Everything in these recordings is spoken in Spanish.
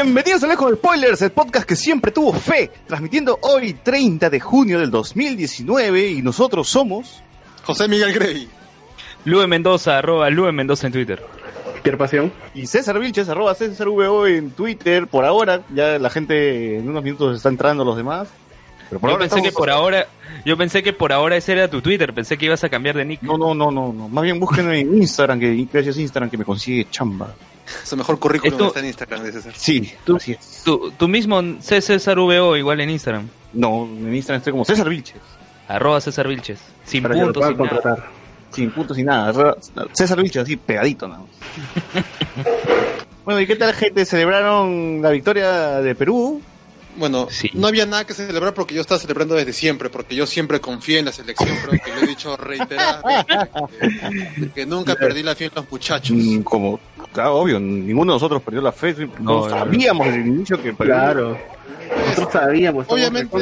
Bienvenidos a Lejos de Spoilers, el podcast que siempre tuvo fe, transmitiendo hoy 30 de junio del 2019 y nosotros somos... José Miguel Grey. Lue Mendoza, arroba Lue Mendoza en Twitter. Pierre Pasión. Y César Vilches, arroba César VO en Twitter. Por ahora, ya la gente en unos minutos está entrando los demás. Pero por yo ahora pensé que por ahora, yo pensé que por ahora ese era tu Twitter, pensé que ibas a cambiar de nick. No, no, no, no, no. Más bien búsquenme en Instagram, que gracias a Instagram que me consigue chamba. Su mejor currículum está en Instagram de César. Sí, tú, así es. Tú, mismo César VO igual en Instagram. No, en Instagram estoy como César Vilches. Arroba César Vilches. Sin puntos, sin nada. Sin puntos, sin nada. César Vilches así pegadito nada bueno, ¿y qué tal gente? ¿Celebraron la victoria de Perú? Bueno, no había nada que celebrar porque yo estaba celebrando desde siempre, porque yo siempre confié en la selección, creo que lo he dicho reiteradamente, que nunca perdí la fe en los muchachos. Mm, como, claro, obvio, ninguno de nosotros perdió la fe, no, sabíamos desde el inicio que Claro, nosotros sabíamos, obviamente,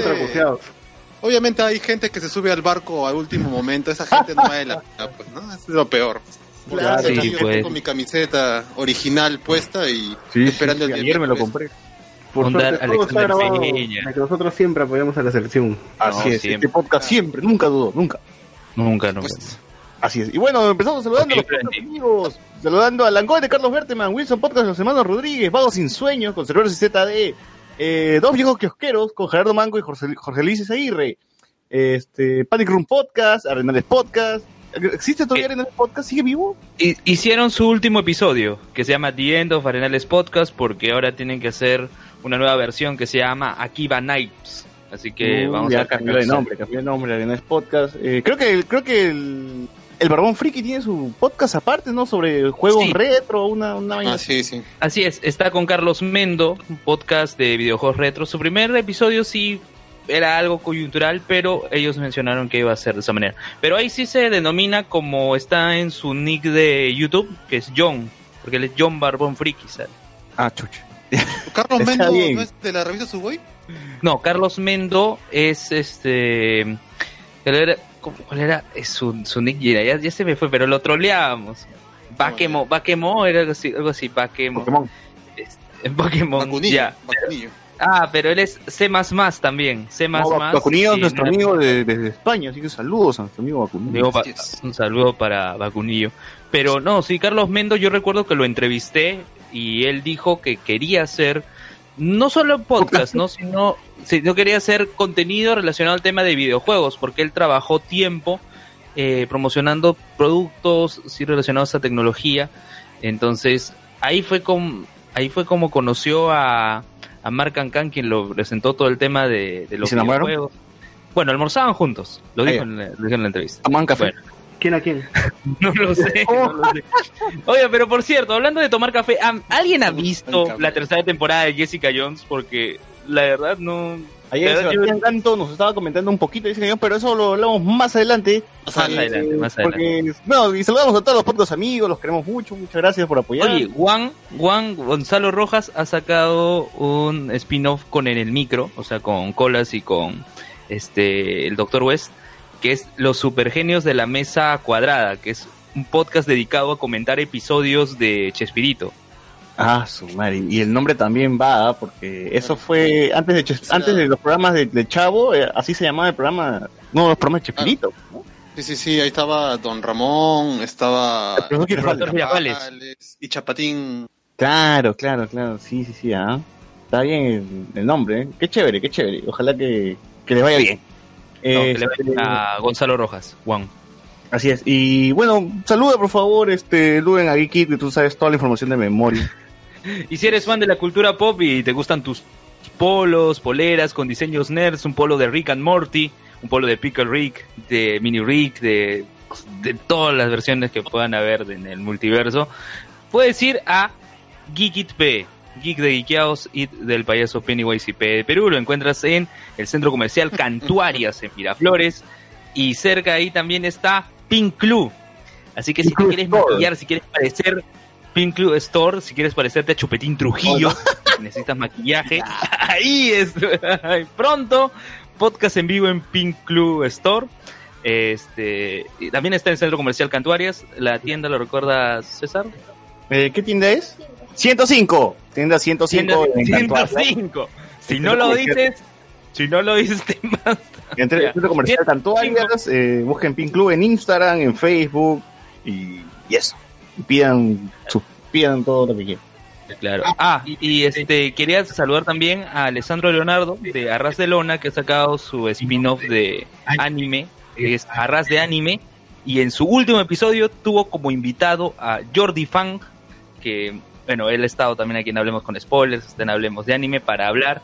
obviamente hay gente que se sube al barco al último momento, esa gente no vale la pues, ¿no? es lo peor. Claro, sí, yo pues. con mi camiseta original puesta y esperando el día Ayer me lo compré. Por suerte, todo está grabado, que nosotros siempre apoyamos a la selección. Así es, este podcast siempre, nunca dudó, nunca. Nunca, nunca. Pues, así es. Y bueno, empezamos saludando a los amigos. Saludando a Langoy de Carlos Berteman, Wilson Podcast, los hermanos Rodríguez, Vagos Sin Sueños, Conservadores y ZD, eh, dos viejos kiosqueros con Gerardo Mango y Jorge, Jorge Luis Aguirre, este, Panic Room Podcast, Arenales Podcast, ¿Existe todavía Arenales Podcast? ¿Sigue vivo? Hicieron su último episodio, que se llama The End of Arenales Podcast, porque ahora tienen que hacer una nueva versión que se llama Akiba Nights. Así que uh, vamos a cambiar de nombre, cambiar de nombre, Arenales Podcast. Eh, creo que, creo que el, el Barbón Friki tiene su podcast aparte, ¿no? Sobre juegos retro, una, una vaina. Ah, sí, sí. Así es, está con Carlos Mendo, un podcast de videojuegos retro. Su primer episodio sí era algo coyuntural, pero ellos mencionaron que iba a ser de esa manera. Pero ahí sí se denomina como está en su nick de YouTube, que es John, porque él es John Barbón Friki, ¿sabes? Ah, chucha. ¿Carlos Mendo no es de la revista Subway? No, Carlos Mendo es este... ¿Cuál era? Es su, su nick, ya, ya se me fue, pero lo troleábamos. Bakemo, Bakemo era algo así, algo así, Bakemo. Pokémon. Este, Pokémon, ya. Ah, pero él es C++ también. C++. No, Bacunillo es nuestro amigo de, desde España, así que saludos a nuestro amigo Bacunillo. un saludo para Bacunillo. Pero no, sí, Carlos Mendo, yo recuerdo que lo entrevisté y él dijo que quería hacer no solo podcast, ¿no? Sino, no quería hacer contenido relacionado al tema de videojuegos, porque él trabajó tiempo eh, promocionando productos sí, relacionados a tecnología. Entonces, ahí fue como, ahí fue como conoció a a Mark Cancan, quien lo presentó todo el tema de, de los videojuegos. Bueno, almorzaban juntos, lo dijo, en, la, entrevista. Tomaban café. ¿Quién a quién? no lo sé. Oye, pero por cierto, hablando de tomar café, ¿alguien ha visto la tercera temporada de Jessica Jones? Porque la verdad no, Ayer Sebastián Canto nos estaba comentando un poquito, dice que pero eso lo hablamos más adelante. Más adelante, más adelante. no, y saludamos a todos los propios amigos, los queremos mucho, muchas gracias por apoyar. Oye, Juan, Juan Gonzalo Rojas ha sacado un spin-off con En el Micro, o sea, con Colas y con este el Dr. West, que es Los Supergenios de la Mesa Cuadrada, que es un podcast dedicado a comentar episodios de Chespirito. Ah, su madre. Y el nombre también va, ¿ah? porque eso fue antes de antes de los programas de, Chavo, eh, así se llamaba el programa, no, los programas de Chespirito. Ah. Sí, sí, sí, ahí estaba Don Ramón, estaba y Chapatín. Claro, claro, claro, sí, sí, sí, ¿ah? Está bien el, nombre, ¿eh? Qué chévere, qué chévere. Ojalá que, que le vaya bien. que le vaya este, a Gonzalo Rojas, Juan. Así es. Y bueno, saluda por favor, este, Luen a Geekit, que tú sabes toda la información de memoria. Y si eres fan de la cultura pop y te gustan tus polos, poleras con diseños nerds, un polo de Rick and Morty, un polo de Pickle Rick, de Mini Rick, de, de todas las versiones que puedan haber en el multiverso, puedes ir a Geekit P, Geek de Geekeados y del payaso Pennywise IP de Perú. Lo encuentras en el centro comercial Cantuarias en Miraflores. Y cerca ahí también está Pink Club. Así que si te quieres maquillar, si quieres parecer Pink Club Store, si quieres parecerte a Chupetín Trujillo, necesitas maquillaje, ahí es. Pronto, podcast en vivo en Pink Club Store. Este, también está en el Centro Comercial Cantuarias. La tienda lo recuerda César. Eh, ¿Qué tienda es? 105. Tienda 105. 105. Si no lo dices, si no lo dices, te basta. Entre el centro comercial Tantoallas, eh, busquen Pink Club en Instagram, en Facebook y, eso. Y pidan, pidan todo lo que quieran. Claro. Ah, y este quería saludar también a Alessandro Leonardo de Arras de Lona que ha sacado su spin-off de anime, que es Arras de Anime, y en su último episodio tuvo como invitado a Jordi Fang, que bueno, él ha estado también aquí en Hablemos con Spoilers, en Hablemos de Anime para hablar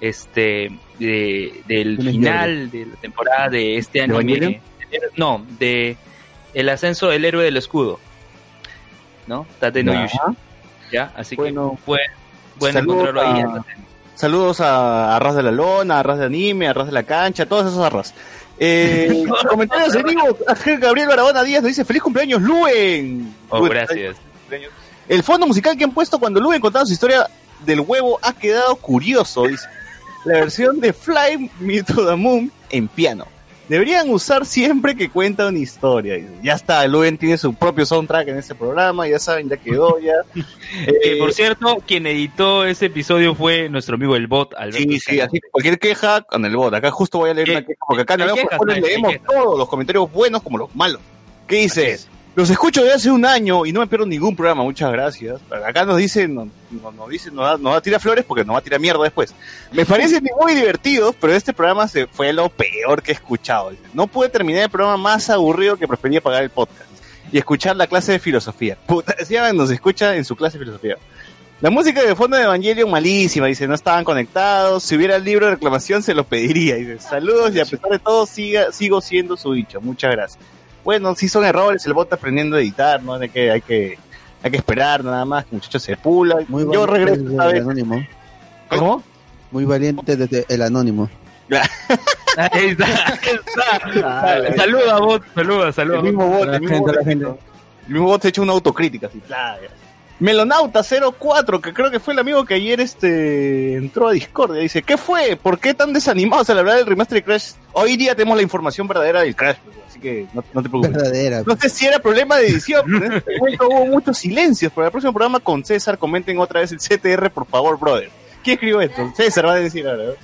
este del final de la temporada de este anime. no, de El ascenso del héroe del escudo. ¿No? Tate no ¿Ya? Así que fue bueno encontrarlo ahí. saludos a Arras de la Lona, Arras de Anime, Arras de la Cancha, todas esas arras. Eh, comentarios en vivo, Gabriel Barabona Díaz nos dice feliz cumpleaños Luen. Oh, gracias. El fondo musical que han puesto cuando Luen contaba su historia del huevo ha quedado curioso, dice. La versión de Fly Me to the Moon en piano. Deberían usar siempre que cuenta una historia. Ya está, Luen tiene su propio soundtrack en ese programa, ya saben, ya quedó, ya. Eh, por cierto, quien editó ese episodio fue nuestro amigo el bot, Alberto. Sí, sí, así que cualquier queja con el bot. Acá justo voy a leer una queja, porque acá en leemos todos los comentarios buenos como los malos. ¿Qué dices? Los escucho de hace un año y no me pierdo ningún programa, muchas gracias. Acá nos dicen, nos, nos, dice, nos, da, tira flores porque nos va a tirar mierda después. Me parecen muy divertidos, pero este programa se fue lo peor que he escuchado. No pude terminar el programa más aburrido que prefería pagar el podcast y escuchar la clase de filosofía. Puta, decía, nos escucha en su clase de filosofía. La música de fondo de Evangelion malísima, dice, no estaban conectados. Si hubiera el libro de reclamación se los pediría. Dice, saludos y a pesar de todo siga, sigo siendo su dicho. Muchas gracias bueno, si son errores, el bot está aprendiendo a editar, ¿no? De que hay que, hay que esperar nada más, que el muchacho se pula. Muy Yo regreso El anónimo. ¿Cómo? Muy valiente desde el anónimo. Ahí está, está. saluda, bot, saluda, saluda. El mismo bot, el mismo bot, el mismo bot se ha hecho una autocrítica, así. Melonauta 04, que creo que fue el amigo que ayer este entró a Discord, dice, ¿qué fue? ¿Por qué tan desanimados al hablar del remaster de Crash? Hoy día tenemos la información verdadera del Crash, pues, así que no, te preocupes. Verdadera. No sé si era problema de edición, pero en este momento hubo muchos silencios. Para el próximo programa con César, comenten otra vez el CTR, por favor, brother. ¿Quién escribió esto? César va a decir ahora.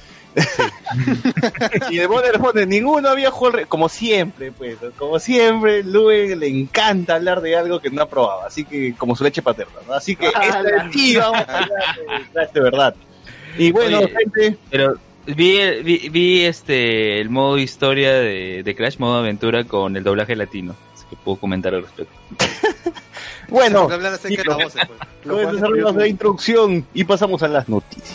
Y de le responde, ninguno había jugado, como siempre, pues, como siempre, Luen le encanta hablar de algo que no ha probado, así que, como su leche paterna, Así que, ah, esta sí vamos a hablar de, verdad. Y bueno, gente... Pero vi, vi, este, el modo historia de, de Crash, modo aventura con el doblaje latino, así que puedo comentar al respecto. bueno, hablar acerca de la voz, pues. de introducción y pasamos a las noticias.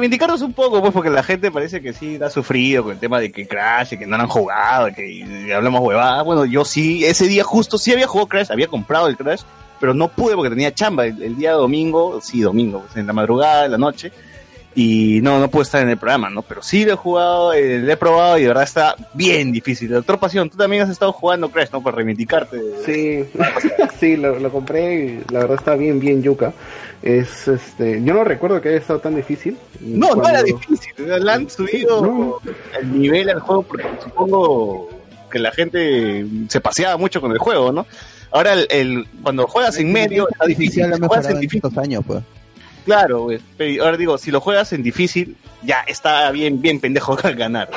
Reivindicarnos un poco, pues, porque la gente parece que sí ha sufrido con el tema de que Crash, que no han jugado, que hablamos huevadas. Bueno, yo sí, ese día justo sí había jugado Crash, había comprado el Crash, pero no pude porque tenía chamba. El, día domingo, sí, domingo, pues, en la madrugada, en la noche. y no, no puedo estar en el programa, ¿no? Pero sí lo he jugado, eh, lo he probado y de verdad está bien difícil. Doctor Pasión, tú también has estado jugando Crash, ¿no? Por reivindicarte. Sí, sí, lo, lo, compré y la verdad está bien, bien yuca. Es, este, yo no recuerdo que haya estado tan difícil. No, no era difícil, le han subido el nivel al juego porque supongo que la gente se paseaba mucho con el juego, ¿no? Ahora, el, cuando juegas en medio, está difícil. Juegas en difícil. años, pues. Claro, güey. Ahora digo, si lo juegas en difícil, ya está bien, bien pendejo ganar.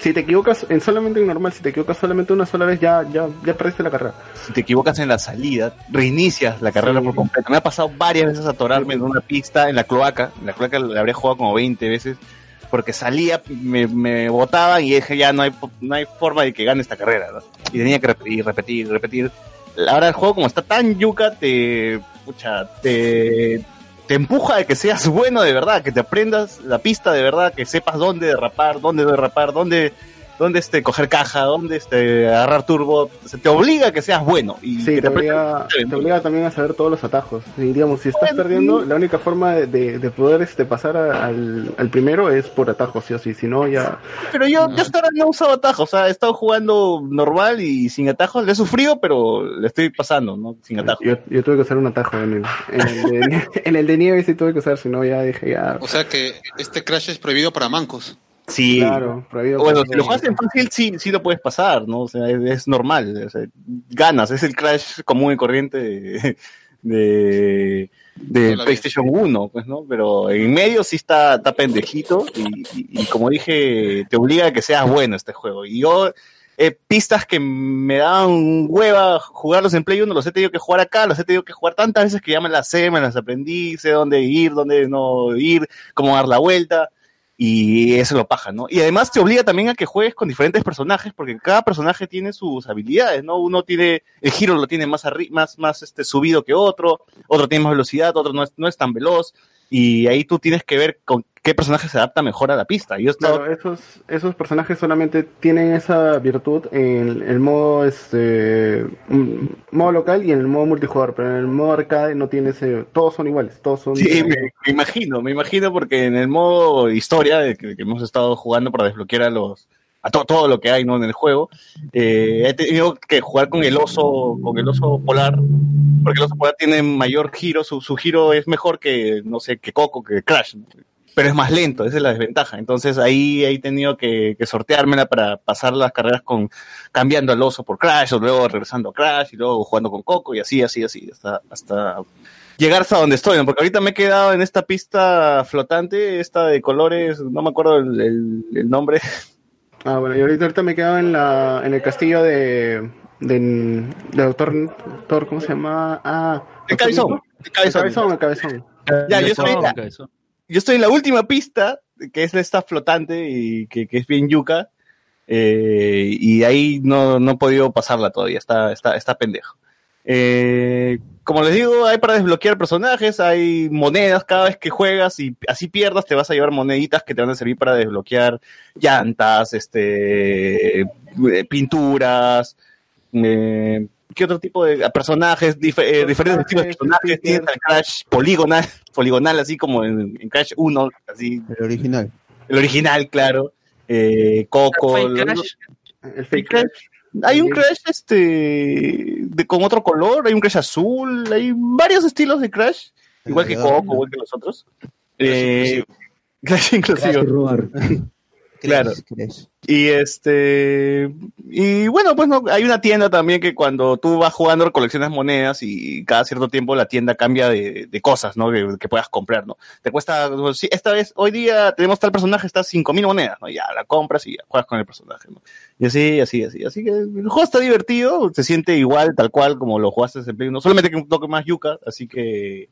si te equivocas en solamente en normal, si te equivocas solamente una sola vez, ya, ya, ya perdiste la carrera. Si te equivocas en la salida, reinicias la carrera por completo. Me ha pasado varias veces atorarme en una pista, en la cloaca. En la cloaca la habría jugado como 20 veces. Porque salía, me, me botaban y dije, ya no hay, no hay forma de que gane esta carrera. Y tenía que repetir, repetir, repetir. Ahora el juego, como está tan yuca, te pucha, te, te empuja de que seas bueno de verdad, que te aprendas la pista de verdad, que sepas dónde derrapar, dónde derrapar, dónde dónde este, coger caja, dónde este, agarrar turbo, se te obliga a que seas bueno. Y sí, te, obliga, te, obliga, también a saber todos los atajos. Y, digamos, si estás perdiendo, la única forma de, de poder este, pasar al, al, primero es por atajos, sí o sí, si no ya... Pero yo, yo hasta ahora no he usado atajos, o sea, he estado jugando normal y sin atajos, le he sufrido, pero le estoy pasando, ¿no? Sin atajos. Yo, yo tuve que usar un atajo en el, en el, de, en el de nieve, sí tuve que usar, si no ya dije ya... O sea que este crash es prohibido para mancos. Sí, claro, bueno, si lo juegas en fácil, sí, sí lo puedes pasar, ¿no? O sea, es, normal, o sea, ganas, es el crash común y corriente de, de, de PlayStation 1, pues, ¿no? Pero en medio sí está, está pendejito y, y, como dije, te obliga a que seas bueno este juego. Y yo, eh, pistas que me dan hueva jugarlos en Play 1, los he tenido que jugar acá, los he tenido que jugar tantas veces que ya me las sé, me las aprendí, sé dónde ir, dónde no ir, cómo dar la vuelta y eso lo paja, ¿no? Y además te obliga también a que juegues con diferentes personajes, porque cada personaje tiene sus habilidades, ¿no? Uno tiene, el giro lo tiene más, más, más este, subido que otro, otro tiene más velocidad, otro no es, no es tan veloz, y ahí tú tienes que ver con qué personaje se adapta mejor a la pista. Yo Claro, esos, esos personajes solamente tienen esa virtud en el modo este modo local y en el modo multijugador, pero en el modo arcade no tiene ese, todos son iguales, todos son Sí, me, imagino, me imagino porque en el modo historia que, que hemos estado jugando para desbloquear a los a todo lo que hay ¿no? en el juego. Eh, he tenido que jugar con el oso, con el oso polar, porque el oso polar tiene mayor giro, su, su giro es mejor que, no sé, que Coco, que Crash, pero es más lento, esa es la desventaja. Entonces ahí he tenido que, que sorteármela para pasar las carreras con cambiando al oso por Crash, o luego regresando a Crash, y luego jugando con Coco, y así, así, así, hasta, hasta llegar hasta donde estoy, ¿no? porque ahorita me he quedado en esta pista flotante, esta de colores, no me acuerdo el nombre, Ah, bueno, y ahorita, me quedo en, la, en el castillo de, de, de doctor, doctor, ¿cómo se llama? Ah, el cabezón. El cabezón, el cabezón. Ya, yo estoy, en la, yo estoy en la última pista, que es esta flotante y que, que es bien yuca. Eh, y ahí no, no he podido pasarla todavía, está, está, está pendejo. Eh, como les digo, hay para desbloquear personajes, hay monedas cada vez que juegas y así pierdas, te vas a llevar moneditas que te van a servir para desbloquear llantas, este, eh, pinturas, eh, ¿qué otro tipo de personajes? eh, diferentes tipos de personajes, tienes el Crash poligonal, poligonal así como en, en, Crash 1, así. El original. El original, claro. Eh, Coco. El fake Crash. El fake Crash. Hay un Crash este de, con otro color, hay un Crash azul, hay varios estilos de Crash, igual que Coco, igual que los otros. Eh, Crash claro. Y este y bueno, pues no, hay una tienda también que cuando tú vas jugando coleccionas monedas y cada cierto tiempo la tienda cambia de, de cosas, ¿no? Que, que, puedas comprar, ¿no? Te cuesta, sí, esta vez, hoy día tenemos tal personaje, está cinco mil monedas, ¿no? Ya la compras y ya juegas con el personaje, ¿no? Y así, así, así. Así que el juego está divertido, se siente igual, tal cual como lo jugaste en Play, no solamente que un toque más yuca, así que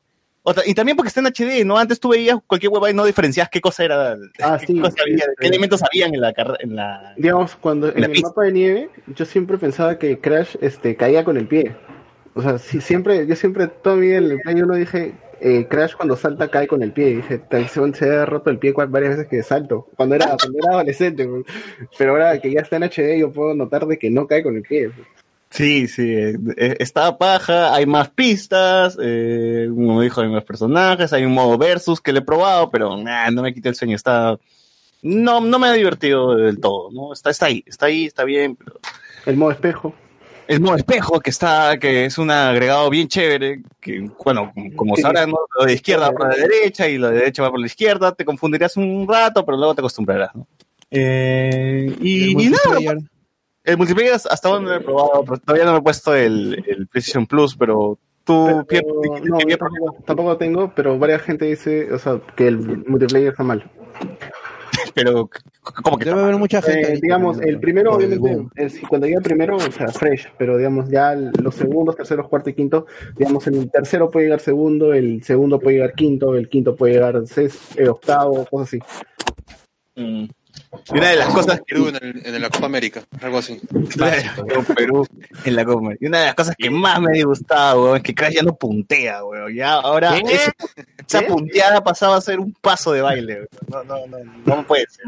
otra, y también porque está en HD, ¿no? Antes tú veías cualquier web y no diferencias qué cosa era, ah, qué, sí, cosa había, qué elementos habían en la, en la Digamos, cuando en, en el mapa de nieve, yo siempre pensaba que Crash este, caía con el pie. O sea, sí, siempre, yo siempre, todavía en el Play 1 dije, eh, Crash cuando salta cae con el pie. Y dije, se ha roto el pie varias veces que salto, cuando era, cuando era adolescente. Pero ahora que ya está en HD, yo puedo notar de que no cae con el pie. Sí, sí, eh, eh, está paja, hay más pistas, eh, como dijo, hay más personajes, hay un modo versus que le he probado, pero no me quita el sueño, está... No, no me ha divertido del todo, ¿no? Está, está ahí, está ahí, está bien, pero... El modo espejo. El modo espejo, que está, que es un agregado bien chévere, que, bueno, como sabrán, lo de izquierda va por la derecha y lo de derecha va por la izquierda, te confundirías un rato, pero luego te acostumbrarás, ¿no? Eh, y, y nada, el multiplayer hasta ahora no lo he probado, pero todavía no me he puesto el, el PlayStation Plus, pero tú no, tampoco, tengo, pero varias gente dice, o sea, que el multiplayer está mal. pero como que debe haber mucha gente. Eh, digamos, el primero, obviamente, cuando llega el primero, o sea, fresh, pero digamos, ya los segundos, terceros, cuarto y quinto, digamos, el tercero puede llegar segundo, el segundo puede llegar quinto, el quinto puede llegar sexto, eh, octavo, cosas así. Mm. Y una de las cosas Perú en, en, la Copa América, algo así. Perú en la Copa Y una de las cosas que más me ha disgustado, es que Crash ya no puntea, weón. Ya ahora esa punteada pasaba a ser un paso de baile, No, no, no, no puede ser.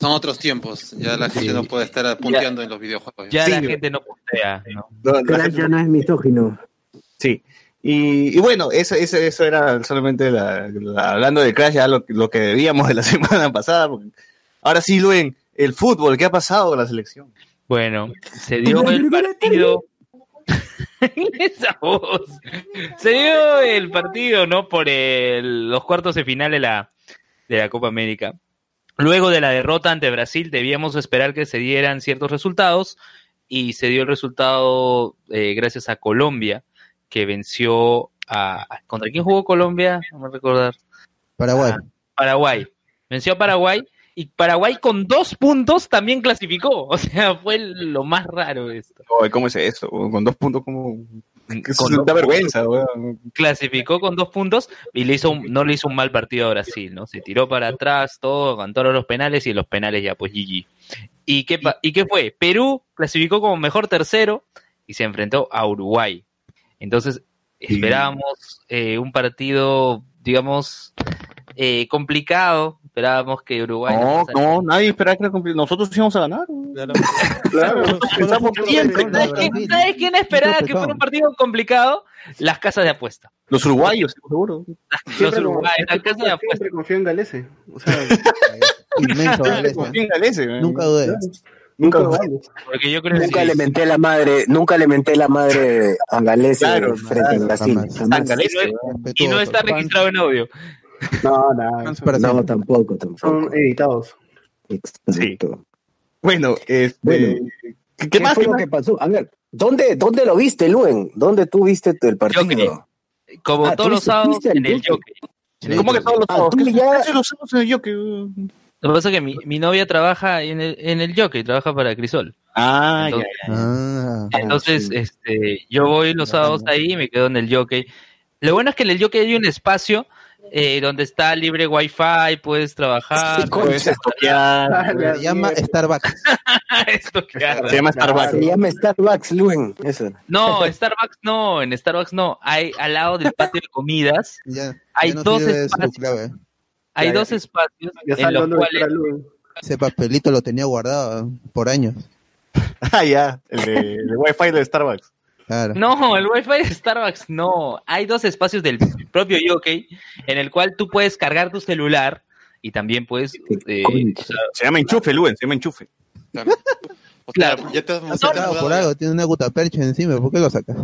Son otros tiempos. Ya la gente no puede estar punteando en los videojuegos. Ya, la gente no puntea. ¿no? Crash ya no es misógino. Sí. Y, y, bueno, eso, eso, eso era solamente la, hablando de Crash, ya lo, lo, que debíamos de la semana pasada, porque Ahora sí, Luen, el fútbol, ¿qué ha pasado con la selección? Bueno, se dio el partido. Esa voz. Se dio el partido, ¿no? Por los cuartos de final de la, de la Copa América. Luego de la derrota ante Brasil, debíamos esperar que se dieran ciertos resultados y se dio el resultado eh, gracias a Colombia, que venció a. ¿Contra quién jugó Colombia? No me recordar. Paraguay. Paraguay. Venció a Paraguay y Paraguay con dos puntos también clasificó. O sea, fue lo más raro esto. ¿Cómo es eso? Con dos puntos, como. Con da vergüenza, Clasificó con dos puntos y le hizo no le hizo un mal partido a Brasil, ¿no? Se tiró para atrás, todo, cantó los penales y en los penales ya, pues GG. ¿Y qué, ¿Y qué fue? Perú clasificó como mejor tercero y se enfrentó a Uruguay. Entonces, esperábamos eh, un partido, digamos, eh, complicado, esperábamos que Uruguay. No, no, nadie esperaba que nosotros íbamos a ganar. Claro, ¿Sabes quién esperaba que fuera un partido complicado? Las casas de apuesta. Los uruguayos, seguro. Los uruguayos, las casas de apuesta. Siempre confío en Galese. O sea, inmenso Confío en Galese. Nunca dudé. Nunca, Porque yo creo nunca le menté la madre, nunca le menté la madre a Galese claro, frente a Brasil. Y no está registrado en audio. No, no, no, tampoco, tampoco. Son editados. Sí. Bueno, este, ¿qué, más? Fue lo que pasó? A ver, ¿dónde, dónde lo viste, Luen? ¿Dónde tú viste el partido? Como ah, todos los sábados en el Jockey. ¿Cómo que todos los ah, sábados? ¿Qué ya... los sábados en el Jockey? Lo que pasa es que mi, mi novia trabaja en el, en el Jockey, trabaja para Crisol. Ah, entonces, ya. Ah, entonces este, yo voy los sábados ahí y me quedo en el Jockey. Lo bueno es que en el Jockey hay un espacio eh, donde está libre wifi, puedes trabajar, puedes estudiar. Se llama Starbucks. Se llama Starbucks. Se llama Starbucks, Luen. Eso. No, Starbucks no, en Starbucks no. Hay al lado del patio de comidas. hay dos espacios. Hay dos espacios en los cuales ese papelito lo tenía guardado por años. ah, ya, el de, el de Wi-Fi de Starbucks. No, el Wi-Fi de Starbucks no. Hay dos espacios del propio Yoke en el cual tú puedes cargar tu celular y también puedes. Eh, se llama enchufe, Luen, se llama enchufe. Claro. Ya te has por algo, tiene una gutapercha encima, ¿por qué lo sacas?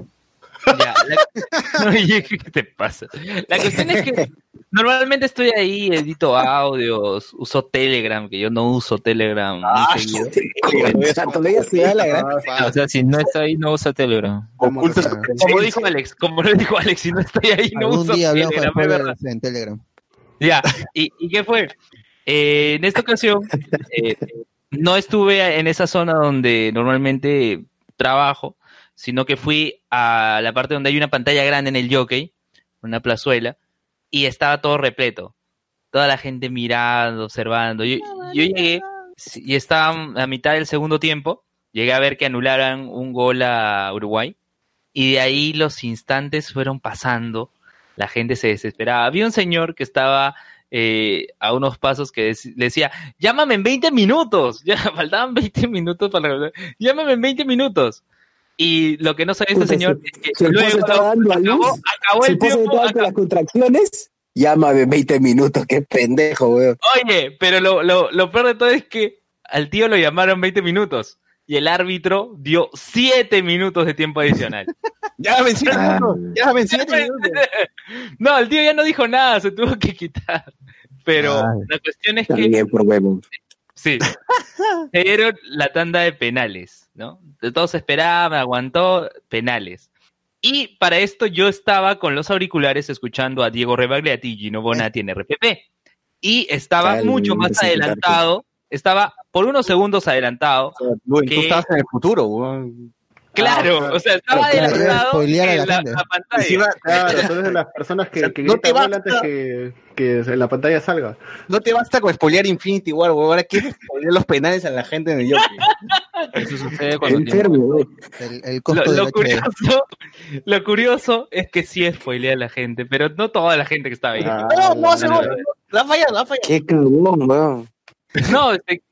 Ya, ¿qué te pasa? La cuestión es que normalmente estoy ahí, edito audios, uso Telegram, que yo no uso Telegram ah, O sea, si no estoy ahí, no uso Telegram. Como, dijo Alex, como lo dijo Alex, si no estoy ahí, no uso Telegram. En Telegram. Ya, ¿y, y qué fue? Eh, en esta ocasión, eh, no estuve en esa zona donde normalmente trabajo, sino que fui a la parte donde hay una pantalla grande en el jockey, una plazuela, y estaba todo repleto. Toda la gente mirando, observando. Yo, llegué y estaba a mitad del segundo tiempo. Llegué a ver que anularan un gol a Uruguay. Y de ahí los instantes fueron pasando. La gente se desesperaba. Había un señor que estaba eh, a unos pasos que decía, llámame en 20 minutos. Ya faltaban 20 minutos para... Llámame en 20 minutos. Y lo que no sabe este señor es que si luego estaba dando a luz, acabó, el tiempo. Acabó. las contracciones, llámame 20 minutos, qué pendejo, weón. Oye, pero lo, lo, lo peor de todo es que al tío lo llamaron 20 minutos y el árbitro dio 7 minutos de tiempo adicional. ya ven 7 ah. minutos, ya ven 7 minutos. no, el tío ya no dijo nada, se tuvo que quitar. Pero la cuestión es que. por huevo. Sí. Se dieron la tanda de penales, ¿no? Todos esperaban, aguantó penales. Y para esto yo estaba con los auriculares escuchando a Diego Rebagliati y Gino Bonatti en RPP. Y estaba mucho más adelantado, estaba por unos segundos adelantado. Tú estabas en el futuro, Claro, ah, o sea, estaba adelantado en la, pantalla. claro, tú eres de las personas que, que no te basta, antes que, que, en la pantalla salga. No te basta con spoilear Infinity War, ahora quieres spoilear los penales a la gente en el. Eso sucede cuando el, el costo lo, lo curioso, lo curioso es que sí spoilea a la gente, pero no toda la gente que estaba ahí. Ah, no, no, no, no, la falla, la falla. Qué cabrón, weón. No, este,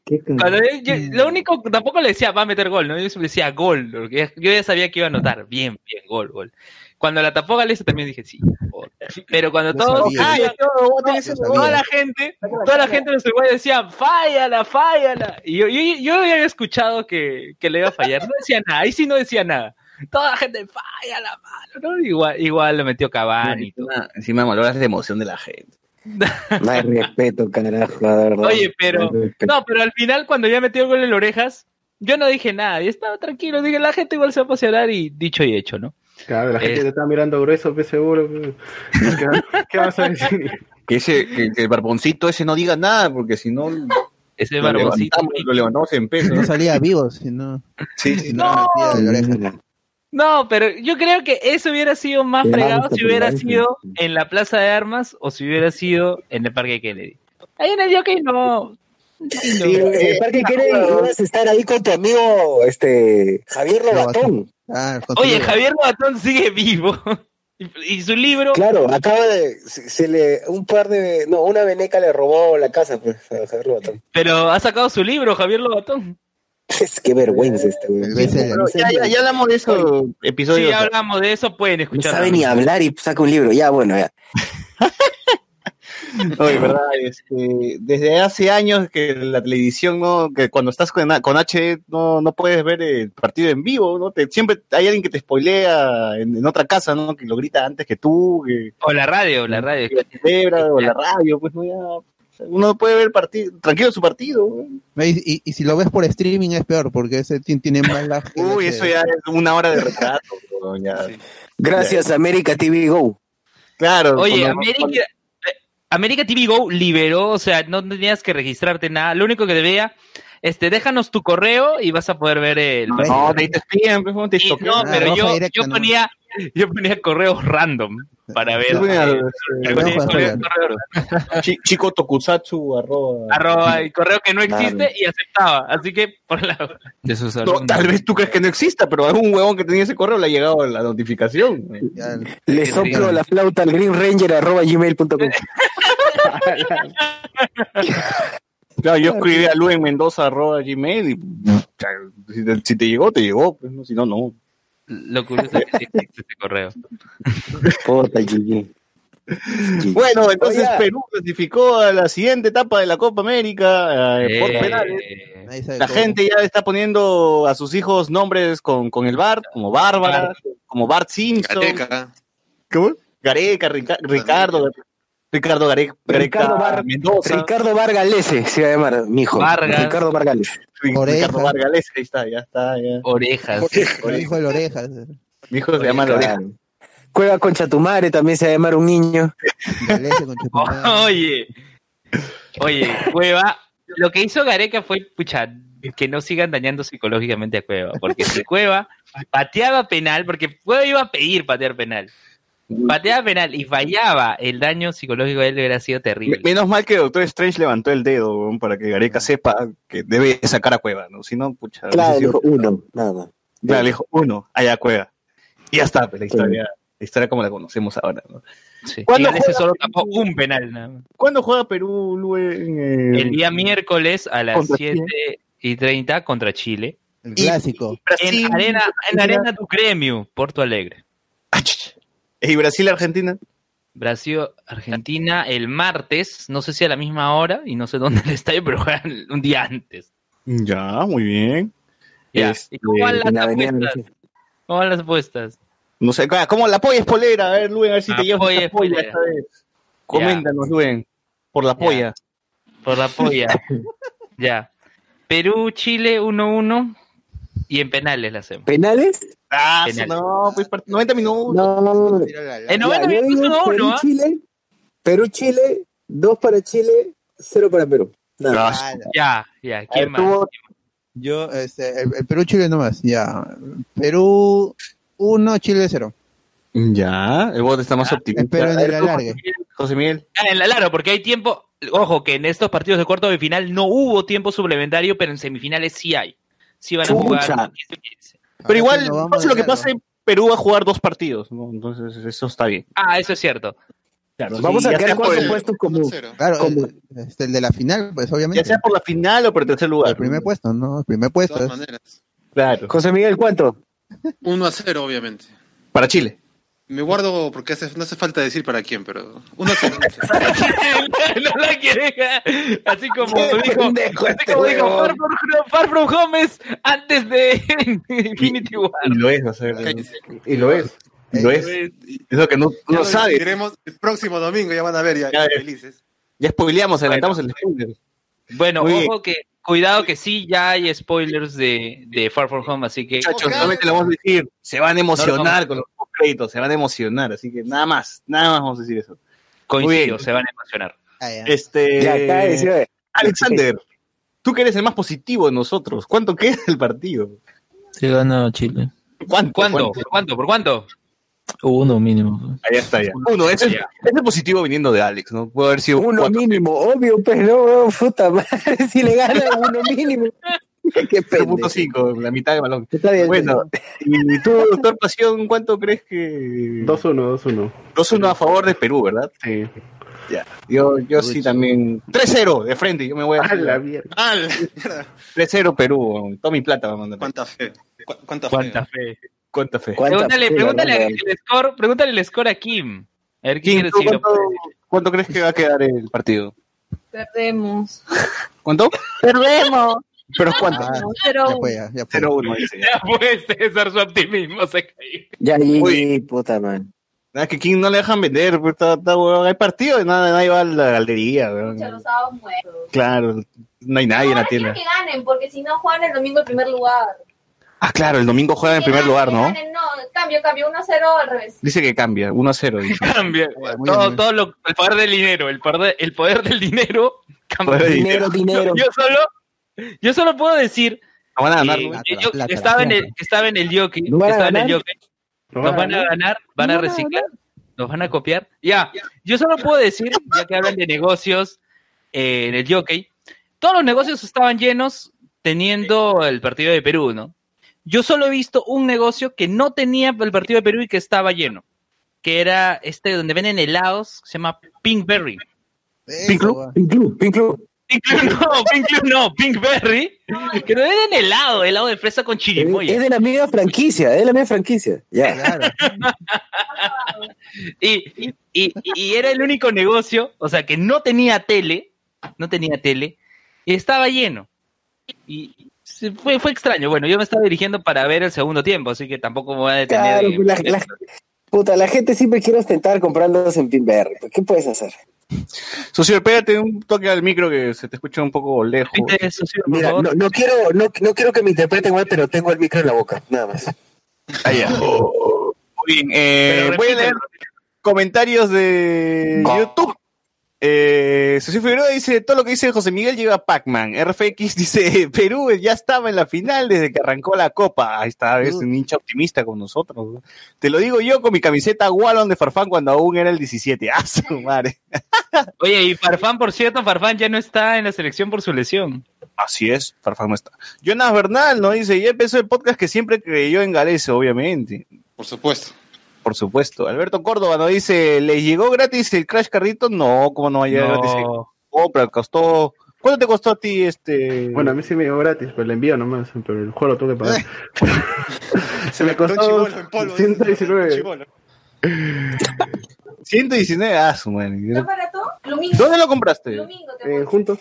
lo único, tampoco le decía va a meter gol, ¿no? Yo le decía gol, porque yo ya sabía que iba a anotar. Bien, bien, gol, gol. Cuando la tapó Gales también dije sí. Pero cuando todos, toda la gente, toda la gente uruguayos decía, fállala, fállala. Y yo, yo, yo, había escuchado que, que, le iba a fallar. No decía nada, ahí sí no decía nada. Toda la gente, fállala, malo, ¿no? Igual, igual lo metió Cavani y todo. Encima, encima de emoción de la gente. No hay respeto, carajo, verdad. Oye, pero, no, pero al final cuando ya metió el gol en las orejas, yo no dije nada, y estaba tranquilo, dije, la gente igual se va a pasear y dicho y hecho, ¿no? Claro, la gente te está mirando grueso, pues seguro. ¿Qué, vas a decir? Que, ese, que, el barboncito ese no diga nada, porque si no... Ese barboncito... Lo levantamos en peso. No salía vivo, si no... Sí, sí, no. no. No, pero yo creo que eso hubiera sido más fregado si hubiera sido en la Plaza de Armas o si hubiera sido en el Parque Kennedy. Ahí en el jockey no. Sí, en el Parque Kennedy ibas a estar ahí con tu amigo este Javier Lobatón. Ah, Oye, Javier Lobatón sigue vivo. ¿Y su libro? Claro, acaba de. Se, le. Un par de. No, una veneca le robó la casa, pues, a Javier Lobatón. Pero ha sacado su libro, Javier Lobatón. Es que vergüenza este güey. Ya, ya, hablamos de eso episodios. Sí, hablamos de eso, pueden escuchar. No sabe ni hablar y saca un libro. Ya, bueno, ya. Oye, verdad, este, desde hace años que la televisión, ¿no? Que cuando estás con, con H no, no puedes ver el partido en vivo, ¿no? Te, siempre hay alguien que te spoilea en, otra casa, ¿no? Que lo grita antes que tú. o la radio, la radio. o la radio, pues no, ya, uno puede ver partido, tranquilo su partido. Y, y, si lo ves por streaming es peor, porque ese tiene más la Uy, eso ya es una hora de retrato. Gracias, América TV Go. Claro. Oye, América, eh, América TV Go liberó, o sea, no tenías que registrarte nada. Lo único que debía este, déjanos tu correo y vas a poder ver el. No, no te, pues, te No, pero yo, yo ponía, yo ponía correos random para ver. Chico Tokusatsu arroba. Arroba y correo que no existe y aceptaba. Así que por la. tal vez tú crees que no exista, pero hay un huevón que tenía ese correo le ha llegado la notificación. Le soplo la flauta al Green Ranger arroba gmail.com. Claro, yo escribí a Luis Mendoza arroba gmail y si te, llegó, te llegó, pues, si no, no. Lo curioso es que sí existe este correo. Bueno, entonces Perú clasificó a la siguiente etapa de la Copa América eh, por penales. La gente ya está poniendo a sus hijos nombres con, con el Bart, como Bárbara, como Bart Simpson. Gareca. ¿Cómo? Gareca, Ricardo, Ricardo Gareca, Ricardo Mendoza. Ricardo Vargalese se va a llamar, mi hijo. Ricardo Vargalese. Ricardo Vargalese, ahí está, ya está. Ya. Orejas. Mi hijo de orejas. Mi hijo se llama Orejas. Cueva con Chatumare también se va a llamar un niño. Oye, oye, Cueva, lo que hizo Gareca fue, pucha, que no sigan dañando psicológicamente a Cueva, porque si Cueva pateaba penal, porque Cueva iba a pedir patear penal, pateaba penal y fallaba, el daño psicológico de él hubiera sido terrible. Menos mal que Doctor Strange levantó el dedo para que Gareca sepa que debe sacar a Cueva, ¿no? Si no, pucha. Claro, dijo uno, nada. Claro, dijo uno, allá Cueva. Y ya está, pues, la historia, la historia como la conocemos ahora, ¿no? Sí. ¿Cuándo juega, solo tapó un penal. ¿no? ¿Cuándo juega Perú, Lue, El día miércoles a las 7 y 30 contra Chile. El clásico. En Arena, en Arena tu Gremio, Porto Alegre. ¿Y Brasil-Argentina? Brasil-Argentina el martes, no sé si a la misma hora y no sé dónde el estadio, pero juegan un día antes. Ya, muy bien. Ya. Este, ¿Y cómo van las apuestas? ¿Cómo van las apuestas? No sé, ¿cómo la polla es polera? A ver, Luen, a ver si te La llevas polla esta polla esta vez. Coméntanos, Luen, por la Ya. polla. Por la polla. ya. Perú, Chile 1-1 y en penales la hacemos. ¿Penales? Ah, no, pues part- 90 minutos. No. En 90 Ya, minutos 1-1, Perú, ¿ah? Chile. Perú, Chile. Dos para Chile, cero para Perú. Nada. Ah, Ya, ya. a ver, ¿Quién más? tú, Yo, este, el, el Perú, Chile nomás, ya. Perú 1, Chile 0. Ya, el voto está más optimista. Espero en el alargue. José Miguel. En la- Claro, porque hay tiempo. Ojo, que en estos partidos de cuarto de final no hubo tiempo suplementario, pero en semifinales sí hay. Sí van a jugar. Chucha. 15-15. Pero igual, pase lo de que pase, Perú va a jugar dos partidos, ¿no? Entonces, eso está bien. Ah, eso es cierto. Claro, Vamos a ya quedar sea por cuarto el- puesto como. 1-0. Claro, Como- el, este, el de la final, pues Ya obviamente. sea por la final o por el tercer lugar. El primer puesto, ¿no? El primer De puesto. todas es- maneras. Claro. José Miguel, ¿cuánto? 1 a 0, obviamente. Para Chile. Me guardo porque hace- no hace falta decir para quién, pero 1 a 0. no la quiere. Así como dijo, así este como dijo. Far from, Far From Home es antes de Infinity War. Y lo es, o sea, Cállense. y lo es. Y lo es. Es lo que no, no lo sabe. diremos el próximo domingo, ya van a ver, ya, Ya, ya ya. felices. Ya spoileamos, adelantamos el spoiler. Bueno, Muy bien. ojo que cuidado que sí ya hay spoilers de, de Far From Home, así que Muchachos, solamente le vamos a decir, se van a emocionar No, con los créditos, se van a emocionar, así que nada más, nada más vamos a decir eso. Coincido, se van a emocionar. Ah, ya. Este, Ya, acá decía, Alexander, tú que eres el más positivo de nosotros, ¿cuánto queda el partido? Se gana Chile. ¿Cuánto? ¿Cuánto? ¿Cuánto? ¿Por cuánto? ¿Por cuánto? Uno mínimo. Ahí está ya. Uno, ese es, Ya. ese es positivo viniendo de Alex, ¿no? Puede haber sido Uno cuatro. mínimo, obvio, pero no, puta madre, si le gana uno mínimo. Qué pendejo. 0.5, la mitad del balón. Está bien. Bueno, y tú, doctor Pasión, ¿cuánto crees que...? 2-1, 2-1. 2-1 a favor de Perú, ¿verdad? Sí. Ya. Yo, yo sí también. 3-0 de frente, yo me voy a. A la mierda. ¡Ah, la mierda! 3-0 Perú, toda mi plata va a mandar. ¿Cuánta fe? ¿Cu- ¿Cuánta fe? ¿Cuánta fe? ¿Cuánta fe? ¿Cuánta Pregúntale, fe, pregúntale el score, pregúntale el score a Kim. A ver qué Kim, quiere ¿tú decir. ¿cuánto, cuánto crees que va a quedar el partido? Perdemos. ¿Cuánto? Perdemos. ¿Pero cuánto? Ah, Pero ya fue, ya, ya fue. 0-1, dice. Ya pues, César, su optimismo se cayó. Ya, y puta madre. Nada, que King no le dejan vender, pues, está- está, weón, hay partido y nada, nadie va a la galería, weón. Los sábados muertos. Claro, no hay nadie en la tienda. que ganen, porque si no juegan el domingo en primer lugar. Ah, claro, el domingo juega en primer lugar, ¿no? no, cambio, cambio, 1-0 al revés. Dice que cambia, 1-0. Dice. Cambia. Todo, bien. todo lo, el poder del dinero, el poder, el poder del dinero cambia. Poder Dinero, dinero. Yo solo, yo solo puedo decir No van a ganar. que ¿no? plata, yo plata, estaba, en el, estaba en el jockey, ¿No van a estaba en el ganar? jockey, nos van a ganar, van a No van a reciclar, nos van a copiar. Ya, yo solo puedo decir, ya que hablan de negocios eh, en el jockey, todos los negocios estaban llenos teniendo el partido de Perú, ¿no? Yo solo he visto un negocio que no tenía el partido de Perú y que estaba lleno, que era este donde venden helados, se llama Pinkberry. Pink Club. Pink Club, Pink Club. Pink Club no, Pink Club no, Pinkberry, que no venden helado, helado de fresa con chirimoya. es de la misma franquicia, es de la misma franquicia. Ya. Claro. Y, y, y era el único negocio, o sea, que no tenía tele, no tenía tele, y estaba lleno. Y fue, fue extraño. Bueno, yo me estaba dirigiendo para ver el segundo tiempo, así que tampoco me voy a detener. Claro, la, la- puta, la gente siempre quiere ostentar comprándose en Pinberry. ¿Qué puedes hacer? Socio, pégate un toque al micro que se te escucha un poco lejos. Mira, no, no quiero, no, no quiero que me interpreten mal, pero tengo el micro en la boca, nada más. Ah, ya. Muy bien, eh, voy a leer comentarios de. YouTube. Eh, Socio Figueroa dice, todo lo que dice José Miguel lleva Pac-Man. RFX dice, Perú ya estaba en la final desde que arrancó la copa. Ahí está, es un hincha optimista con nosotros. ¿no? Te lo digo yo con mi camiseta Wallon de Farfán cuando aún era el 17. ¡Ah, su madre! Oye, y Farfán, por cierto, Farfán ya no está en la selección por su lesión. Así es, Farfán no está. Jonas Bernal, ¿no? Dice, ya empezó el podcast que siempre creyó en Galese, obviamente. Por supuesto. Por supuesto. Alberto Córdoba nos dice, ¿les llegó gratis el Crash Carrito? No, ¿cómo no va a llegar gratis? No. Oh, pero costó ¿Cuánto te costó a ti este? Bueno, a mí sí me llegó gratis, pero el envío nomás, pero el juego lo tuve que pagar. Se me costó en polvo. 119. Chivolo. 119, ah, su madre. ¿No barato? Domingo. ¿Dónde lo compraste? Domingo, te Eh, juntos.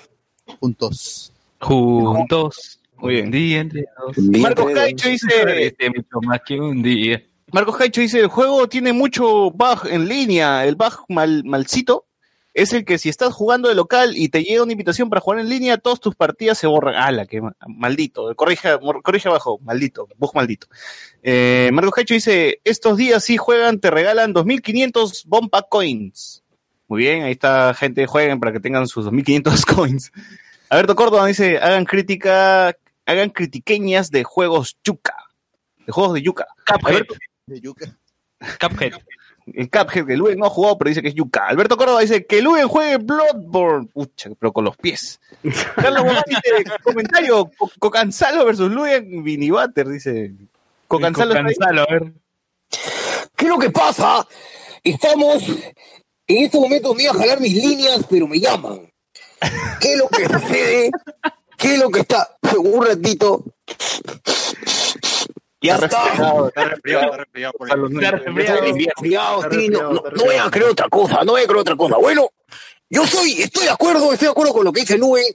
Juntos. Juntos. Muy bien. Un día entre dos. Marcos Caicho dice, Este mucho más que un día. Marcos Caicho dice, el juego tiene mucho bug en línea, el bug mal, malcito es el que si estás jugando de local y te llega una invitación para jugar en línea, todas tus partidas se borran. ¡Hala, ma- maldito! Corrige, corrige abajo, maldito, bug maldito. Eh, Marcos Caicho dice, estos días sí juegan, te regalan 2.500 Bomba Coins. Muy bien, ahí está, gente, jueguen para que tengan sus 2.500 coins. Alberto Córdoba dice, hagan crítica, hagan critiqueñas de juegos yuca, de juegos de yuca. Alberto- De yuca. Cuphead. el Cuphead que Luen no ha jugado, pero dice que es Yuka. Alberto Córdoba dice que Luen juegue Bloodborne. Pucha, pero con los pies. Carlos Guzmán dice, comentario, Co- Cocanzalo versus Luen Vinibater, dice. Cocanzalo. Cansalo, a ver. ¿Qué es lo que pasa? Estamos en estos momentos me iba a jalar mis líneas, pero me llaman. ¿Qué es lo que sucede? ¿Qué es lo que está? Un ratito. Ya está. resfriado. Está resfriado, está resfriado por ahí. Está resfriado. Estoy resfriado, Está sí, no, voy a creer otra cosa, no voy a creer otra cosa. Bueno, yo soy, estoy de acuerdo, estoy de acuerdo con lo que dice Luen.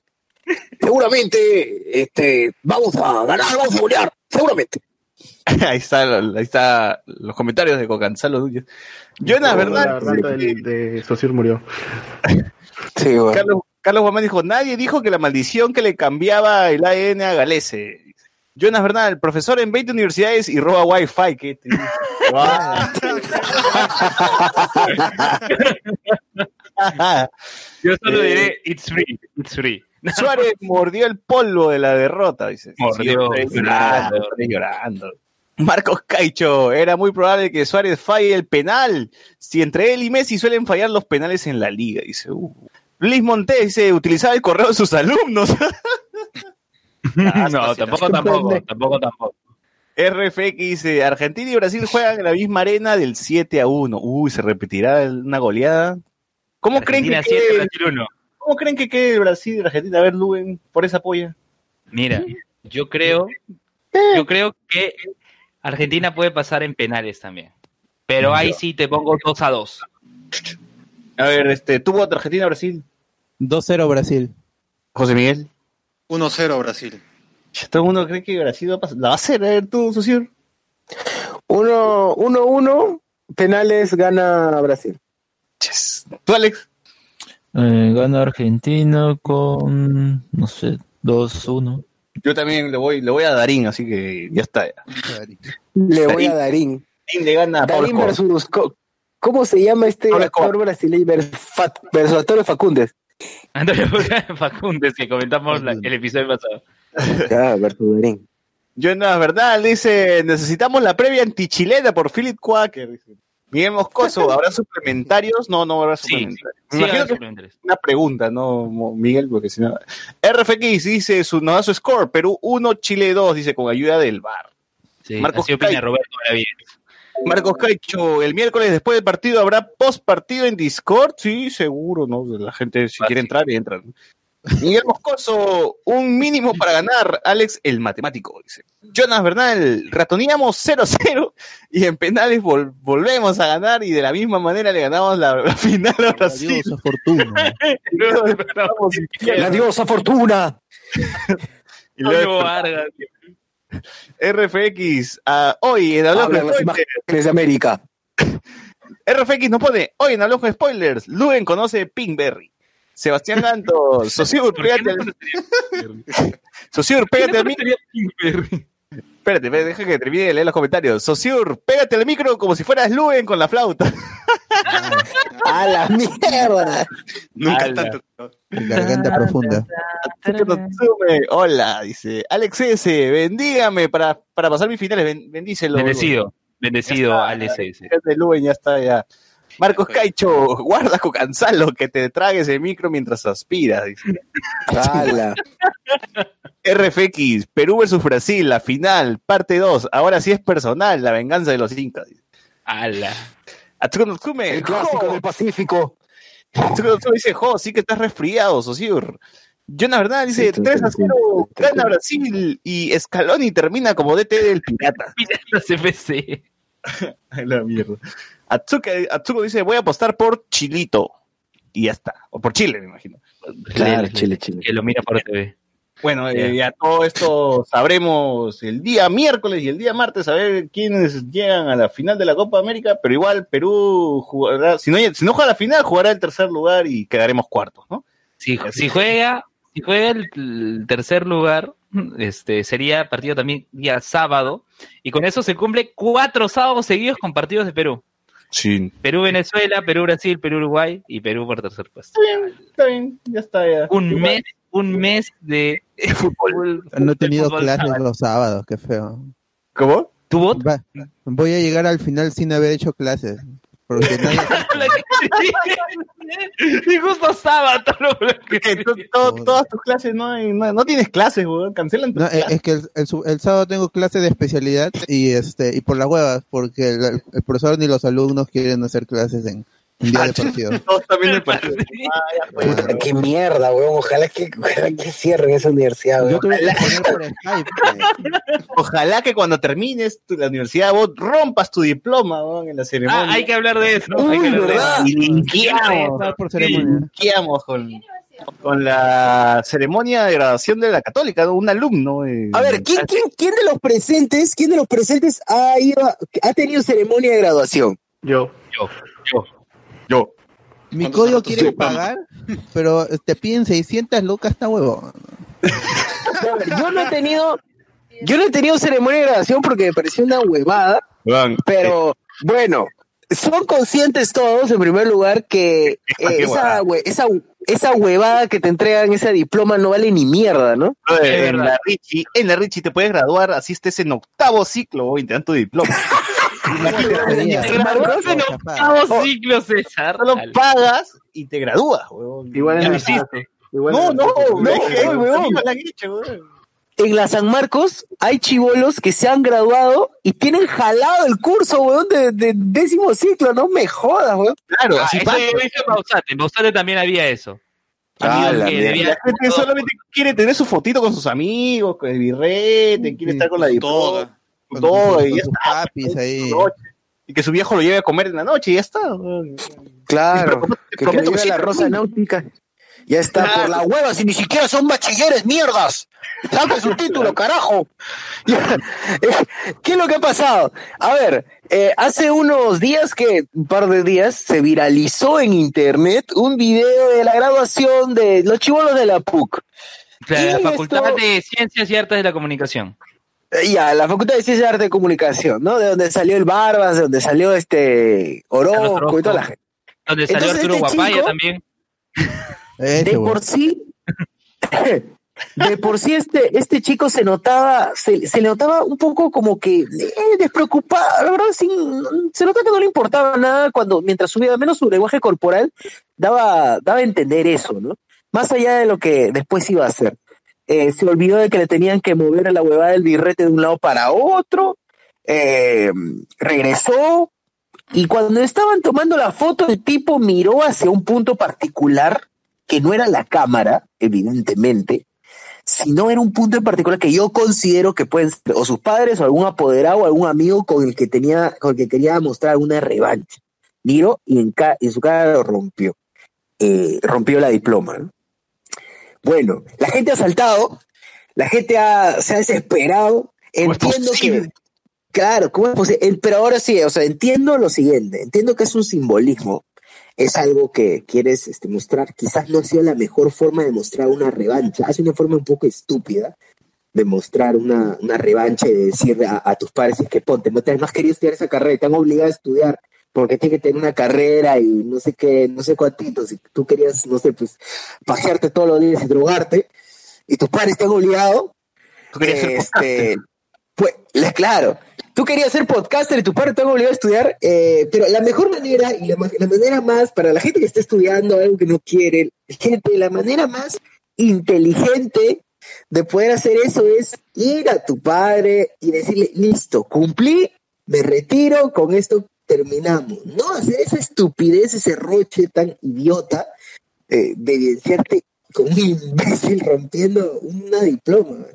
Seguramente, este, vamos a ganar, vamos a golear, seguramente. ahí está, ahí está los comentarios de Cocanzalo. Jonas, La ¿verdad? rata de murió. Sí, bueno. Carlos, Carlos Guamán dijo, nadie dijo que la maldición que le cambiaba el ADN a Galese. Jonas Bernal, el profesor en 20 universidades y roba wifi. ¿Qué te- Yo solo Eh, diré, it's free, it's free. Suárez mordió el polvo de la derrota, dice. Mordió, Sí, llorando, estoy llorando. Marcos Caicho, era muy probable que Suárez falle el penal. Si entre él y Messi suelen fallar los penales en la liga, dice. Uh. Luis Montes dice, utilizaba el correo de sus alumnos. Ah, no, tampoco, tampoco, tampoco, tampoco. RFX dice, Argentina y Brasil juegan en la misma arena del 7 a 1. Uy, ¿se repetirá una goleada? ¿Cómo creen que Argentina quede, 7, Brasil 1. ¿Cómo creen que quede Brasil y Argentina? A ver, Luen, por esa polla. Mira, yo creo, yo creo que Argentina puede pasar en penales también. Pero ahí sí te pongo 2 a 2. A ver, este, ¿tuvo otra Argentina Brasil? 2-0 Brasil. José Miguel. 1-0 Brasil. Todo el mundo cree que Brasil va a pasar. ¿La va a hacer? A ver, tú. Uno, uno, uno, penales gana Brasil. Ches. ¿Tú, Alex? Eh, gana Argentina con, no sé, 2-1. Yo también le voy, le voy a Darín, así que ya está. Ya. Le voy Darín. a Darín. Darín le gana a Darín versus, co- ¿cómo se llama este Escobar. actor brasileño versus, versus Antonio Facundes? Antonio Facundes, que comentamos la- el episodio pasado. Ah, versus Darín. Jonas Verdad dice, necesitamos la previa antichilena por Philip Quaker. dice. Miguel Moscoso, ¿habrá suplementarios? No, no habrá Sí, suplementarios. Me sí, imagino que es suplementarios. una pregunta, ¿no, Miguel? Porque si no... RFX dice, su, nos da su score, Perú 1, Chile 2, dice, con ayuda del VAR. Sí, Marcos así opina. Roberto Benavides. Marcos Caicho, el miércoles después del partido habrá post partido en Discord, sí, seguro, ¿no? La gente si quiere entrar, entra. Miguel Moscoso, un mínimo para ganar, Alex el matemático, dice. Jonas Bernal, ratoneamos 0-0 y en penales vol- volvemos a ganar y de la misma manera le ganamos la, la final a Brasil. Fortuna. Luego despertamos infierno. La diosa Fortuna. Y luego. Vargas. RFX, ah, hoy en Hablamos Hablan de las Spoilers, imágenes de América. RFX nos pone, hoy en Hablamos de Spoilers, Luen conoce Pinkberry. Sebastián Ganto, ¿Por qué pégate no al Espérate, espérate, deja que termine de leer los comentarios. Sociur, pégate al micro como si fueras Luen con la flauta. ¡A la mierda! Nunca Ala. tanto. Garganta profunda. Tsume, Hola, dice Alex S. Bendígame para, para pasar mis finales. Ben- bendícelo. Bendecido, bendecido Ya está. al SS. de Luen, ya está, ya. Marcos Caicho, guarda con Cansalo que te tragues el micro mientras aspiras. Dice. ¡Hala! RFX, Perú versus Brasil, la final, parte 2. Ahora sí es personal, la venganza de los incas. dice. Ala. Atsuko Tsume, El clásico jo, del Pacífico. Dice, jo, sí que estás resfriado, Sosur. Jonah Bernal dice 3 a 0 gana Brasil y Scaloni termina como DT del Pirata. Piratas FC. La mierda. Atsuko, Atsuko dice voy a apostar por Chilito. Y ya está. O por Chile, me imagino. Claro, Chile, Chile. Que lo mira por TV. Bueno, Ya. eh, ya todo esto sabremos el día miércoles y el día martes a ver quiénes llegan a la final de la Copa América, pero igual Perú jugará, si no, si no juega la final, jugará el tercer lugar y quedaremos cuartos, ¿no? Si, si juega, si juega el, el tercer lugar, este sería partido también día sábado, y con eso se cumple cuatro sábados seguidos con partidos de Perú. Sí. Perú-Venezuela, Perú-Brasil, Perú-Uruguay y Perú por tercer puesto. Está bien, ya está. Ya. Un Igual- mes, un mes de fútbol. No he tenido clases sábado. los sábados, qué feo. ¿Cómo? ¿Tu bot? Va- voy a llegar al final sin haber hecho clases. Porque nadie- y justo sábado. todas tus clases no, hay- no, no tienes clases, weón. Cancelan tus No, es, clases. es que el, el el sábado tengo clase de especialidad y este y por las huevas, porque el, el profesor ni los alumnos quieren hacer clases en, en día de partido. Todos también el partido. Ah. Puta, qué mierda, weón. Ojalá que, ojalá que cierren esa universidad, Yo weón. tuve que poner por Skype. eh. Ojalá que cuando termines tu- la universidad vos rompas tu diploma weón, en la ceremonia. Ah, hay que hablar de eso. Uy, hay que hablar de eso. Y linkeamos, por ceremonia. linkeamos con, con la ceremonia de graduación de la católica, ¿no? un alumno. eh, A ver, ¿quién, quién, quién de los presentes, quién de los presentes ha ido, a- ha tenido ceremonia de graduación? Yo. Yo, yo. Yo. Mi ¿Cuántos código quiere pagar, pero te piden 600 lucas, está huevo. Yo no he tenido, yo no he tenido ceremonia de graduación porque me pareció una huevada, pero bueno, son conscientes todos, en primer lugar, que eh, qué esa, esa, esa huevada que te entregan, ese diploma, no vale ni mierda, ¿no? en la Richie, en la Richie te puedes graduar, así estés en octavo ciclo, dan tu diploma. Te en octavo ciclo, César. Solo pagas y te gradúas, weón. Igual en hiciste. No, no, No, weón. En la San Marcos hay chivolos que se han graduado y tienen jalado el curso, weón, de, de décimo ciclo, no me jodas, weón. Claro, Ah, así eso pasa. en Bausate. En Bausate también había eso. Ah, Amigos la que debían- La gente solamente quiere tener su fotito con sus amigos, con el birrete, quiere estar con la diploma, Toda. Con todo, y con ya sus está. papis ahí. su noche. Y que su viejo lo lleve a comer en la noche y ya está. Claro, que, que prometo le que diga sí, la rosa náutica. Ya está, por la hueva, si ni siquiera son bachilleres, mierdas. Saca su título, carajo. Ya, eh, ¿Qué es lo que ha pasado? A ver, eh, hace unos días, que un par de días, se viralizó en internet un video de la graduación de los chivolos de la PUC. La, la Y Facultad esto- de Ciencias y Artes de la Comunicación. Eh, Ya, la Facultad de Ciencias de Arte y Comunicación, ¿no? De donde salió el Barbas, de donde salió este Orozco Orozco. y toda la gente. Donde salió Entonces, Arturo este Guapaya chico- también. Ese, de por sí, de por sí este, este chico se notaba, se, se le notaba un poco como que eh, despreocupado, la verdad, sí, se nota que no le importaba nada cuando, mientras subía, al menos su lenguaje corporal, daba, daba a entender eso, ¿no? Más allá de lo que después iba a hacer. Eh, se olvidó de que le tenían que mover la huevada del birrete de un lado para otro, eh, regresó, y cuando estaban tomando la foto, el tipo miró hacia un punto particular que no era la cámara, evidentemente, sino era un punto en particular que yo considero que pueden ser o sus padres o algún apoderado o algún amigo con el que tenía, con el que quería mostrar una revancha. Miró y en, ca- su cara lo rompió. Eh, rompió la diploma. ¿no? Bueno, la gente ha saltado, la gente ha- se ha desesperado. ¿Cómo es Entiendo que? Claro, ¿cómo es posible? Pero ahora sí, o sea, entiendo lo siguiente, entiendo que es un simbolismo, es algo que quieres este, mostrar, quizás no ha sido la mejor forma de mostrar una revancha, es una forma un poco estúpida de mostrar una, una revancha y de decir a, a tus padres, es que ponte, no te has has querido estudiar esa carrera, te han obligado a estudiar porque tienes que tener una carrera y no sé qué, no sé cuántitos, y tú querías, no sé, pues, pajearte todos los días y drogarte, y tus padres te han obligado, Tú querías ser este, pues, la- claro, tú querías ser podcaster y tu padre te han obligado a estudiar, eh, pero la mejor manera y la, la manera más para la gente que está estudiando algo que no quiere, gente, la manera más inteligente de poder hacer eso es ir a tu padre y decirle, listo, cumplí, me retiro, con esto terminamos. No hacer esa estupidez, ese roche tan idiota eh, de evidenciarte con un imbécil rompiendo una diploma.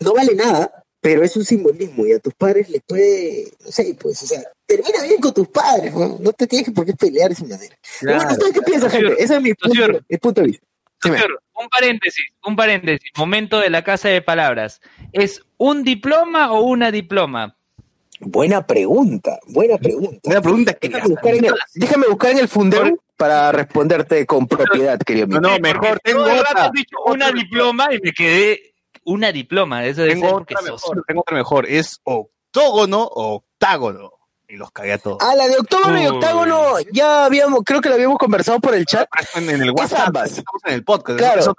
No vale nada, pero es un simbolismo y a tus padres les puede, no sé, pues, o sea, termina bien con tus padres, ¿no? No te tienes que por qué pelear de esa manera. Pero bueno, ¿ustedes qué piensan, gente? Ese es mi punto, mi punto de vista. Señor, un paréntesis, un paréntesis. Momento de la casa de palabras. ¿Es un diploma o una diploma? Buena pregunta, buena pregunta. Una pregunta que Déjame buscar en el, déjame buscar en el fundeo para responderte con propiedad, querido No, amigo. no, mejor, tengo otra. has dicho una diploma y me quedé una diploma. Eso debe Tengo otra sos- mejor, tengo otra mejor. Es octógono o octágono. Y los cagué a todos. Ah, la de octógono y octágono, ya habíamos, creo que la habíamos conversado por el chat. En, en el Es WhatsApp, ambas. estamos en el podcast. Claro.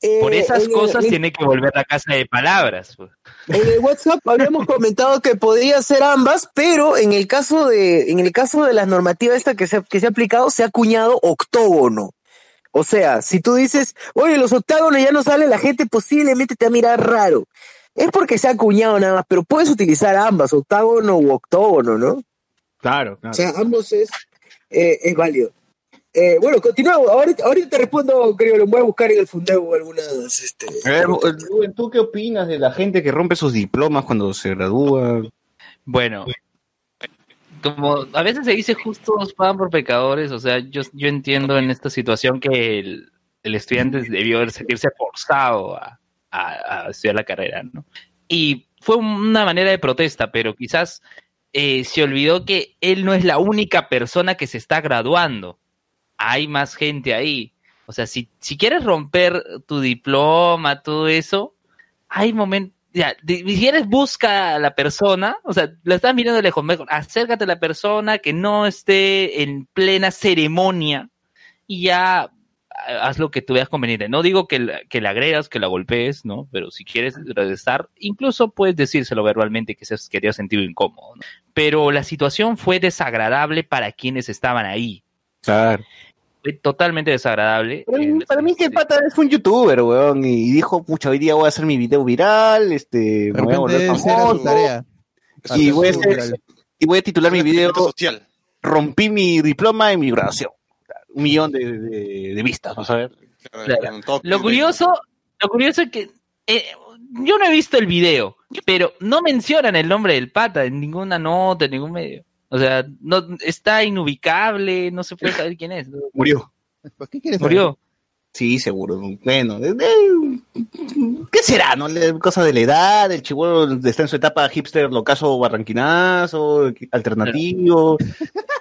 Eh, Por esas cosas en- tiene que volver la casa de palabras. pues. En el WhatsApp habíamos comentado que podía ser ambas, pero en el caso de, en el caso de las normativas esta que se, ha- que se ha aplicado, se ha acuñado octógono. O sea, si tú dices, oye, los octágonos ya no salen, la gente posiblemente te va a mirar raro. Es porque se ha acuñado nada más, pero puedes utilizar ambas, octágono u octógono, ¿no? Claro, claro. O sea, ambos es, eh, es válido. Eh, bueno, continuamos. Ahorita, ahorita te respondo, creo, lo voy a buscar en el fundeo algunas, este... A ver, Rubén, ¿tú qué opinas de la gente que rompe sus diplomas cuando se gradúa? Bueno, como a veces se dice justos pagan por pecadores, o sea, yo, yo entiendo en esta situación que el, el estudiante debió sentirse forzado a, a- a estudiar la carrera, ¿no? Y fue una manera de protesta, pero quizás eh, se olvidó que él no es la única persona que se está graduando. Hay más gente ahí. O sea, si, si quieres romper tu diploma, todo eso, hay momentos. Ya, si quieres, busca a la persona, o sea, la estás mirando de lejos, mejor, acércate a la persona que no esté en plena ceremonia y ya ah, haz lo que tú veas conveniente. No digo que, que la agredas, que la golpees, ¿no? Pero si quieres regresar, incluso puedes decírselo verbalmente que se quería sentir incómodo. Pero la situación fue desagradable para quienes estaban ahí. Claro. Fue totalmente desagradable. Para mí, Eh, para mí que el pata es un youtuber, weón, y dijo, pucha, hoy día voy a hacer mi video viral, este, me voy a volver famoso, tarea. y voy a, hacer- y voy a titular mi video social. Rompí mi diploma y mi graduación. Un millón de, de- de vistas, vas a ver. Claro. Lo curioso, lo curioso es que eh, yo no he visto el video, pero no mencionan el nombre del pata en ninguna nota, en ningún medio. O sea, no está inubicable, no se puede saber quién es. Murió. ¿Por qué quieres Murió. Sí, seguro. Bueno, de- de- ¿qué será? ¿No? Cosa de la edad, el chivolo está en su etapa hipster, locazo, barranquinazo, alternativo.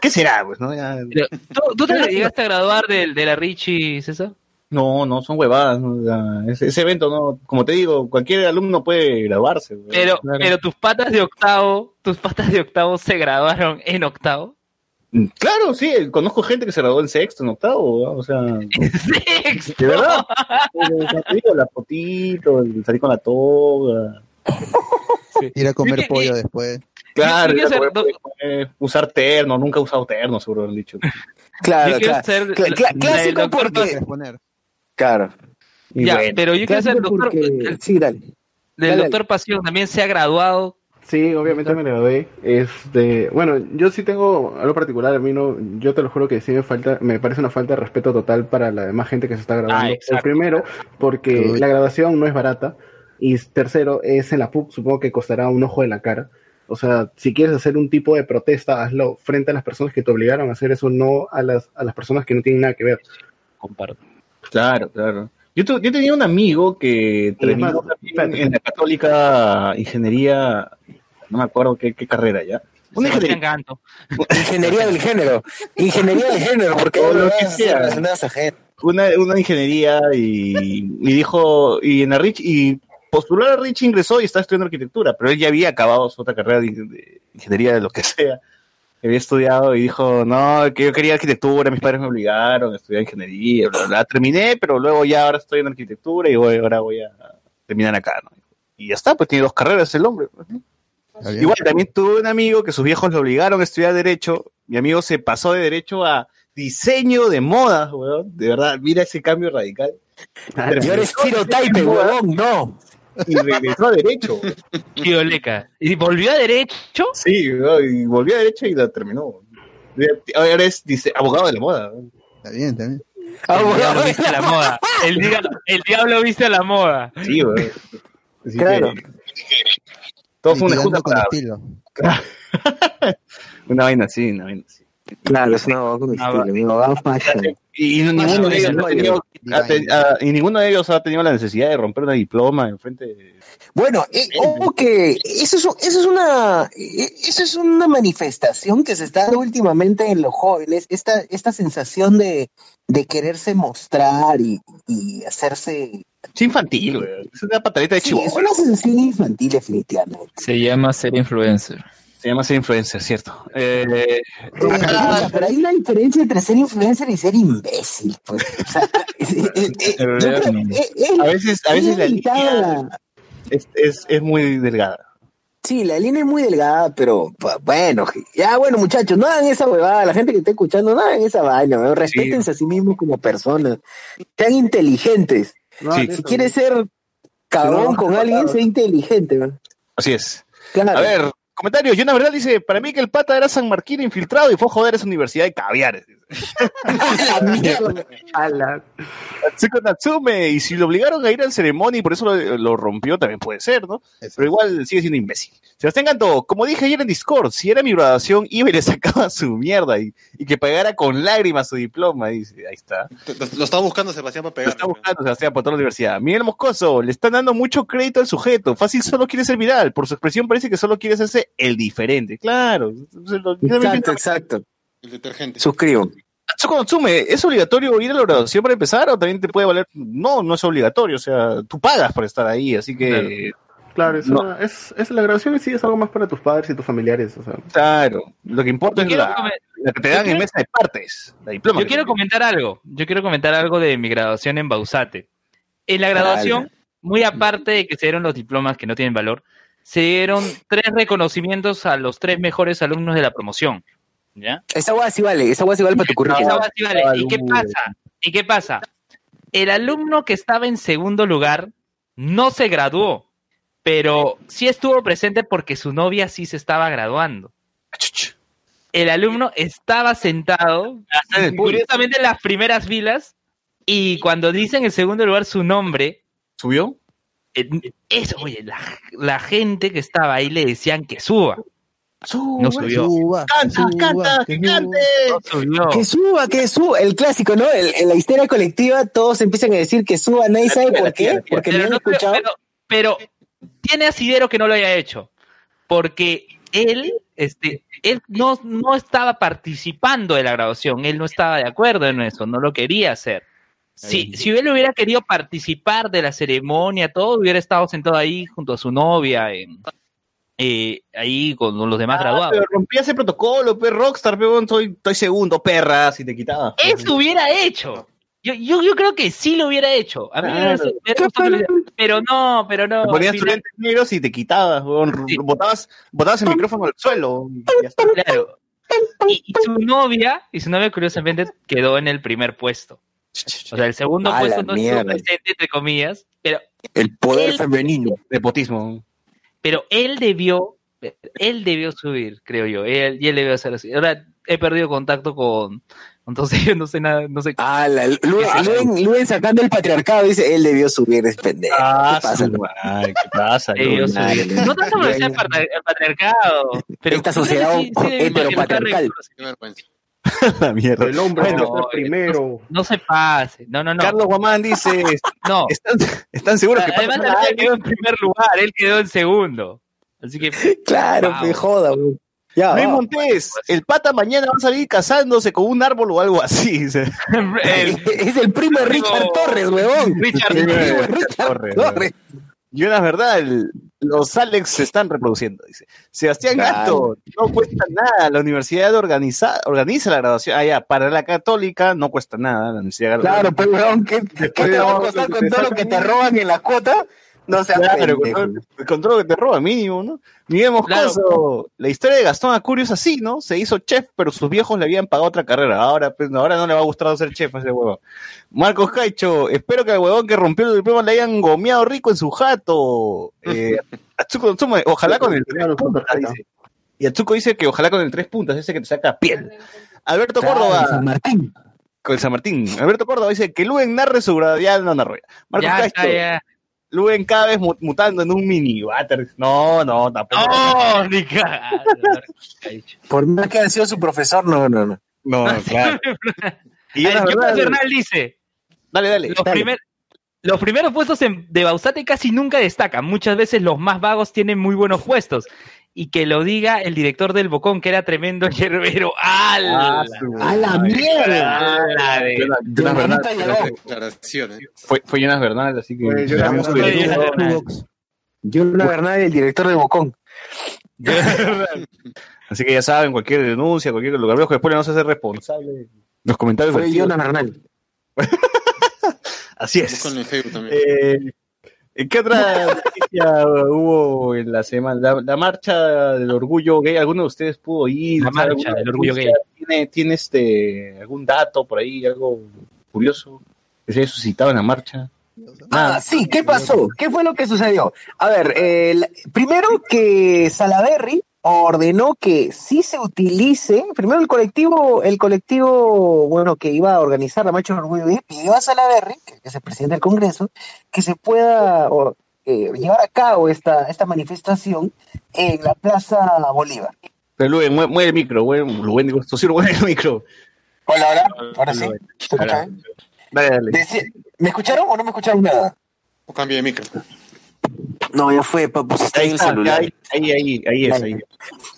¿Qué será? Pues, ¿no? Ya- Pero, ¿Tú, tú te llegaste a graduar del, de la Richie, César? No, no, son huevadas. ¿no? O sea, ese, ese evento, no, como te digo, cualquier alumno puede graduarse. Pero, Claro. pero tus patas de octavo, tus patas de octavo se graduaron en octavo. Claro, sí, conozco gente que se graduó en sexto, en octavo, ¿no? o sea, Sexto. de verdad. La fotito, el salir con la toga. Ir a comer pollo después. Claro, eh, usar terno, nunca he usado terno, seguro han dicho. Claro, claro. cla- la clásico porque... Claro. Y Ya, bueno, pero yo quiero ser el Clásico doctor. porque... El, Sí, dale. del dale. doctor Pasión también se ha graduado. Sí, obviamente me gradué. Este, bueno, yo sí tengo algo particular, a mí no, yo te lo juro que sí me falta, me parece una falta de respeto total para la demás gente que se está graduando. Ah, exacto. El primero, porque Uy. la graduación no es barata. Y tercero, es en la PUC, supongo que costará un ojo de la cara. O sea, si quieres hacer un tipo de protesta, hazlo frente a las personas que te obligaron a hacer eso, no a las, a las personas que no tienen nada que ver. Comparto. Claro, claro. Yo, tu- yo tenía un amigo que terminó en la católica ingeniería, no me acuerdo qué, qué carrera ya. Una ingeniería. Ingeniería del género. Ingeniería del género, porque O lo que sea. una, una ingeniería y, y dijo, y en la Rich, y postuló a la Rich, ingresó y estaba estudiando arquitectura, pero él ya había acabado su otra carrera de, de ingeniería, de lo que sea. Había estudiado y dijo, no, que yo quería arquitectura, mis padres me obligaron a estudiar ingeniería, bla, bla, bla. Terminé, pero luego ya ahora estoy en arquitectura y voy, ahora voy a terminar acá, ¿no? Y ya está, pues tiene dos carreras el hombre. pues. Igual también tuve un amigo que sus viejos lo obligaron a estudiar Derecho. Mi amigo se pasó de Derecho a diseño de modas, weón. De verdad, mira ese cambio radical. Yo eres Ciro Taipe, huevón, no. Y regresó a Derecho. Tío Leca. ¿Y volvió a derecho? Sí, y volvió a Derecho y la terminó. Ahora es dice, abogado de la moda. Está bien, está bien. Ah, El bueno. diablo viste a la moda. El, diablo, el diablo viste a la moda. Sí, güey. Así Claro. que, todo fue una excusa con para estilo. una vaina así, una vaina así. Claro, es una boda con estilo, amigo. Va fashion. Y, y ninguno de ellos ha tenido, ha te- ha- y ninguno de ellos ha tenido la necesidad de romper una diploma en frente de... Bueno, eh, ojo que eso es, eso es una eh, eso es una manifestación que se está dando últimamente en los jóvenes, esta, esta sensación de, de quererse mostrar y, y hacerse Es infantil, güey. Es una pataleta de Sí, chivo. es una sensación infantil definitivamente. Se llama ser influencer. Se llama ser influencer, ¿cierto? Eh, Pero, pero hay una diferencia entre ser influencer y ser imbécil. Pues. O sea, yo creo a veces, a es veces la línea es, es, es muy delgada. Sí, la línea es muy delgada, pero bueno, ya bueno muchachos, no hagan esa huevada, la gente que está escuchando, no hagan esa vaina, weón, respétense a sí mismos como personas, sean inteligentes. No, Sí. Si quieres ser no, con no, alguien, no. sé inteligente. weón. Así es. Claro. A ver, comentario. Yo, la verdad, dice: Para mí que el pata era San Martín infiltrado y fue joder esa universidad de caviares. La mierda. A la- Atsuko Natsume, y si lo obligaron a ir al ceremonia y por eso lo, lo rompió, también puede ser, ¿no? Pero igual sigue siendo imbécil. Sebastián Canto, como dije ayer en Discord, si era mi graduación, iba y le sacaba su mierda y, y que pagara con lágrimas su diploma, dice, ahí está. Lo, lo estaba buscando Sebastián para Lo pegar. está buscando Sebastián por toda la universidad. Miguel Moscoso, le están dando mucho crédito al sujeto. Fácil solo quiere ser viral. Por su expresión parece que solo quiere hacerse el diferente. Claro. Lo- Exacto, exacto. El detergente. Suscribo. Atsuko Natsume, ¿es obligatorio ir a la graduación para empezar o también te puede valer? No, no es obligatorio, o sea, tú pagas por estar ahí, así que, Claro, es, No. una- es, es la grabación en sí es algo más para tus padres y tus familiares. O sea, claro, lo que importa Yo es la, la que te dan en mesa de partes, la diploma. yo quiero comentar algo. Yo quiero comentar algo de mi graduación en Bausate. En la graduación, muy aparte de que se dieron los diplomas que no tienen valor, se dieron tres reconocimientos a los tres mejores alumnos de la promoción. ¿Ya? Esa hueá sí vale, esa hueá sí vale para tu currículum. Esa vale. ¿Y qué pasa? ¿Y qué pasa? El alumno que estaba en segundo lugar no se graduó, pero sí estuvo presente porque su novia sí se estaba graduando. El alumno estaba sentado, curiosamente en las primeras filas, y cuando dicen en segundo lugar su nombre, ¿Subió? eso, oye, la, la gente que estaba ahí le decían que suba. No subió. Suba, ¡Canta, suba, canta, que suba. cante! No subió. Que suba, que suba, el clásico, ¿no? El- en la histeria colectiva todos empiezan a decir que suba, nadie sabe por qué, porque no Pero, han no creo- escuchado. pero, pero tiene asidero que no lo haya hecho. Porque él, este, él no, no estaba participando de la grabación, él no estaba de acuerdo en eso, no lo quería hacer. Si, si él hubiera querido participar de la ceremonia, todo, hubiera estado sentado ahí junto a su novia, en- eh, ahí con los demás Ah, graduados. pero rompía ese protocolo, pe, Rockstar, pe, weón, soy, estoy segundo, perra, si te quitaba. Eso hubiera hecho. Yo, yo, yo creo que sí lo hubiera hecho. A mí Claro. hubiera pero no, pero no. Te ponías estudiantes negros y te quitabas, weón, Sí. botabas, botabas el micrófono al suelo. y ya está. Claro. Y, y su novia, y su novia curiosamente quedó en el primer puesto. O sea, el segundo A puesto la no estuvo mierda. presente, entre comillas, pero, El poder Él- femenino. Nepotismo. Pero él debió, él debió subir, creo yo. Él, y él debió hacer así. Ahora he perdido contacto con, entonces yo no sé nada, no sé. Ah, la, Luen, Luen- Luen sacando el patriarcado dice, él debió subir, es pendejo. Ah, ¿Qué pasa? su madre, ¿qué pasa? debió Luna? subir. No tanto por ser el patriarcado, pero Esta sociedad sí- sí heteropatriarcal. Qué vergüenza. La mierda. el hombre Bueno, debe ser primero. No se pase. No, no, no. Carlos Guamán dice, no. ¿están, están seguros que Además, pasa él quedó en primer lugar, él quedó en segundo. Así que Claro, Wow. me joda, weón. Ya, Luis va. Montés, el pata mañana va a salir casándose con un árbol o algo así. el- es el primo de Richard Torres. Richard Torres, Richard Torres, Torres. Y una verdad, el- los Alex se están reproduciendo, dice. Sebastián. Gato, no cuesta nada, la universidad organiza, organiza la graduación. Ah, ya, para la católica no cuesta nada, la universidad Claro, weón, ¿qué, qué te va a costar con todo lo que te roban en la cuota? No seas Claro, con pendejo. todo el control que te roba mínimo, ¿no? Miguel Moscoso, la historia de Gastón Acurio es así, ¿no? Se hizo chef, pero sus viejos le habían pagado otra carrera. Ahora, pues, ahora no le va a gustar ser chef a ese huevón. Marcos Caicho, espero que al huevón que rompió el diploma le hayan gomeado rico en su jato. Eh, ojalá con el tres Claro, puntas, perfecto. dice. Y Atsuko dice que ojalá con el tres puntas, ese que te saca piel. Alberto Claro, Córdoba, San Martín. con el San Martín. Alberto Córdoba dice que Luen narre su grado. Ya no narro. ya. Marcos ya. Luen cada vez mu- mutando en un mini water. No, no, tampoco. ¡Oh, ni! Por más que haya sido su profesor, no, no, no. No, claro. Y A ver, verdad- Bernal dice, Dale, dale. los, primer- los primeros puestos en- de Bausate casi nunca destacan. Muchas veces los más vagos tienen muy buenos puestos. Y que lo diga el director del Bocón, que era tremendo yerbero. ¡Ala! Ah, ¡A la mierda! ¡Ala de- Jonas- Jonas Bernal. Declaraciones. Fue, fue Jonas Bernal, así que. Fue Jonas Bernal. Jonas Bernal. El director de Bocón. Así que ya saben, cualquier denuncia, cualquier lugar, que después no se hace responsable. Los comentarios. Fue. Jonas Bernal. Así es. Eh, ¿Qué otra noticia hubo en la semana? La, la marcha del orgullo gay, ¿alguno de ustedes pudo ir? La marcha ¿Alguna del orgullo noticia? ¿Tiene, tiene este, algún dato por ahí, algo curioso que se haya suscitado en la marcha? Ah, sí, ¿qué pasó? ¿Qué fue lo que sucedió? A ver, eh, primero que Salaberry ordenó que sí se utilice, primero el colectivo, el colectivo, bueno, que iba a organizar la marcha del orgullo gay, pidió a Salaberry, que es el presidente del Congreso, que se pueda o, eh, llevar a cabo esta, esta manifestación en la Plaza Bolívar. Pero Luen, mueve, mueve el micro, mueve, Luen, digo, esto sí, mueve el micro. Hola, hola, ahora sí. Dale, dale. ¿Me escucharon o no me escucharon nada? O cambio de micro. No, ya fue, papu, está Ahí el celular. ahí, ahí, ahí, ahí es, ahí.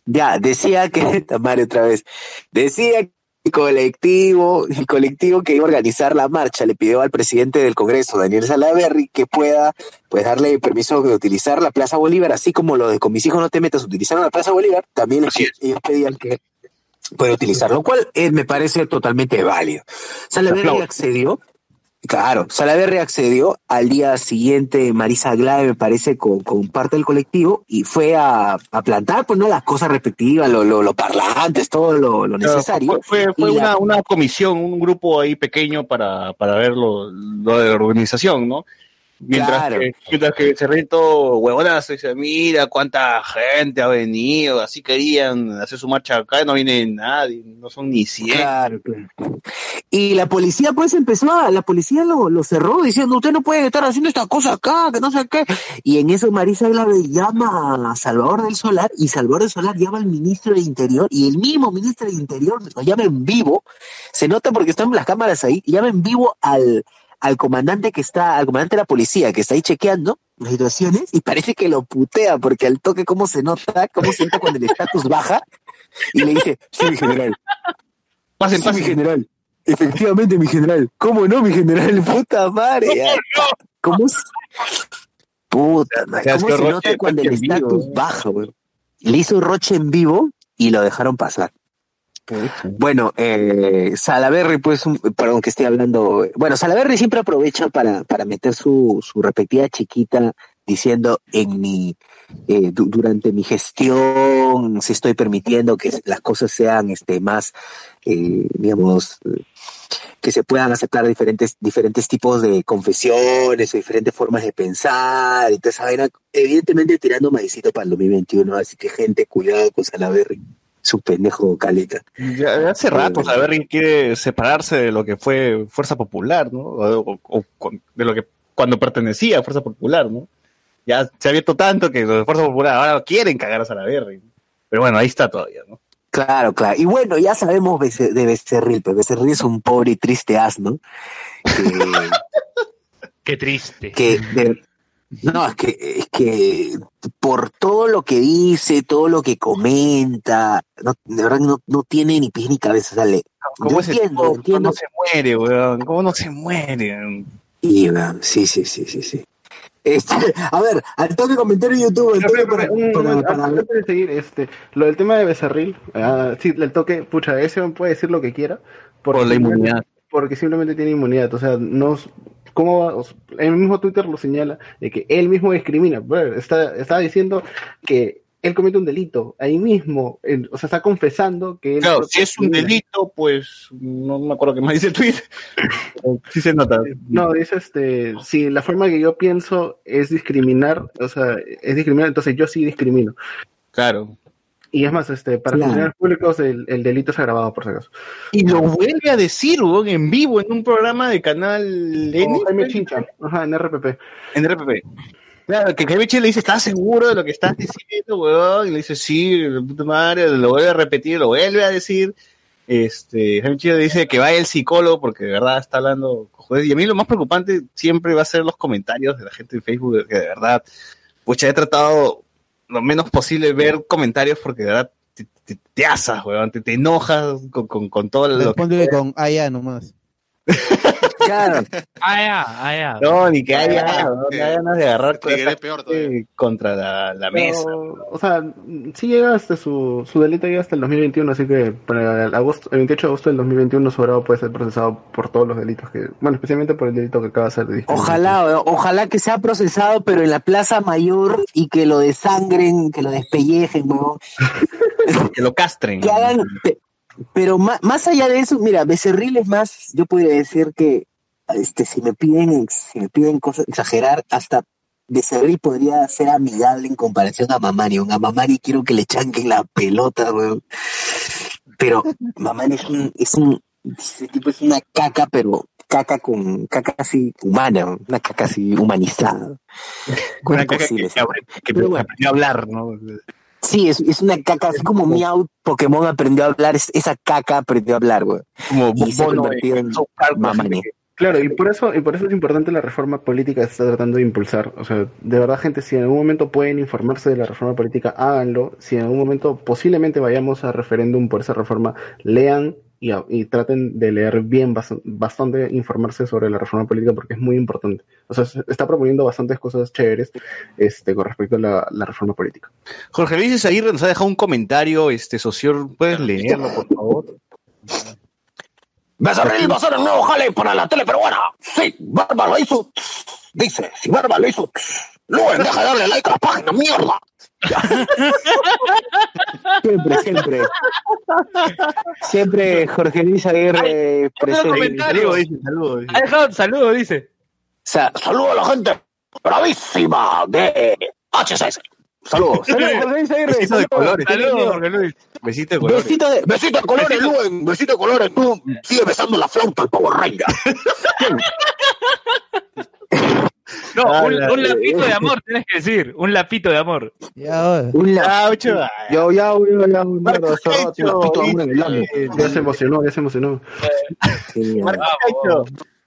Ya, decía que, Tamare otra vez, decía que el colectivo, el colectivo que iba a organizar la marcha le pidió al presidente del Congreso, Daniel Salaverry, que pueda pues darle permiso de utilizar la Plaza Bolívar, así como lo de con mis hijos no te metas, utilizaron la Plaza Bolívar, también les- ellos pedían que pueda utilizar, lo cual eh, me parece totalmente válido. Salaverry accedió, Claro, Salaverry accedió al día siguiente, Marisa Glave, me parece, con, con parte del colectivo y fue a, a plantar, pues, ¿no? Las cosas respectivas, lo, lo, lo parlantes, todo lo, lo necesario. Fue, fue, fue Y la- una, una comisión, un grupo ahí pequeño para, para ver lo, lo de la organización, ¿no? Mientras, Claro. que, mientras que todo huevonazo y dice, mira cuánta gente ha venido, así querían hacer su marcha acá, no viene nadie, no son ni 100. Claro, claro. Y la policía, pues, empezó a, la policía lo, lo cerró diciendo, usted no puede estar haciendo esta cosa acá, que no sé qué. Y en eso Marisa Glave llama a Salvador del Solar y Salvador del Solar llama al ministro de Interior y el mismo ministro de Interior lo llama en vivo. Se nota porque están las cámaras ahí, llama en vivo al, al comandante que está, al comandante de la policía que está ahí chequeando las situaciones y parece que lo putea porque al toque cómo se nota, cómo se nota cuando el estatus baja y le dice, sí, mi general, Pasen, Sí, pasen. mi general. Efectivamente, mi general. ¿Cómo no, mi general? Puta madre. ¿Cómo se... Puta madre. Es ¿Cómo se nota cuando el estatus eh. baja, güey? Le hizo Roche en vivo y lo dejaron pasar. Bueno, eh, Salaberry, pues, un- perdón que esté hablando. Bueno, Salaberry siempre aprovecha para, para meter su, su respectiva chiquita diciendo en mi, eh, du- durante mi gestión, si estoy permitiendo que las cosas sean este, más, eh, digamos, que se puedan aceptar diferentes, diferentes tipos de confesiones o diferentes formas de pensar y toda esa vaina, evidentemente tirando maicito para el 2021, así que gente, cuidado con Salaberry, su pendejo caleta. Ya, hace rato, a ver, quiere separarse de lo que fue Fuerza Popular, ¿no? O, o- o con- de lo que cuando pertenecía a Fuerza Popular, ¿no? Ya se ha abierto tanto que los de Fuerza Popular ahora quieren cagar a Salaverry. Pero bueno, ahí está todavía, ¿no? Claro, claro. Y bueno, ya sabemos de Becerril, pero Becerril es un pobre y triste asno. Que, Qué triste. que de- no, es que, es que por todo lo que dice, todo lo que comenta, no, de verdad no, no tiene ni pies ni cabeza. Sale. ¿Cómo Yo ese entiendo, tipo entiendo. no se muere, weón? ¿Cómo no se muere? Y, weón, sí, sí, sí, sí, sí. Este, a ver, al toque comentario en YouTube, al toque para, Un- para- para- antes de seguir, este, lo del tema de Becerril, ah, sí, el toque, pucha, ese puede decir lo que quiera. Por la inmunidad. Porque simplemente tiene inmunidad, o sea, no, ¿cómo va? O sea, el mismo Twitter lo señala de que él mismo discrimina, está, está diciendo que él comete un delito, ahí mismo, o sea, está confesando que él Claro, si es un delito, pues no me acuerdo qué más dice el tweet. Sí se nota. No, dice este, si la forma que yo pienso es discriminar, o sea, es discriminar, entonces yo sí discrimino. Claro. Y es más, este, para Claro. funcionarios públicos el, el delito es agravado, por si acaso. Y lo vuelve a decir, weón, en vivo, en un programa de canal N. Jaime Chincha, ajá, en RPP. En RPP. Claro, que Jaime Chincha le dice, ¿estás seguro de lo que estás diciendo, weón? Y le dice, sí, puta madre, lo vuelve a repetir, lo vuelve a decir. Este, Jaime Chincha le dice que vaya el psicólogo porque de verdad está hablando cojones. Y a mí lo más preocupante siempre va a ser los comentarios de la gente en Facebook, que de verdad, pues he tratado lo menos posible ver comentarios porque de verdad te, te, te asas, weón, te, te enojas con, con, con todo lo que... Responde con allá nomás. Claro. Ah, ya, ah, ya. No, ni que Ah, haya no, ganas de agarrar peor contra la, la Pero, mesa. O sea, sí llega hasta su, su delito llega hasta el 2021, así que para el, agosto, el 28 de agosto del 2021 su grado puede ser procesado por todos los delitos que, bueno, especialmente por el delito que acaba de ser. Ojalá, ojalá que sea procesado, pero en la Plaza Mayor y que lo desangren, que lo despellejen, weón. Que lo castren. Que hagan, pero ma- más, allá de eso, mira, Becerril es más, yo podría decir que este, si me piden, si me piden cosas, exagerar, hasta Becerril podría ser amigable en comparación a Mamani. A Mamani quiero que le chanquen la pelota, weón. Pero Mamani es un, es un, ese tipo es una caca, pero caca con, caca así humana, una caca así humanizada. ¿Cómo Una caca que, que, que Pero bueno. hablar, ¿no? Sí, es, es una caca, así como Meow Pokémon aprendió a hablar, es- esa caca aprendió a hablar, güey. Como Y se en Mamani. que- Claro, y por eso, y por eso es importante la reforma política que se está tratando de impulsar. O sea, de verdad, gente, si en algún momento pueden informarse de la reforma política, háganlo. Si en algún momento posiblemente vayamos a referéndum por esa reforma, lean y, y traten de leer bien, bas- bastante informarse sobre la reforma política porque es muy importante. O sea, se está proponiendo bastantes cosas chéveres este, con respecto a la, la reforma política. Jorge Luis Aguirre nos ha dejado un comentario, este socio, ¿puedes leerlo, por favor? Becerril va a ser el nuevo jale para la tele peruana. Sí, Barba lo hizo. Dice, si Barba lo hizo, Luen, deja de darle like a la página, mierda. Siempre, siempre. Siempre Jorge Luis Aguirre presente. Ha dejado un saludo, dice. Sa- Saludo a la gente bravísima de HCS. Saludos. Saludos, Jorge Luis Aguirre. Besito de colores. Saludos, Jorge Luis. Besito de colores. Besito de, Besito de colores, Luen. Besito de colores. Tú sigue besando la flauta al Power Ranger. No, Ah, un, la- un lapito de amor, tienes que decir. Un lapito de amor. Ya, un la- Ah. Yo, ya, ya, ya, Caicho, lapito de amor en el ano. dice- Ya se emocionó, ya se emocionó. Sí.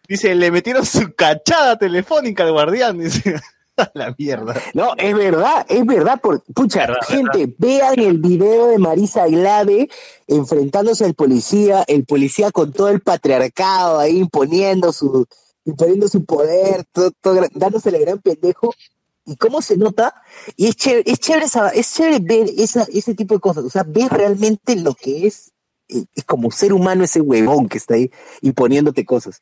Dice, le metieron su cachada telefónica al guardián. Dice, a la mierda. No, es verdad, es verdad. Por, pucha, Verdad, gente, vean el video de Marisa Glave enfrentándose al policía, el policía con todo el patriarcado ahí imponiendo su, imponiendo su poder, todo, todo gra- dándose el gran pendejo. ¿Y cómo se nota? Y es chévere, es chévere, esa- es chévere ver esa, ese tipo de cosas. O sea, ver realmente lo que es, es como ser humano ese huevón que está ahí imponiéndote cosas.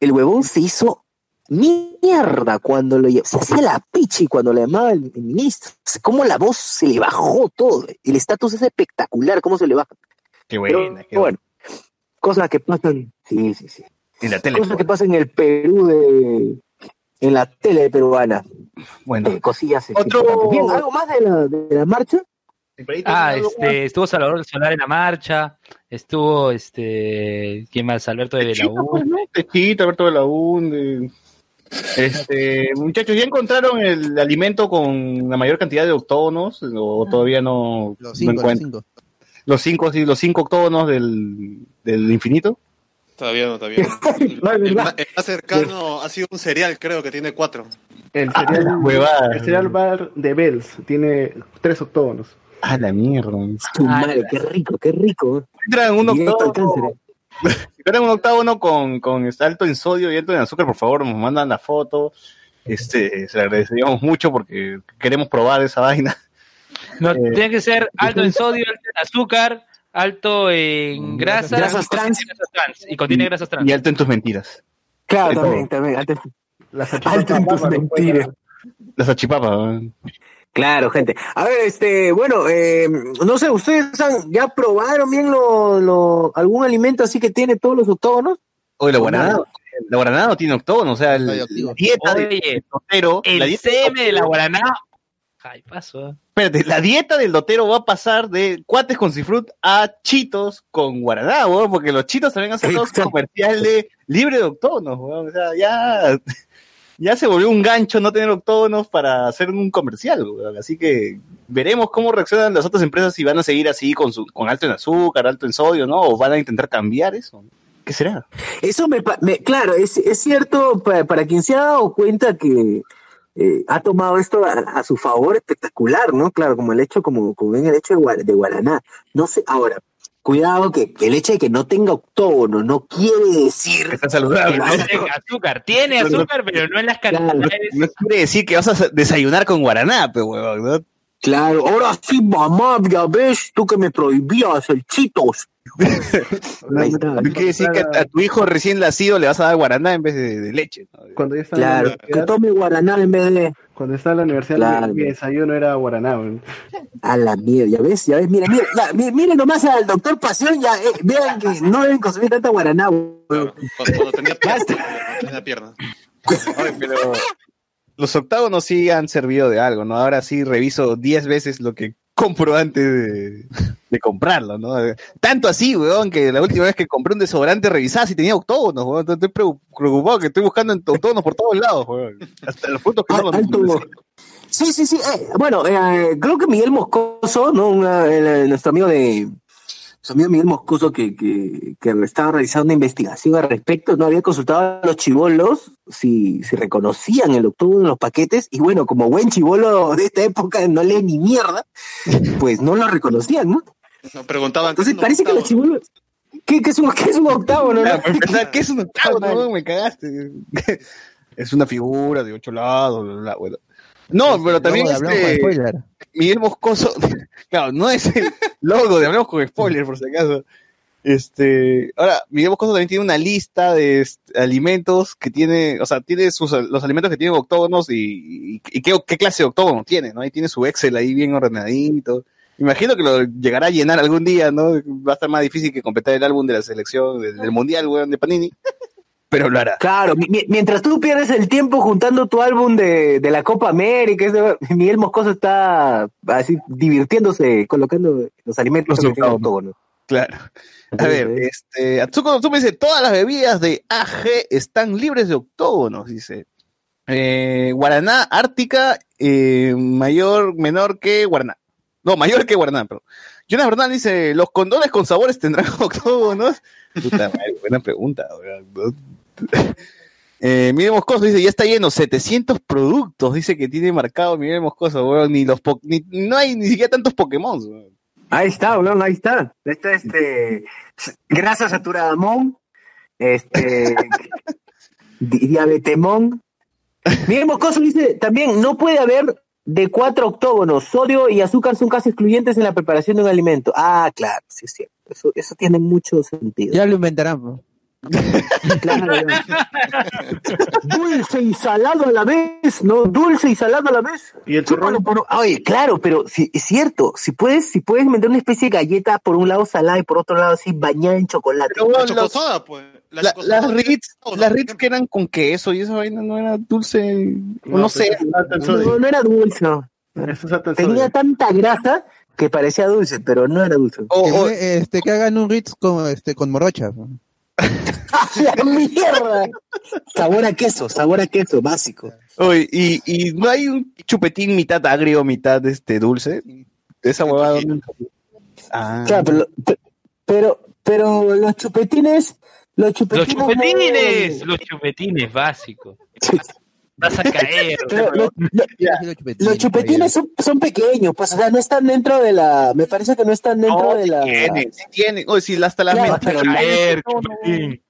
El huevón se hizo mierda cuando lo se hacía la pichi cuando le llamaba el, el ministro. O sea, cómo la voz se le bajó todo. El estatus es espectacular, cómo se le baja. Qué Pero, buena, qué buena. bueno, cosas que pasan, sí, sí, sí. En la tele. Cosas que pasan en el Perú de en la tele peruana. Bueno, Eh, cosillas. Otro-. Bien, algo más de la, de la marcha. Ah, este, estuvo Salvador Solar en la marcha, estuvo este, ¿quién más? Alberto de Belaú. Techito, Alberto de la UND. Este, muchachos, ¿ya encontraron el alimento con la mayor cantidad de octógonos? ¿O todavía no, Los no cinco, los cinco. Los cinco, sí, los cinco octógonos del, del infinito. Todavía no, todavía no. El, No, es el verdad. ma- el más cercano ha sido un cereal, creo que tiene cuatro. El Ah, cereal, huevada. el cereal bar de Bells tiene tres octógonos. Ah, la mierda. Su madre, qué rico, qué rico. Encuentran un cáncer. si encuentran un octágono con, con este alto en sodio y alto en azúcar, por favor, nos mandan la foto. Este, se le agradeceríamos mucho porque queremos probar esa vaina. No, Eh, tiene que ser alto en sodio, alto en azúcar, alto en grasa, Grasas y contiene trans. grasas trans, y contiene grasas trans. Y alto en tus mentiras. Claro, también, también. Las alto en tus mentiras. Las achipapas. Claro, gente. A ver, este, bueno, eh, no sé, ¿ustedes han, ya probaron bien lo, lo, algún alimento así que tiene todos los octógonos? Oye, la guaranada, la guaranada no tiene octógono, o sea, el- Radioactivo. la dieta Oye, de Totero, la El dieta CM de la Guaraná. Ay, paso. espérate, la dieta del lotero va a pasar de cuates con cifrut a chitos con guaraná, weón, porque los chitos también hacen un comercial de libre de octógonos, weón. O sea, ya, ya se volvió un gancho no tener octógonos para hacer un comercial. Así que veremos cómo reaccionan las otras empresas si van a seguir así con su, con alto en azúcar, alto en sodio, ¿no? O van a intentar cambiar eso. ¿Qué será? Eso me, me- claro, es, es cierto para, para quien se ha dado cuenta que eh, ha tomado esto a, a su favor espectacular, ¿no? Claro, como el hecho, como, como ven el hecho de, de Guaraná. No sé, ahora, cuidado que el hecho de que no tenga octógono no quiere decir Está saludable, que ¿no? vas a- Tiene azúcar, tiene azúcar, pero no en las cantidades. No quiere decir que vas a desayunar con guaraná, pero huevón, ¿no? Claro, ahora sí, mamá, ya ves, tú que me prohibías el chitos. Está. No quiere decir que a, a tu hijo recién nacido le vas a dar guaraná en vez de, de leche. ¿no? Cuando en la Claro, que tome guaraná en vez de... cuando estaba en la universidad, Claro. mi desayuno era guaraná. weón. A la mierda, ya ves, ya ves, mira, mira, ya, mi- miren nomás al doctor Pasión, ya, eh, vean que no deben consumir tanta guaraná, weón. Cuando, tenía pierna. pierna. Ay, pero los octágonos sí han servido de algo, ¿no? Ahora sí reviso 10 veces lo que compro antes de, de comprarlo, ¿no? Tanto así, weón, que la última vez que compré un desodorante revisaba si tenía octógonos, weón. Entonces Estoy preocupado que estoy buscando octógonos por todos lados, weón. Hasta los puntos que no Al- los. Sí, sí, sí. eh, bueno, eh, creo que Miguel Moscoso, ¿no? Una- el- nuestro amigo de. Nuestro amigo Miguel Moscoso, que, que, que estaba realizando una investigación al respecto, no había consultado a los chivolos si, si reconocían el octógono en los paquetes, y bueno, como buen chivolo de esta época no lee ni mierda, pues no lo reconocían, ¿no? Nos preguntaban. Entonces ¿qué es un parece que los octavo? chivolos. ¿Qué, qué es un, qué es un? Claro, no? para empezar, ¿qué es un octágono? weón? Me cagaste. Es una figura de ocho lados, bla, bla, bueno. No, pero también este. Miguel Moscoso, claro, no es el logo de Hablamos con Spoiler, por si acaso. Este, ahora, Miguel Moscoso también tiene una lista de este, alimentos que tiene, o sea, tiene sus, los alimentos que tienen octógonos y, y, y qué, qué clase de octógono tiene, ¿no? Ahí tiene su Excel ahí bien ordenadito. Imagino que lo llegará a llenar algún día, ¿no? Va a estar más difícil que completar el álbum de la selección, del, del mundial, weón, de Panini. Pero lo hará. Claro, mi- mi- mientras tú pierdes el tiempo juntando tu álbum de, de la Copa América, ese- Miguel Moscoso está así divirtiéndose, colocando los alimentos tienen octógonos. octógono. Claro. A ver, este, Atsuko tú me dice, todas las bebidas de AG están libres de octógonos, dice. Eh, Guaraná, Ártica, eh, mayor, menor que Guaraná. No, mayor que Guaraná, pero. Jonas Bernal dice, ¿los condones con sabores tendrán octógonos? Puta madre, buena pregunta. Eh, Miguel Moscoso dice, ya está lleno, 700 productos, dice que tiene marcado Miguel Moscoso, weón, ni los po- ni, no hay ni siquiera tantos Pokémon, weón. Ahí está, weón, ahí está. Está este grasa saturada mon, este di- diabetemón. Miguel Moscoso dice también no puede haber de cuatro octógonos, sodio y azúcar son casi excluyentes en la preparación de un alimento. Ah, claro, sí es cierto. Eso, eso tiene mucho sentido. Ya lo inventarán. ¿no? Claro, Dulce y salado a la vez, ¿no? Dulce y salado a la vez. Y el bueno, por- oye, claro, pero sí, es cierto, si puedes, si puedes meter una especie de galleta por un lado salada y por otro lado así bañada en chocolate. Pero, La weón, los- chocosoda, pues. La La- chocosoda las Ritz, las Ritz que eran con queso y esa vaina no era dulce, no, No, sé. No, no era dulce, no. Tenía tanta grasa que parecía dulce, pero no era dulce. O- o- este, que hagan un Ritz con, este, con morocha. ¿no? ¡La mierda! Sabor a queso, sabor a queso, básico. oye, y, y no hay un chupetín mitad agrio, mitad este dulce. De esa huevada. ¿dónde? Ah, Claro, pero, pero, pero los chupetines, los Los chupetines. no- chupetines, los chupetines básicos. Vas a caer. Pero lo- los chupetines, Los chupetines son, son pequeños, pues, o sea, no están dentro de la. Me parece que no están dentro no, de la. tiene, sí tiene. Oye, sí, hasta las Claro, pero caer, chupetín.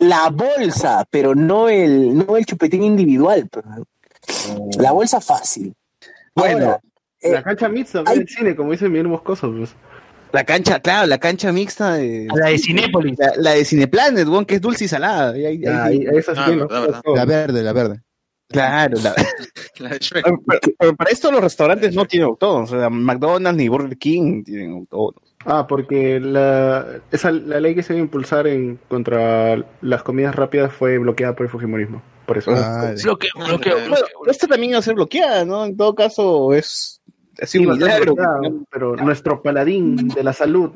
La bolsa, pero no el, no el chupetín individual. La bolsa fácil. Bueno, Ahora, eh, La cancha mixta hay- del cine, como dice Miguel Moscoso, pues. La cancha, claro, la cancha mixta de. La de Cinépolis. La, la de Cineplanet, weón, que es dulce y salada. Ahí- ahí- Ah, ahí- Ah. La verde, la verde. Claro, la- La de Shrek. pero, para esto los restaurantes no tienen octógonos. O sea, McDonald's ni Burger King tienen octógonos. Ah, porque la, esa, la ley que se iba a impulsar en contra las comidas rápidas fue bloqueada por el Fujimorismo. Por eso. Ah, Bloqueo, bloqueo, Bueno, bloqueo. esta también iba a ser bloqueada, ¿no? En todo caso, es un Sí, milagro. Pero nuestro paladín de la salud,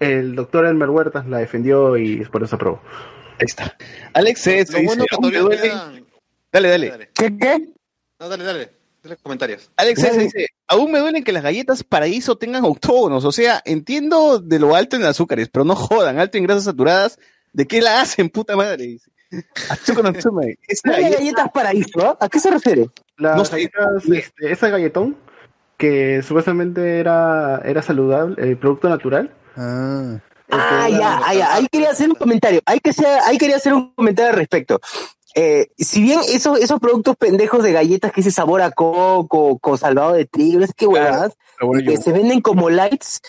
el doctor Elmer Huertas, la defendió y por eso aprobó. Ahí está. Alex C. Lo bueno que "Aún me todavía duele". quedan- Dale, dale. ¿Qué, qué? No, dale, dale. Dale comentarios. Alex S. dice, aún me duelen que las galletas paraíso tengan octógonos. O sea, entiendo de lo alto en azúcares, pero no jodan, alto en grasas saturadas. ¿De qué la hacen, puta madre? Dice. Atsuko no Tsume. Esta ¿Cuál es galleta- galletas paraíso? ¿ah? ¿A qué se refiere? Las No sé. galletas, este, esa galletón, que supuestamente era, era saludable, eh, producto natural. Ah. Ah, ya, ah, ya. Ahí quería hacer un comentario. Ahí, que sea, ahí quería hacer un comentario al respecto. Eh, si bien esos, esos productos pendejos de galletas que ese sabor a coco, con salvado de trigo, es que huevadas, que se venden como lights,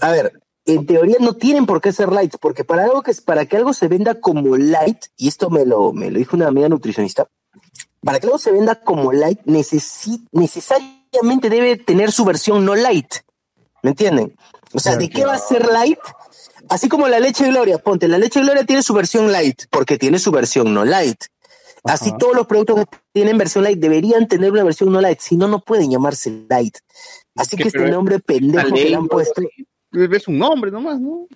a ver, en teoría no tienen por qué ser lights, porque para algo que para que algo se venda como light, y esto me lo, me lo dijo una amiga nutricionista, para que algo se venda como light, necesi- necesariamente debe tener su versión no light. ¿Me entienden? O sea, ¿de qué va a ser light? Así como la leche Gloria, ponte, la leche Gloria tiene su versión light, porque tiene su versión no light. Así todos los productos que tienen versión light deberían tener una versión no light, si no, no pueden llamarse light. Así Que que este nombre pendejo que le han puesto. Es un nombre nomás, ¿no?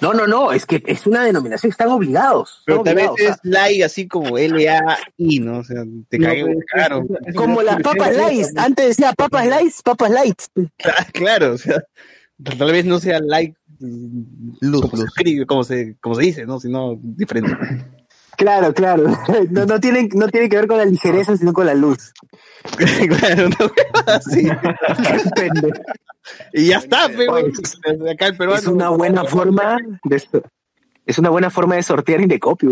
No, no, no, es que es una denominación, están obligados. Pero también es like así como L-A-I, ¿no? O sea, te No, pues, es- es- Como las papas light, antes decía papas light, papas light. Claro, o sea, tal vez no sea like Luz, como se escribe, como se, como se dice, ¿no? Sino diferente. Claro, claro. No, no, tienen, no tiene que ver con la ligereza, sino con la luz. claro, no así. Y ya está, pero Oye, acá el peruano. Es una buena forma de esto. Es una buena forma de sortear indecopio.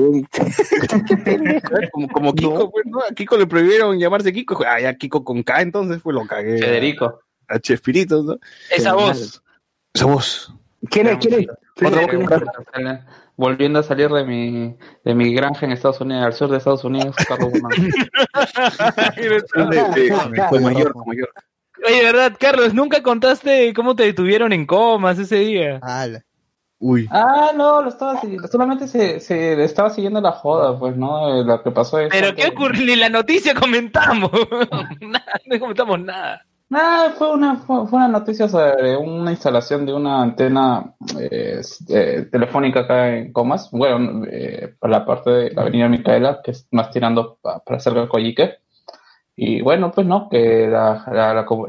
Como, como Kiko, pues, ¿no? A Kiko le prohibieron llamarse Kiko. Ah, ya Kiko con K, entonces pues lo cagué. Federico. A Chespirito, ¿no? Esa voz. Esa voz. ¿Quién es? ¿Quién es? Otra ¿Quién voz. es? Volviendo a salir de mi, de mi granja en Estados Unidos, al sur de Estados Unidos, Carlos Guzmán. Con mayor, con mayor. Oye, ¿verdad, Carlos? Nunca contaste cómo te detuvieron en comas ese día. Ala. Uy. Ah, no, lo estaba siguiendo. Solamente se, se estaba siguiendo la joda, pues, ¿no? Eh, Lo que pasó es. Pero que- ¿qué ocurrió? Ni la noticia comentamos. nada, no comentamos nada. Nada, fue una, fue, una noticia sobre una instalación de una antena eh, telefónica acá en Comas, bueno, eh, para la parte de la avenida Micaela, que es más tirando pa- para cerca de Coyique. Y bueno, pues no, que la-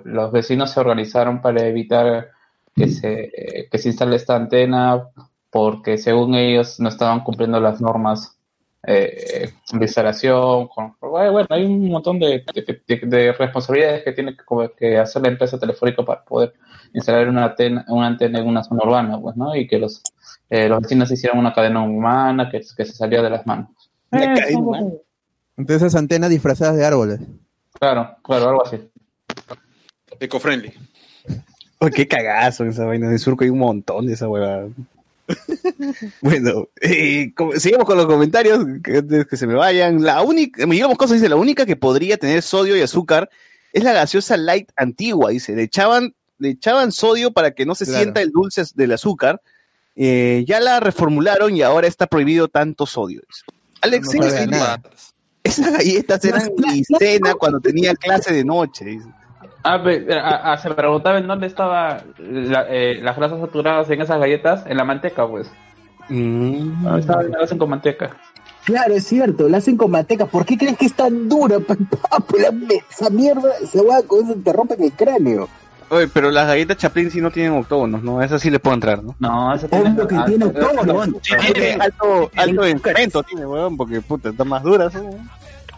los vecinos se organizaron para evitar que se, eh, que se instale esta antena, porque según ellos no estaban cumpliendo las normas eh, de instalación. Con, bueno, hay un montón de, de- de- de responsabilidades que tiene que, hacer la empresa telefónica para poder instalar una antena, una antena en una zona urbana, pues, ¿no? Y que los, eh, los vecinos hicieron una cadena humana que, que se salió de las manos. Una Eh, cadena. Entonces esas antenas disfrazadas de árboles. Claro, claro, algo así. Eco-friendly. Oh, qué cagazo esa vaina. En Surco hay un montón de esa huevada. bueno, eh, como- sigamos con los comentarios que antes que se me vayan. La única, me digamos cosas, dice, la única que podría tener sodio y azúcar es la gaseosa light antigua, dice. Le echaban, le echaban sodio para que no se Claro. sienta el dulce del azúcar. Eh, ya la reformularon y ahora está prohibido tanto sodio. dice. Alex, No nada. esas galletas eran mi cena cuando tenía clase de noche. dice. Ah, pe- a- a- se preguntaba en dónde estaban las grasas saturadas en esas galletas, en la manteca, pues. Mm. Ah, estaban- las hacen con manteca. Claro, es cierto, la hacen con manteca. ¿Por qué crees que es tan dura, papu? La, esa mierda, esa hueá con eso te rompen el cráneo. Oye, pero las galletas Chaplin sí no tienen octógonos, ¿no? Esas sí le puedo entrar, ¿no? No, eso Obvio que tiene octógono, weón. Tiene alto, alto en cemento, tiene, weón, porque puta, están más duras. ¿no?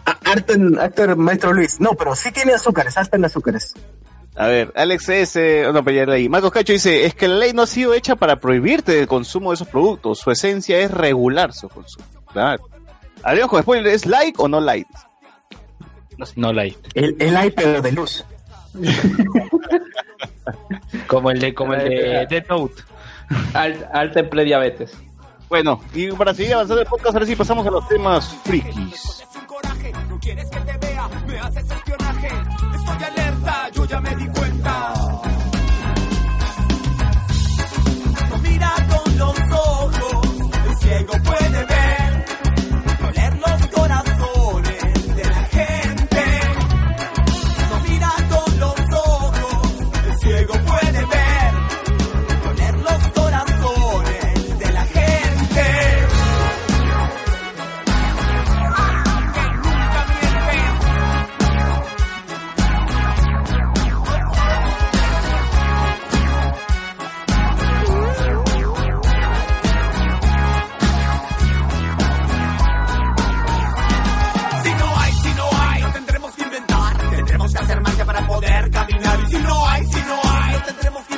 Harto, en- harto en maestro Luis. No, pero sí tiene azúcares, hasta en azúcares. A ver, Alex S. oh, no, pero ya leí. Marcos Cacho dice, es que la ley no ha sido hecha para prohibirte el consumo de esos productos. Su esencia es regular su consumo. Claro. Hablemos con spoiler, ¿es like o no like? No like. El, el iPad de luz. Como el de, como el de Death Note. Al, alta en prediabetes. Bueno, y para seguir avanzando el podcast, ahora sí pasamos a los temas frikis. No quieres que te vea, me haces espionaje. Estoy alerta, yo ya me di cuenta. No mira con los ojos, el ciego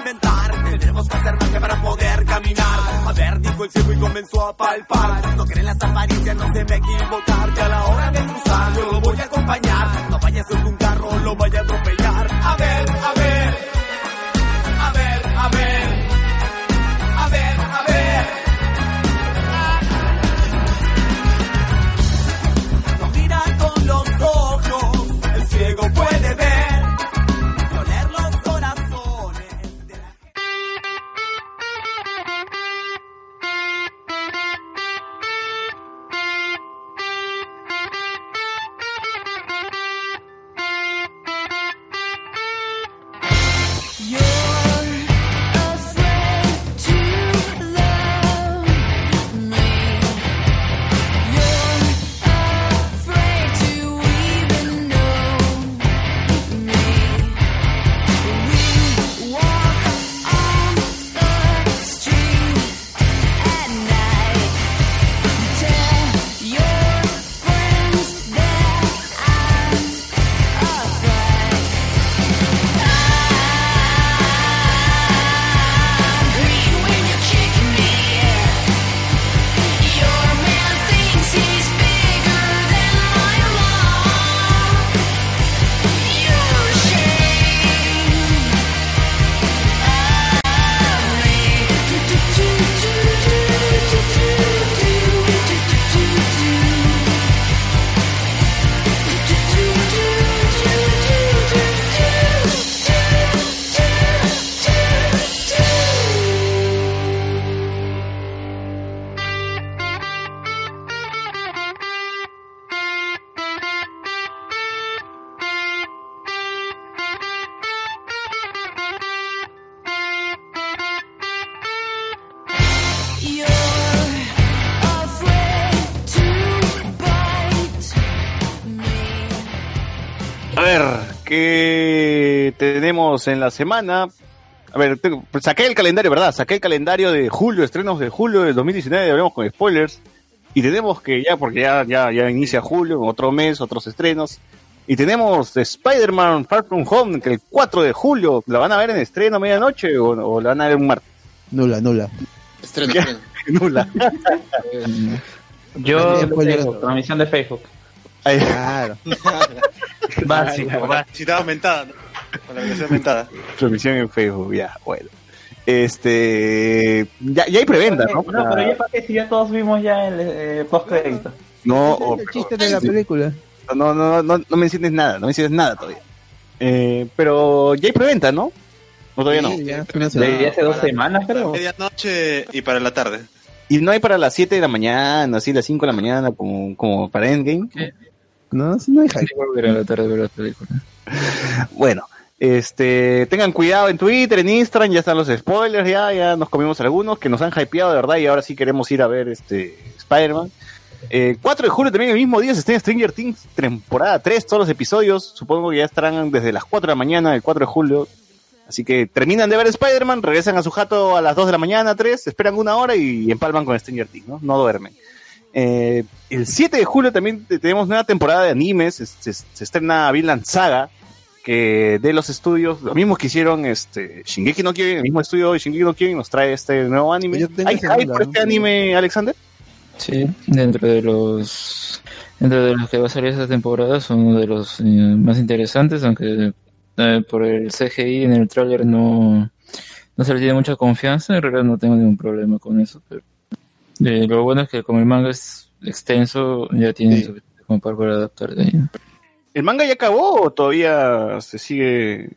inventar. Tendremos que hacer más que para poder caminar. A ver, dijo el ciego y comenzó a palpar. No creen las apariencias, no se me equivocar. Que a la hora de cruzar, yo lo voy a acompañar. No vaya a ser un carro, lo vaya a atropellar. A ver. En la semana? A ver, tengo- pues saqué el calendario, ¿verdad? Saqué el calendario de julio, estrenos de julio del 2019, hablamos con spoilers. Y tenemos que ya, porque ya, ya, ya inicia julio, otro mes, otros estrenos. Y tenemos Spider-Man Far From Home, que el 4 de julio, ¿la van a ver en estreno a medianoche o, o la van a ver un martes? Nula, nula. Estreno, estreno. Nula. Yo transmisión de Facebook. Claro. Básico, básico. aumentada, ¿no? Con la versión aumentada. Transmisión en Facebook, ya, bueno. Este. Ya, ya hay preventa, ¿no? No, pero ya para qué si ya todos vimos ya el eh, post crédito. No, Ese o- es el chiste de la película. no, no, no, no me menciones nada, no me menciones nada todavía. Eh, pero ya hay preventa, ¿no? O todavía no. Sí, ya. Desde hace dos semanas, creo. medianoche y para la tarde. Y no hay para las 7 de la mañana, así las 5 de la mañana, como, como para Endgame. No, si no hay hype. en la tarde ver la película. Bueno, este, tengan cuidado en Twitter, en Instagram, ya están los spoilers, ya, ya nos comimos algunos que nos han hypeado de verdad y ahora sí queremos ir a ver este Spider-Man. Eh, 4 de julio también el mismo día se estrena Stranger Things temporada 3, todos los episodios, supongo que ya estarán desde las 4 de la mañana, el 4 de julio. Así que terminan de ver Spider-Man, regresan a su jato a las 2 de la mañana, 3, esperan una hora y empalman con Stranger Things, ¿no? No duermen. Eh, el 7 de julio también te- tenemos nueva temporada de animes, se, se- se estrena Vinland Saga, que de los estudios, los mismos que hicieron este, Shingeki no Kyojin, el mismo estudio de Shingeki no Kyojin nos trae este nuevo anime. Tengo ¿Hay por este anime, Alexander? Sí, dentro de los dentro de los que va a salir esta temporada son uno de los eh, más interesantes, aunque eh, por el CGI en el tráiler no no se le tiene mucha confianza, en realidad no tengo ningún problema con eso, pero eh, lo bueno es que como el manga es extenso, ya tiene Sí. suficiente como para poder adaptar de ahí. ¿El manga ya acabó o todavía se sigue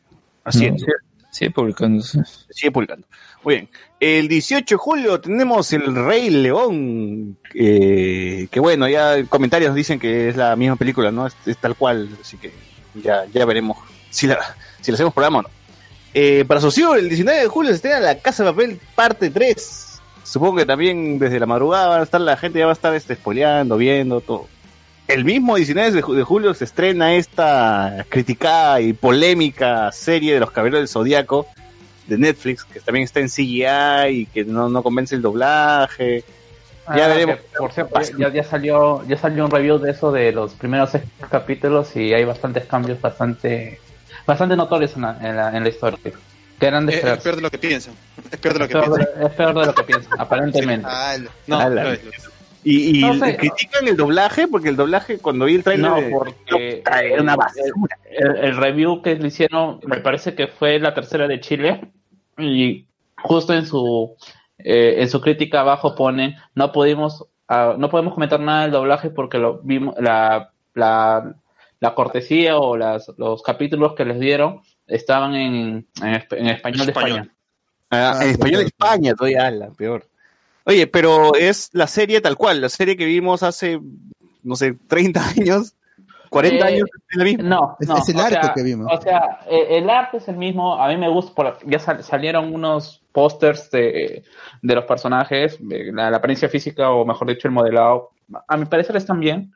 haciendo? No, sigue publicándose. Se sigue publicando. Muy bien. El 18 de julio tenemos El Rey León, eh, que bueno, ya en comentarios dicen que es la misma película, ¿no? Es, es tal cual, así que ya, ya veremos si la, si la hacemos programa o no. Eh, para Socio, el 19 de julio se estrena La Casa de Papel parte 3. Supongo que también desde la madrugada va a estar la gente ya va a estar este, spoileando, viendo todo. El mismo 19 de ju- de julio se estrena esta criticada y polémica serie de los Caballeros del Zodíaco de Netflix, que también está en CGI y que no, no convence el doblaje. Ya Ah, veremos. que, por cierto, ya, ya salió ya salió un review de eso de los primeros seis capítulos y hay bastantes cambios bastante bastante notorios en la, en la, en la historia. Que eran de Es, peor de lo que piensan. Es peor de lo Es que piensan. es peor de lo que piensan, aparentemente. No, no es. Y, y No sé. critican el doblaje porque el doblaje cuando vi el trailer No, de- porque una basura. el, el review que le hicieron me parece que fue la tercera de Chile y justo en su eh, en su crítica abajo ponen no pudimos ah, no podemos comentar nada del doblaje porque lo vimos la la, la cortesía o las, los capítulos que les dieron estaban en, en, en español de. España. Ah, Ah, en español de. España, todavía ala, peor. Oye, pero es la serie tal cual, la serie que vimos hace, no sé, 30 años, 40 Eh, años, es la misma. No, Es- no, es el arte sea, que vimos. O sea, eh, el arte es el mismo. A mí me gusta, por- ya sal- salieron unos pósters de, de los personajes, la, la apariencia física o mejor dicho el modelado. A mi parecer están bien,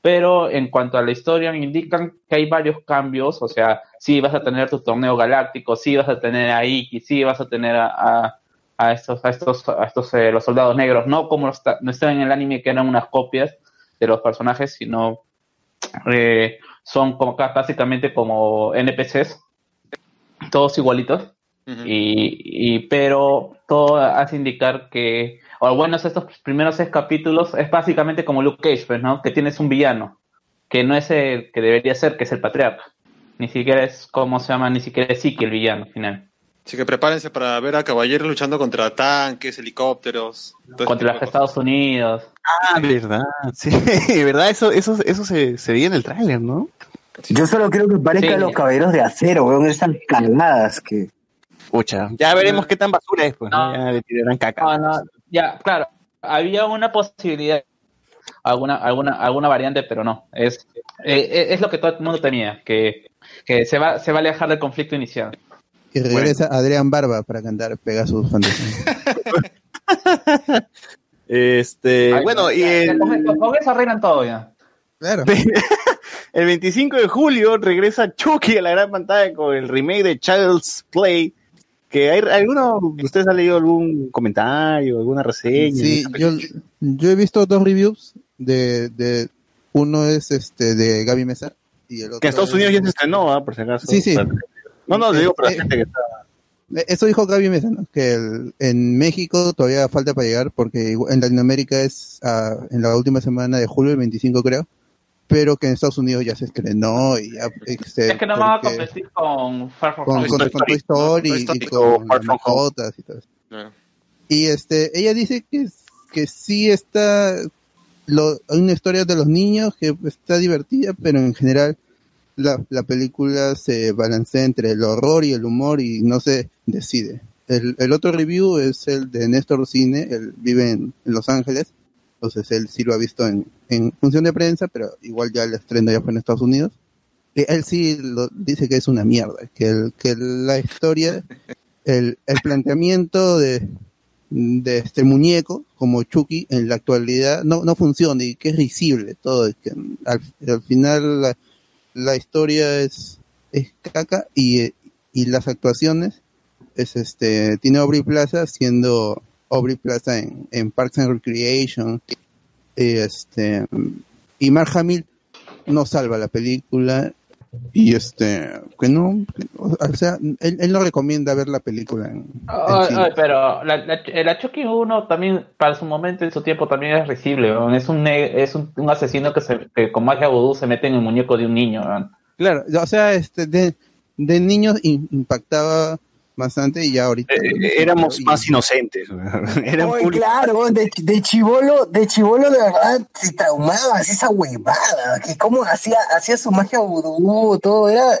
pero en cuanto a la historia me indican que hay varios cambios. O sea, sí vas a tener tu torneo galáctico, sí vas a tener a Iki, sí vas a tener a, a, a estos, a estos, a estos eh, los soldados negros, no como está, no están en el anime que eran unas copias de los personajes, sino eh, son como ca- básicamente como NPCs, todos igualitos, y, y pero todo hace indicar que, o menos estos primeros seis capítulos es básicamente como Luke Cage, pues, ¿no? Que tienes un villano, que no es el que debería ser, que es el patriarca. Ni siquiera es, ¿cómo se llama? Ni siquiera es Iki el villano al final. Así que prepárense para ver a caballeros luchando contra tanques, helicópteros. ese Contra los Estados Unidos. Ah, verdad, sí, verdad, eso, eso, eso se, se veía en el tráiler, ¿no? Yo solo creo que parezcan Sí. los caballeros de acero, weón. Están cagadas que. Pucha, ya veremos qué tan basura es, pues, ¿no? No. Ya le tirarán caca. No, no, ya, claro, había una posibilidad, alguna, alguna, alguna variante, pero no. Es, eh, es lo que todo el mundo temía, que, que se va, se va a alejar del conflicto inicial. Y regresa Adrián Barba para cantar Pegasus Fantasy. Este, Ay, bueno, y el, con, eso- arreglan todo ya. Claro. el 25 de julio regresa Chucky a la gran pantalla con el remake de Child's Play. Que hay, ¿Alguno de ustedes ha leído algún comentario, alguna reseña? Sí, yo, yo he visto dos reviews de, de uno es este de Gaby Mesa y el otro Que en Estados es- Unidos ya se estrenó, ¿ah? por si acaso. Sí, sí. No, no, le digo para la Eh, gente que está. Eh, Eso dijo Gaby Mesa, ¿no? que el- en México todavía falta para llegar porque en Latinoamérica es ah, en la última semana de julio, el 25 creo, pero que en Estados Unidos ya se estrenó y ya este, Es que no van a competir con Far From con, Home. con, con Toy Story y con Far From Home. mascotas y todo eso. Claro. Y este, ella dice que, que sí está, lo, hay una historia de los niños que está divertida, pero en general la, la película se balancea entre el horror y el humor y no se decide. El, otro review es el de Néstor Cine, él vive en, Los Ángeles, entonces él sí lo ha visto en, función de prensa, pero igual ya el estreno ya fue en Estados Unidos. Él sí dice que es una mierda, que, el, que la historia, el, el planteamiento de, de este muñeco como Chucky en la actualidad no, no funciona y que es risible todo, al, al final la historia es, es caca y, y las actuaciones es este tiene Aubrey Plaza siendo Aubrey Plaza en, en Parks and Recreation este y Mark Hamill no salva la película y este que no o sea él, él no recomienda ver la película en, en Ay, cine. ay, pero la, la, la Chucky 1 también, para su momento, en su tiempo, también es risible. weón. Es un es un, un asesino que, se, que con magia vudú se mete en el muñeco de un niño. weón. Claro, o sea, este, de, de niños impactaba bastante y ya ahorita. Eh, éramos y- más inocentes. Eran público- claro, de, de chivolo, de chivolo de verdad te traumabas esa huevada, que cómo hacía, hacía su magia vudú, todo era,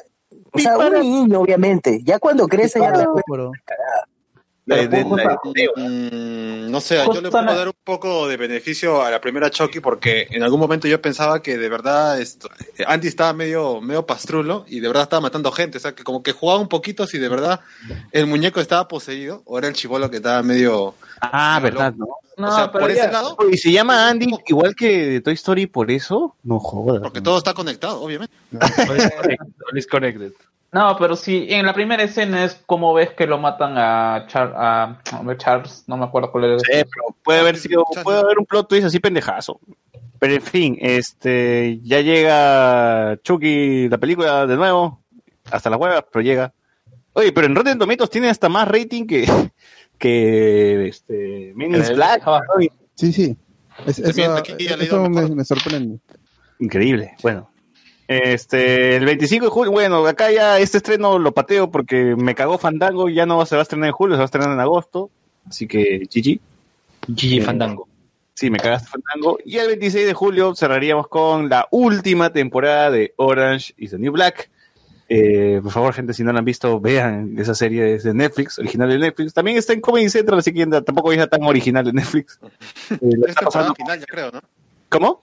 o sea, un niño obviamente, ya cuando crece ya te de- de- Justo- de- Mm, no sé, yo le puedo dar un poco de beneficio a la primera Chucky porque en algún momento yo pensaba que de verdad esto, Andy estaba medio, medio pastrulo y de verdad estaba matando gente, o sea, que como que jugaba un poquito si de verdad el muñeco estaba poseído o era el chivolo que estaba medio... Ah, verdad, ¿no? No, o sea, pero por ya- ese lado, Y se llama Andy igual que de Toy Story por eso, no jodas. porque todo está conectado, obviamente. Disconnected. No, pero sí, en la primera escena es como ves que lo matan a, Char- a, a Charles, no me acuerdo cuál era. Sí, pero puede haber sido, puede haber un plot twist así pendejazo. Pero en fin, este, ya llega Chucky, la película de nuevo, hasta las huevas, pero llega. Oye, pero en Rotten Tomatoes tiene hasta más rating que, que este, Men in Black. Sí, sí. Es- eso aquí ya le eso me, me sorprende. Increíble. Bueno. Este, el 25 de julio, bueno, acá ya este estreno lo pateo porque me cagó Fandango y ya no se va a estrenar en julio, se va a estrenar en agosto. Así que, GG. Gigi Fandango. Sí, me cagaste Fandango. Y el 26 de julio cerraríamos con la última temporada de Orange is the New Black. Eh, por favor, gente, si no la han visto, vean esa serie es de Netflix, original de Netflix. También está en Comedy Central, así que tampoco es tan original de Netflix. Eh, Es temporada pasando- final, ya creo, ¿no? ¿Cómo?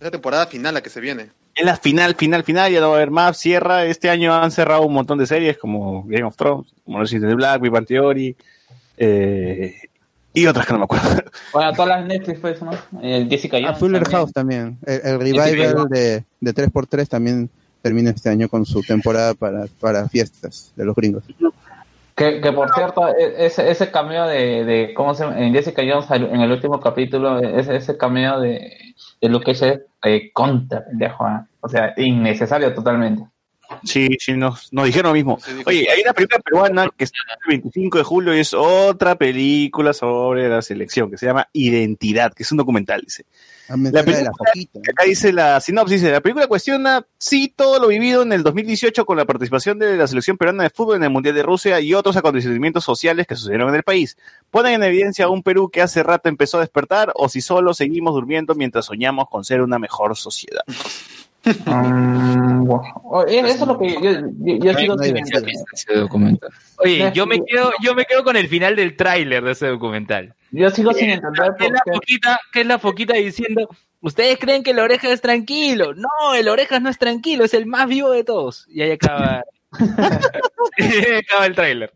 Es la temporada final la que se viene. Es la final, final, final, ya no va a haber más, cierra. Este año han cerrado un montón de series como Game of Thrones, como New Black, Big Bang Theory, eh, y otras que no me acuerdo. Bueno, todas las Netflix, pues, ¿no? El Jessica Ah, Jones. Fuller también. House también. El, revival de, de 3x3 también termina este año con su temporada para, para fiestas de los gringos. Que, que por cierto, e- ese, ese cameo de, de ¿cómo se llama? En Jessica Jones, en el último capítulo, ese, ese cameo de, de Luke Cage es eh, contra, pendejo, ¿eh? O sea, innecesario totalmente. Sí, sí, nos, nos dijeron lo mismo. Oye, hay una película peruana que está el 25 de julio y es otra película sobre la selección que se llama Identidad, que es un documental, dice. La película-. Acá dice la sinopsis, dice, la película cuestiona sí todo lo vivido en el 2018 con la participación de la selección peruana de fútbol en el Mundial de Rusia y otros acontecimientos sociales que sucedieron en el país. Ponen en evidencia a un Perú que hace rato empezó a despertar o si solo seguimos durmiendo mientras soñamos con ser una mejor sociedad. Mm, bueno. O- eh, Eso es lo que yo, no. Oye, yo me quedo, yo me quedo con el final del tráiler de ese documental. Yo sigo sin entender ¿Qué es la por qué. foquita, qué es la foquita diciendo? Ustedes creen que el oreja es tranquilo. No, el orejas no es tranquilo, es el más vivo de todos. Y ahí acaba. ahí acaba el tráiler.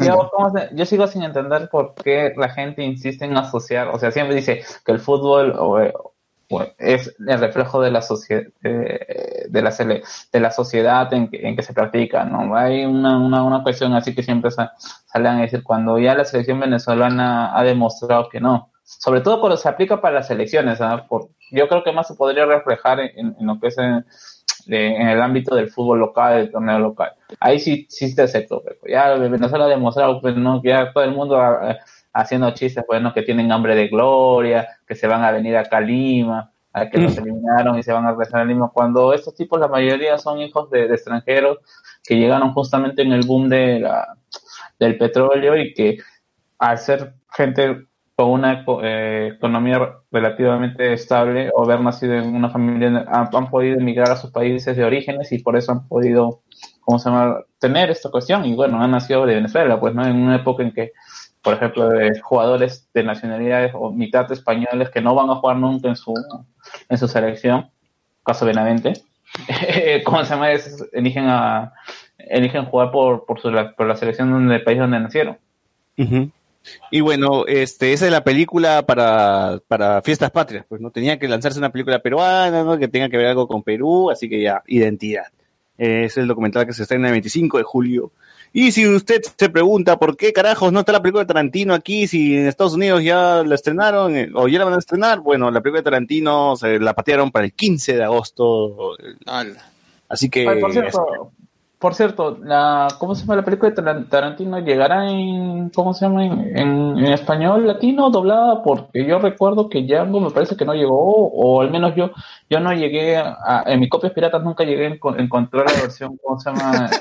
Yo, ¿cómo se- yo sigo sin entender por qué la gente insiste en asociar, o sea, siempre dice que el fútbol o, o es el reflejo de la sociedad de, la sele- de la sociedad en que, en que se practica, ¿no? Hay una, una, una cuestión así que siempre sa- salen a decir cuando ya la selección venezolana ha demostrado que no, sobre todo cuando se aplica para las elecciones, ¿ah? Por- yo creo que más se podría reflejar en, lo que es en, de- el ámbito del fútbol local, del torneo local. Ahí sí, sí te acepto. Ya Venezuela ha demostrado pues, ¿no? que ya todo el mundo ah, haciendo chistes, pues, ¿no? que tienen hambre de gloria, que se van a venir acá a Lima, a que los eliminaron y se van a regresar a Lima. Cuando estos tipos, la mayoría son hijos de, de extranjeros que llegaron justamente en el boom de la, del petróleo y que al ser gente con una eh, economía relativamente estable o haber nacido en una familia, han, han podido emigrar a sus países de orígenes y por eso han podido, ¿cómo se llama?, tener esta cuestión. Y bueno, han nacido de Venezuela, pues, ¿no? En una época en que, por ejemplo, de jugadores de nacionalidades o mitad españoles que no van a jugar nunca en su, en su selección, caso Benavente, ¿cómo se llama? Es- eligen eligen jugar por, por, su, por la selección del país donde nacieron. Y bueno, este, esa es la película para, para fiestas patrias, pues no tenía que lanzarse una película peruana, que tenga que ver algo con Perú, así que ya, identidad. Eh, es el documental que se estrena el 25 de julio. Y si usted se pregunta por qué carajos no está la película de Tarantino aquí, si en Estados Unidos ya la estrenaron eh, o ya la van a estrenar, bueno, la película de Tarantino se la patearon para el 15 de agosto. eh. Así que... Ay, por cierto, por cierto, la, ¿cómo se llama la película de Taran- Tarantino? ¿Llegará en, ¿cómo se llama? En, en- en español latino doblada? Porque yo recuerdo que Django me parece que no llegó, o al menos yo, yo no llegué a, en mis copias piratas nunca llegué a enco- encontrar la versión, ¿cómo se llama?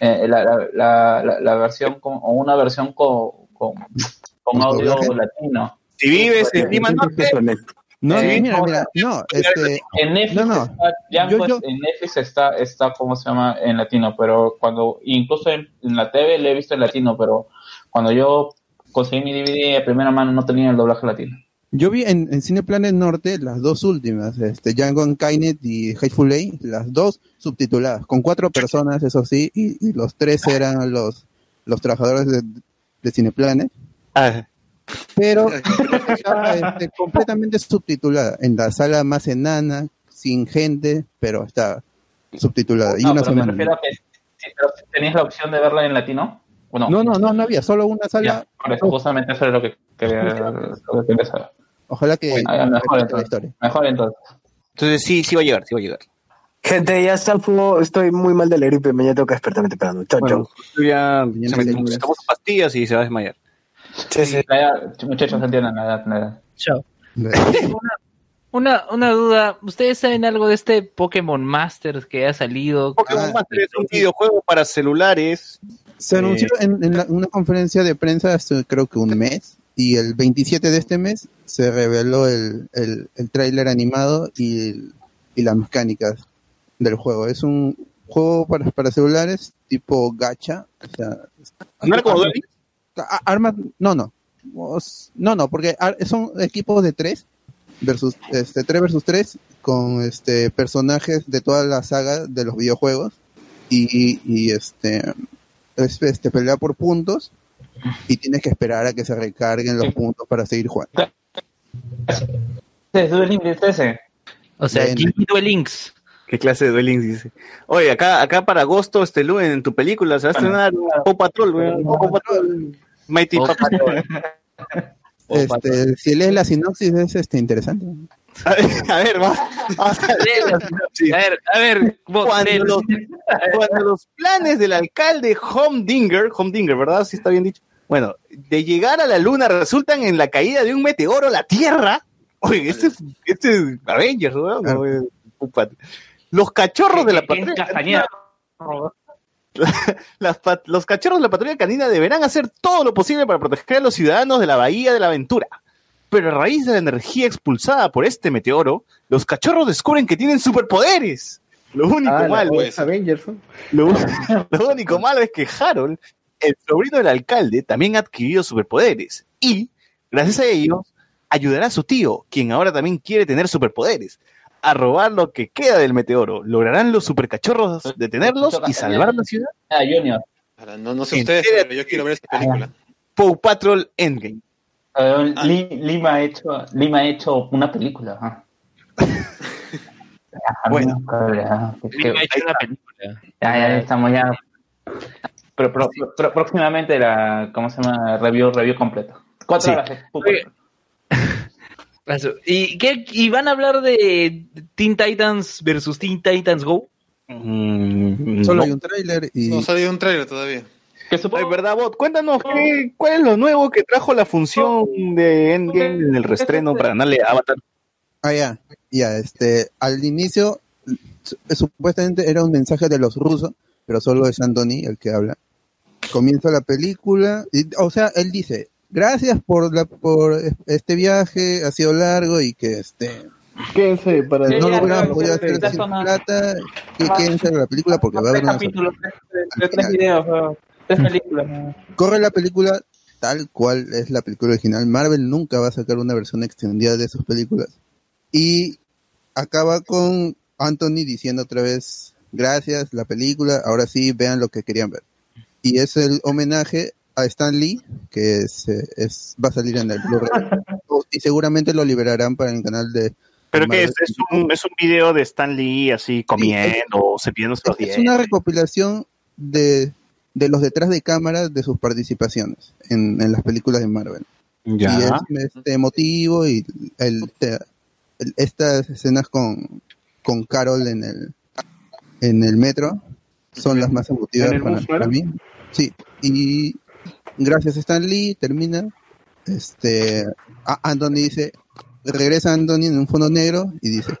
Eh, la, la, la, la- la versión con, o una versión con, con, con audio latino. Si vives en Lima Norte, No, Eh, mira, no, mira, no, este, En Netflix, No, no. Está, Django Yo- en Netflix está, está, ¿cómo se llama? En latino, pero cuando, incluso en, en la TV le he visto en latino, pero cuando yo conseguí mi DVD a primera mano no tenía el doblaje latino. Yo vi en, en Cineplanet Norte las dos últimas, este, Django Unchained y Hateful Eight, las dos subtituladas, con cuatro personas, eso sí, y, y los tres eran los, los trabajadores de, de Cineplanet, ah, pero estaba este, completamente subtitulada, en la sala más enana, sin gente, pero está subtitulada. Y No, una pero me semana. refiero a que sí, pero ¿tenías la opción de verla en latino? ¿O no? No, no, no, no había, solo una sala. Ya, justamente eso es lo que lo que. Ojalá que ya, mejor entonces. Mejor entonces. entonces sí, sí va a llegar, sí va a llegar. Gente, ya está, fumo, estoy muy mal de la gripe, mañana tengo que despertarme temprano. Chao, Bueno, chao. ya se sus pastillas y se va a desmayar. Sí, sí. La edad, muchachos, entiendan la edad, la edad. Chao. Una, una duda, ¿ustedes saben algo de este Pokémon Masters que ha salido? Pokémon Ah, Master es un videojuego para celulares. Se Eh, anunció en, en la- una conferencia de prensa hace creo que un mes y el 27 de este mes se reveló el, el, el tráiler animado y, y las mecánicas del juego. Es un juego para, para celulares tipo gacha. O sea, ¿No era como Duel a- armas, no, no. No, no, porque son equipos de tres versus este 3 versus 3 con este personajes de toda la saga de los videojuegos y, y este es este pelea por puntos y tienes que esperar a que se recarguen los puntos para seguir jugando. ¿Es Duel Link ese? O sea, Duel Links. ¿Qué clase de Duel Links dice? Oye, acá, acá para agosto, este Lu, en tu película se va a estrenar Paw Patrol, weón. Paw Patrol. Mighty Paw Patrol. Este, si lees la sinopsis es este interesante. A ver, a ver, va. vamos a leer. Sí. A ver, a ver, vos, Cuando léelo. los, cuando los planes del alcalde Homdinger, Homdinger, ¿verdad? Sí está bien dicho. Bueno, de llegar a la luna resultan en la caída de un meteoro a la Tierra. Oye, este es, este es Avengers. Claro. Pupa. Los cachorros de la ¿Qué- qué patrulla castañeda? las pat- los cachorros de la patrulla canina deberán hacer todo lo posible para proteger a los ciudadanos de la Bahía de la Aventura. Pero a raíz de la energía expulsada por este meteoro, los cachorros descubren que tienen superpoderes. Lo único Ah, malo es Avengers, ¿no? lo, lo único malo es que Harold, el sobrino del alcalde, también ha adquirido superpoderes. Y, gracias a ello, ayudará a su tío, quien ahora también quiere tener superpoderes, a robar lo que queda del meteoro. ¿Lograrán los supercachorros detenerlos y salvar la ciudad? Ah, Junior. No, no sé ustedes, pero yo quiero ver esta película. Paw Patrol Endgame. Li- Lima ha hecho, Lima ha hecho una película. ah. Ah, Bueno. ah, es que- Lima ha hecho una película. Ya, ya estamos ya. Pero, pro- pro- próximamente la, ¿cómo se llama? Review, review completo. Cuatro Sí. horas. ¿Y, qué, ¿Y van a hablar de Teen Titans versus Teen Titans Go? Mm, Solo no. hay un tráiler y No salió un trailer todavía. Que Ay, supongo ¿verdad, Bot? Cuéntanos, ¿qué, ¿cuál es lo nuevo que trajo la función de Endgame en el restreno para ganarle a Avatar? Ah, ya, ya, este, al inicio, su- supuestamente era un mensaje de los rusos, pero solo es Anthony el que habla. Comienza la película, y, o sea, él dice, gracias por la, por este viaje, ha sido largo y que este, Quédense para Sí, no ya, lo hubiéramos ya, podido ya, hacer sin plata, que quédense en la película porque va a haber tres una capítulos, tres, tres- videos, tres películas. corre la película tal cual es la película original. Marvel nunca va a sacar una versión extendida de sus películas. Y acaba con Anthony diciendo otra vez, gracias, la película, ahora sí, vean lo que querían ver. Y es el homenaje a Stan Lee, que es, eh, es- va a salir en el Blu-ray. y seguramente lo liberarán para el canal de... ¿Pero de qué es? ¿Es un, ¿Es un video de Stan Lee así comiendo o cepillándose los Es dientes? una recopilación de, de los detrás de cámara de sus participaciones en, en las películas de Marvel. Ya. Y es este emotivo y el, te- el- estas escenas con, con Carol en el en el metro son las más emotivas ¿En el para, para mí. Sí, y gracias a Stan Lee termina. Este Anthony dice regresa Anthony en un fondo negro y dice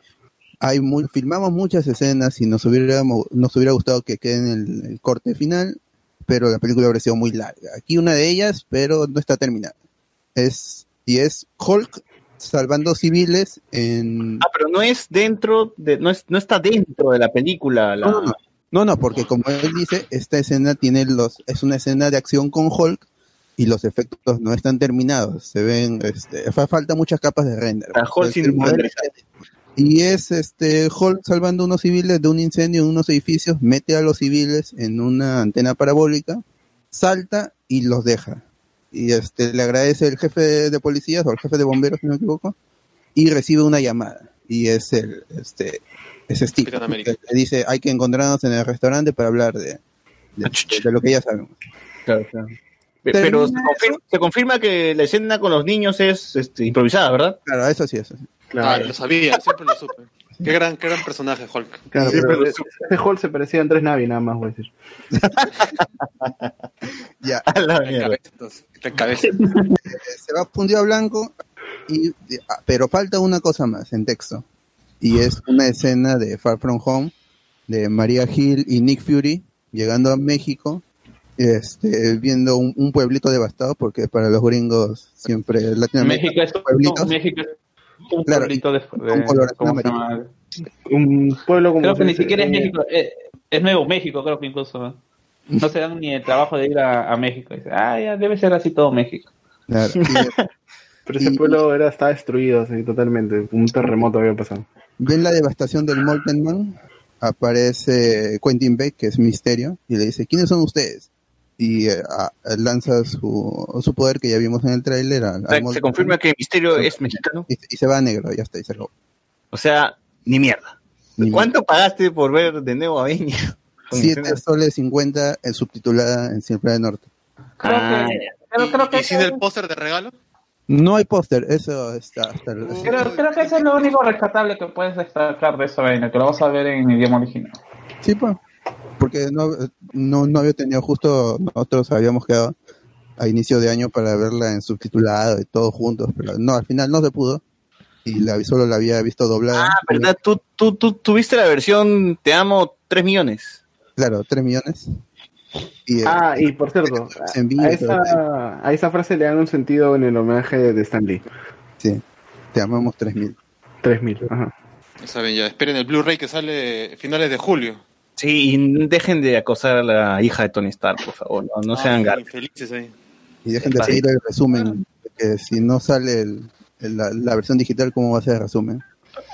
hay mu- filmamos muchas escenas y nos hubiera nos hubiera gustado que quede en el, el corte final pero la película habría sido muy larga. Aquí una de ellas pero no está terminada. Es y es Hulk salvando civiles en Ah, pero no es dentro, de, no, es, no está dentro de la película. La... no, no, no, no, porque como él dice, esta escena tiene los, es una escena de acción con Hulk y los efectos no están terminados, se ven, este, fa- falta muchas capas de render. Ah, Hulk sin y es este Hulk salvando unos civiles de un incendio en unos edificios, mete a los civiles en una antena parabólica, salta y los deja. Y este le agradece el jefe de, de policías o el jefe de bomberos, si no me equivoco, y recibe una llamada. Y es el este es Steve. Que le dice hay que encontrarnos en el restaurante para hablar de, de, de lo que ya sabemos. Pe- Pero se confirma, se confirma que la escena con los niños es este, improvisada, ¿verdad? Claro, eso sí, eso sí. Ah, lo sabía, siempre lo supe. Qué gran, qué gran personaje, Hulk. Claro, Sí, pero pero- ese Hulk se parecía a Andrés Navi, nada más voy a decir. Ya, A la mierda. cabeza, entonces, en cabeza. se va fundido a blanco, y, ah, pero falta una cosa más en texto. Y es una escena de Far From Home de María Hill y Nick Fury llegando a México, este, viendo un, un pueblito devastado, porque para los gringos siempre Latinoamérica México es pueblitos. un, México es un Claro, pueblito de. Un pueblo como. Creo que ni siquiera es México, eh, es Nuevo México, creo que incluso. ¿no? No se dan ni el trabajo de ir a, a México. Dice, ah, ya debe ser así todo México. Claro, y- Pero ese y- pueblo era, estaba destruido, así, totalmente. Un terremoto había pasado. Ven la devastación del Molten Man, aparece Quentin Beck, que es Misterio, y le dice, ¿quiénes son ustedes? Y eh, a- lanza su, su poder que ya vimos en el tráiler se confirma Man, que Misterio es mexicano. y, y se va a negro, ya está, y se acabó. O sea, ni mierda. Ni ¿Cuánto pagaste por ver de nuevo a? Con 7 escenas- soles 50 en subtitulada en Siempre del Norte. Creo Ah, que, pero creo que ¿Y sin el póster de regalo? No hay póster, eso está hasta el- Creo, creo que eso es lo único rescatable que puedes destacar de esa vaina, que lo vas a ver en idioma original. Sí, pues. Porque no, no, no había tenido justo, nosotros habíamos quedado a inicio de año para verla en subtitulado y todos juntos, pero no, al final no se pudo. Y la, solo la había visto doblada. Ah, ¿verdad? Tú, tú, tú tuviste la versión Te amo 3 millones. Claro, 3 millones. Y, eh, Ah, y por cierto, a, esa, a esa frase le dan un sentido en el homenaje de Stan Lee. sí, te amamos 3000. 3000, ajá. Ya saben, ya esperen el Blu-ray que sale finales de julio. Sí, y dejen de acosar a la hija de Tony Stark, por favor. No, no Ah, sean sí, infelices ahí. Y dejen de seguir el resumen, que si no sale el- el- la, la versión digital, ¿cómo va a ser el resumen?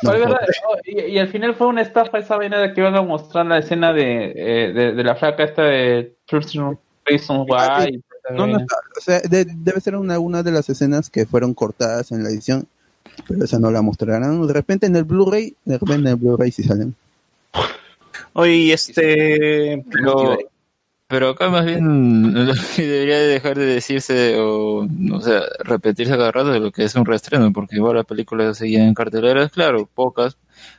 No, Oye, ¿verdad? Y, y al final fue una estafa esa vaina de que iban a mostrar la escena de, eh, de, de la flaca esta de Reasons Ah, Why. No, no. O sea, de- debe ser una, una de las escenas que fueron cortadas en la edición, pero esa no la mostrarán. De repente en el Blu-ray, de repente en el Blu-ray sí salen. Oye, este... Pero, pero acá más bien lo que debería dejar de decirse o, o sea, repetirse cada rato de lo que es un reestreno, porque igual las películas seguían en carteleras, claro, pocas,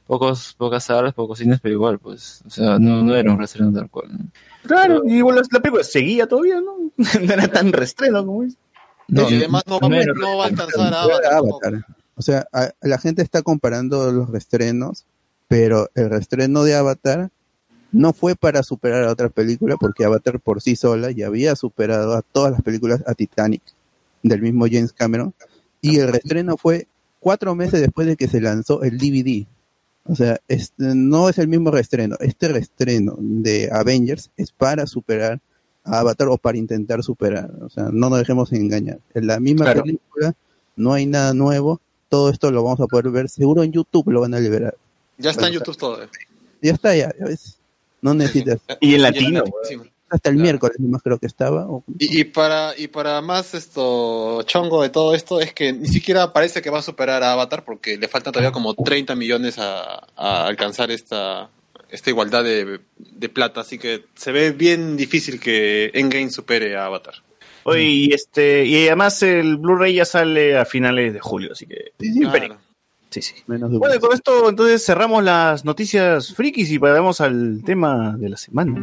pocos, pocas salas, pocos cines, pero igual, pues, o sea, no, no era un reestreno tal cual. ¿no? Claro, y igual la, la película seguía todavía, ¿no? no era tan restreno como es. No, y además no va, no va a alcanzar a Avatar. O sea, a- la gente está comparando los reestrenos, pero el reestreno de Avatar no fue para superar a otra película, porque Avatar por sí sola ya había superado a todas las películas a Titanic del mismo James Cameron, y el reestreno fue cuatro meses después de que se lanzó el DVD. O sea, este, no es el mismo reestreno. Este reestreno de Avengers es para superar a Avatar o para intentar superar. O sea, no nos dejemos engañar. En la misma Claro. película no hay nada nuevo. Todo esto lo vamos a poder ver. Seguro en YouTube lo van a liberar. Ya está en YouTube todo. eh. Ya está, ya, ya ves. No necesitas. Y en latino. Hasta el Claro. miércoles más creo que estaba. o- Y, y para y para más esto chongo de todo esto es que ni siquiera parece que va a superar a Avatar porque le faltan todavía como 30 millones a, a alcanzar esta esta igualdad de, de plata, así que se ve bien difícil que Endgame supere a Avatar. Oye, y, este, y además el Blu-ray ya sale a finales de julio, así que... Sí, sí, Claro. Sí, sí. menos de un Bueno, con esto entonces cerramos las noticias frikis y pasamos al tema de la semana.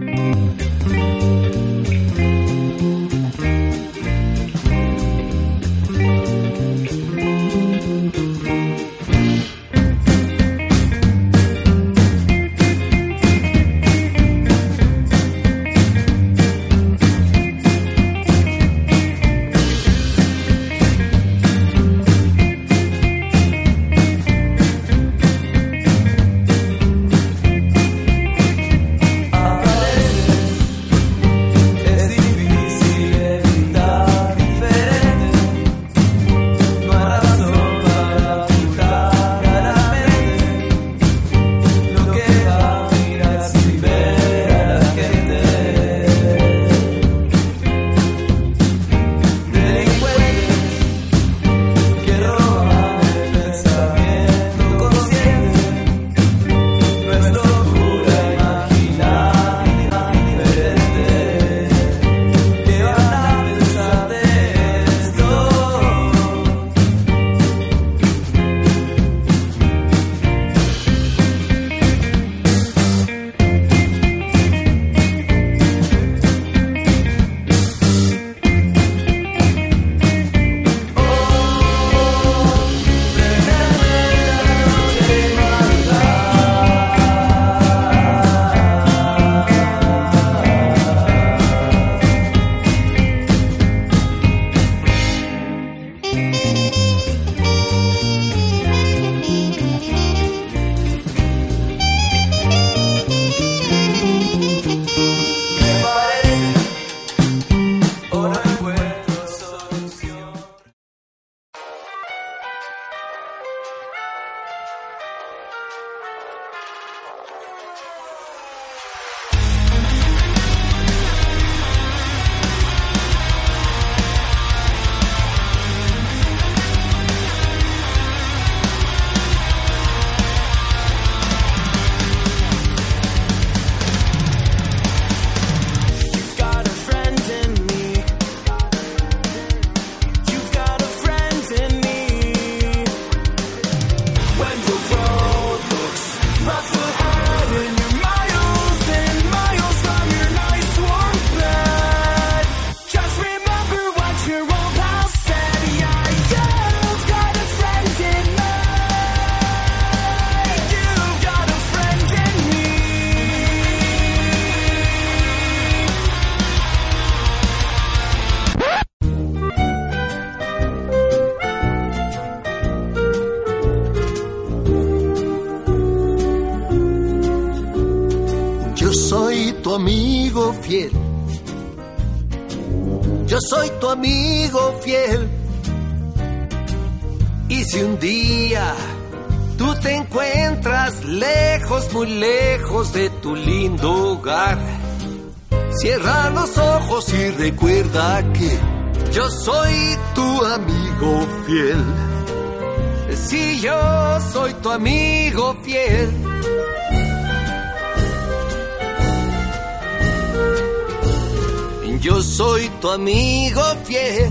Amigo fiel.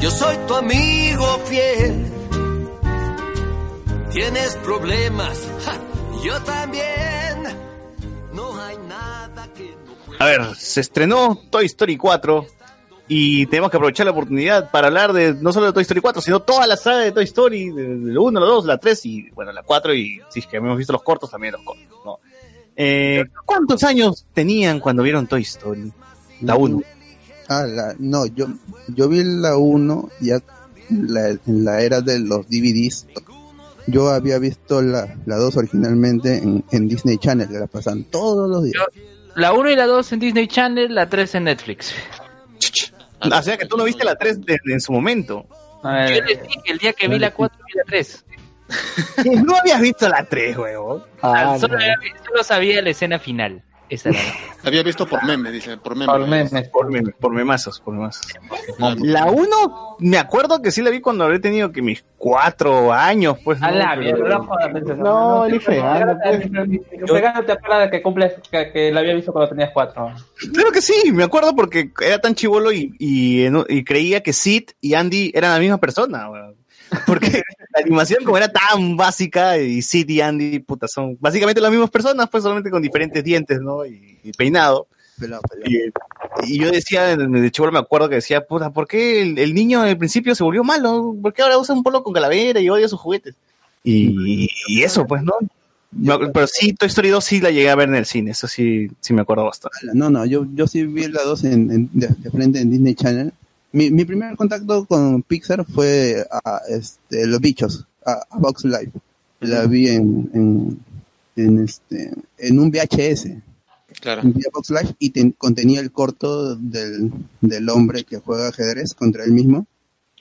Yo soy tu amigo fiel. Tienes problemas, ja, yo también. No hay nada que A ver, se estrenó Toy Story 4 y tenemos que aprovechar la oportunidad para hablar de no solo de Toy Story 4, sino toda la saga de Toy Story, de la 1, la 2, la 3 y bueno, la 4 y si es que hemos visto los cortos, también los cortos, ¿no? Eh, ¿Cuántos años tenían cuando vieron Toy Story? La 1. Ah, la, no, yo, yo vi la 1 ya en la, en la era de los DVDs. Yo había visto la, la 2 originalmente en, en Disney Channel, que la pasan todos los días. La 1 y la 2 en Disney Channel, la 3 en Netflix. O sea que tú no viste la 3 de- en su momento. Yo les dije el día que vi la 4 vi la 3. No habías visto la 3, huevón. Ah, solo, solo sabía la escena final. Esa era. Había visto por meme, dice, por meme. Por memes, por memes, por memazos, por memazos. La 1, me acuerdo que sí la vi cuando habré tenido que mis 4 años, pues. A ¿no? la Pero- mierda, no. No, te Elife, acuerdas, anda, te- Pegado te acuerdas de que cumples, que, que la había visto cuando tenías cuatro. Claro que sí, me acuerdo porque era tan chivolo y, y, y creía que Sid y Andy eran la misma persona, weón. Porque la animación como era tan básica y Sid y Andy, puta, son básicamente las mismas personas, pues solamente con diferentes dientes, ¿no? Y, y peinado. Y, y yo decía, de chivolo me acuerdo que decía, puta, ¿por qué el, el niño al principio se volvió malo? ¿Por qué ahora usa un polo con calavera y odia sus juguetes? Y, y eso, pues, ¿no? Pero sí, Toy Story 2 sí la llegué a ver en el cine, eso sí, sí me acuerdo bastante. No, no, yo, yo sí vi la 2 en, en- de, de frente en Disney Channel. Mi, mi primer contacto con Pixar fue a este, Los Bichos, a, a Box Life. La vi en, en, en, este, en un VHS. Claro. A Box Life y ten- contenía el corto del, del hombre que juega ajedrez contra él mismo,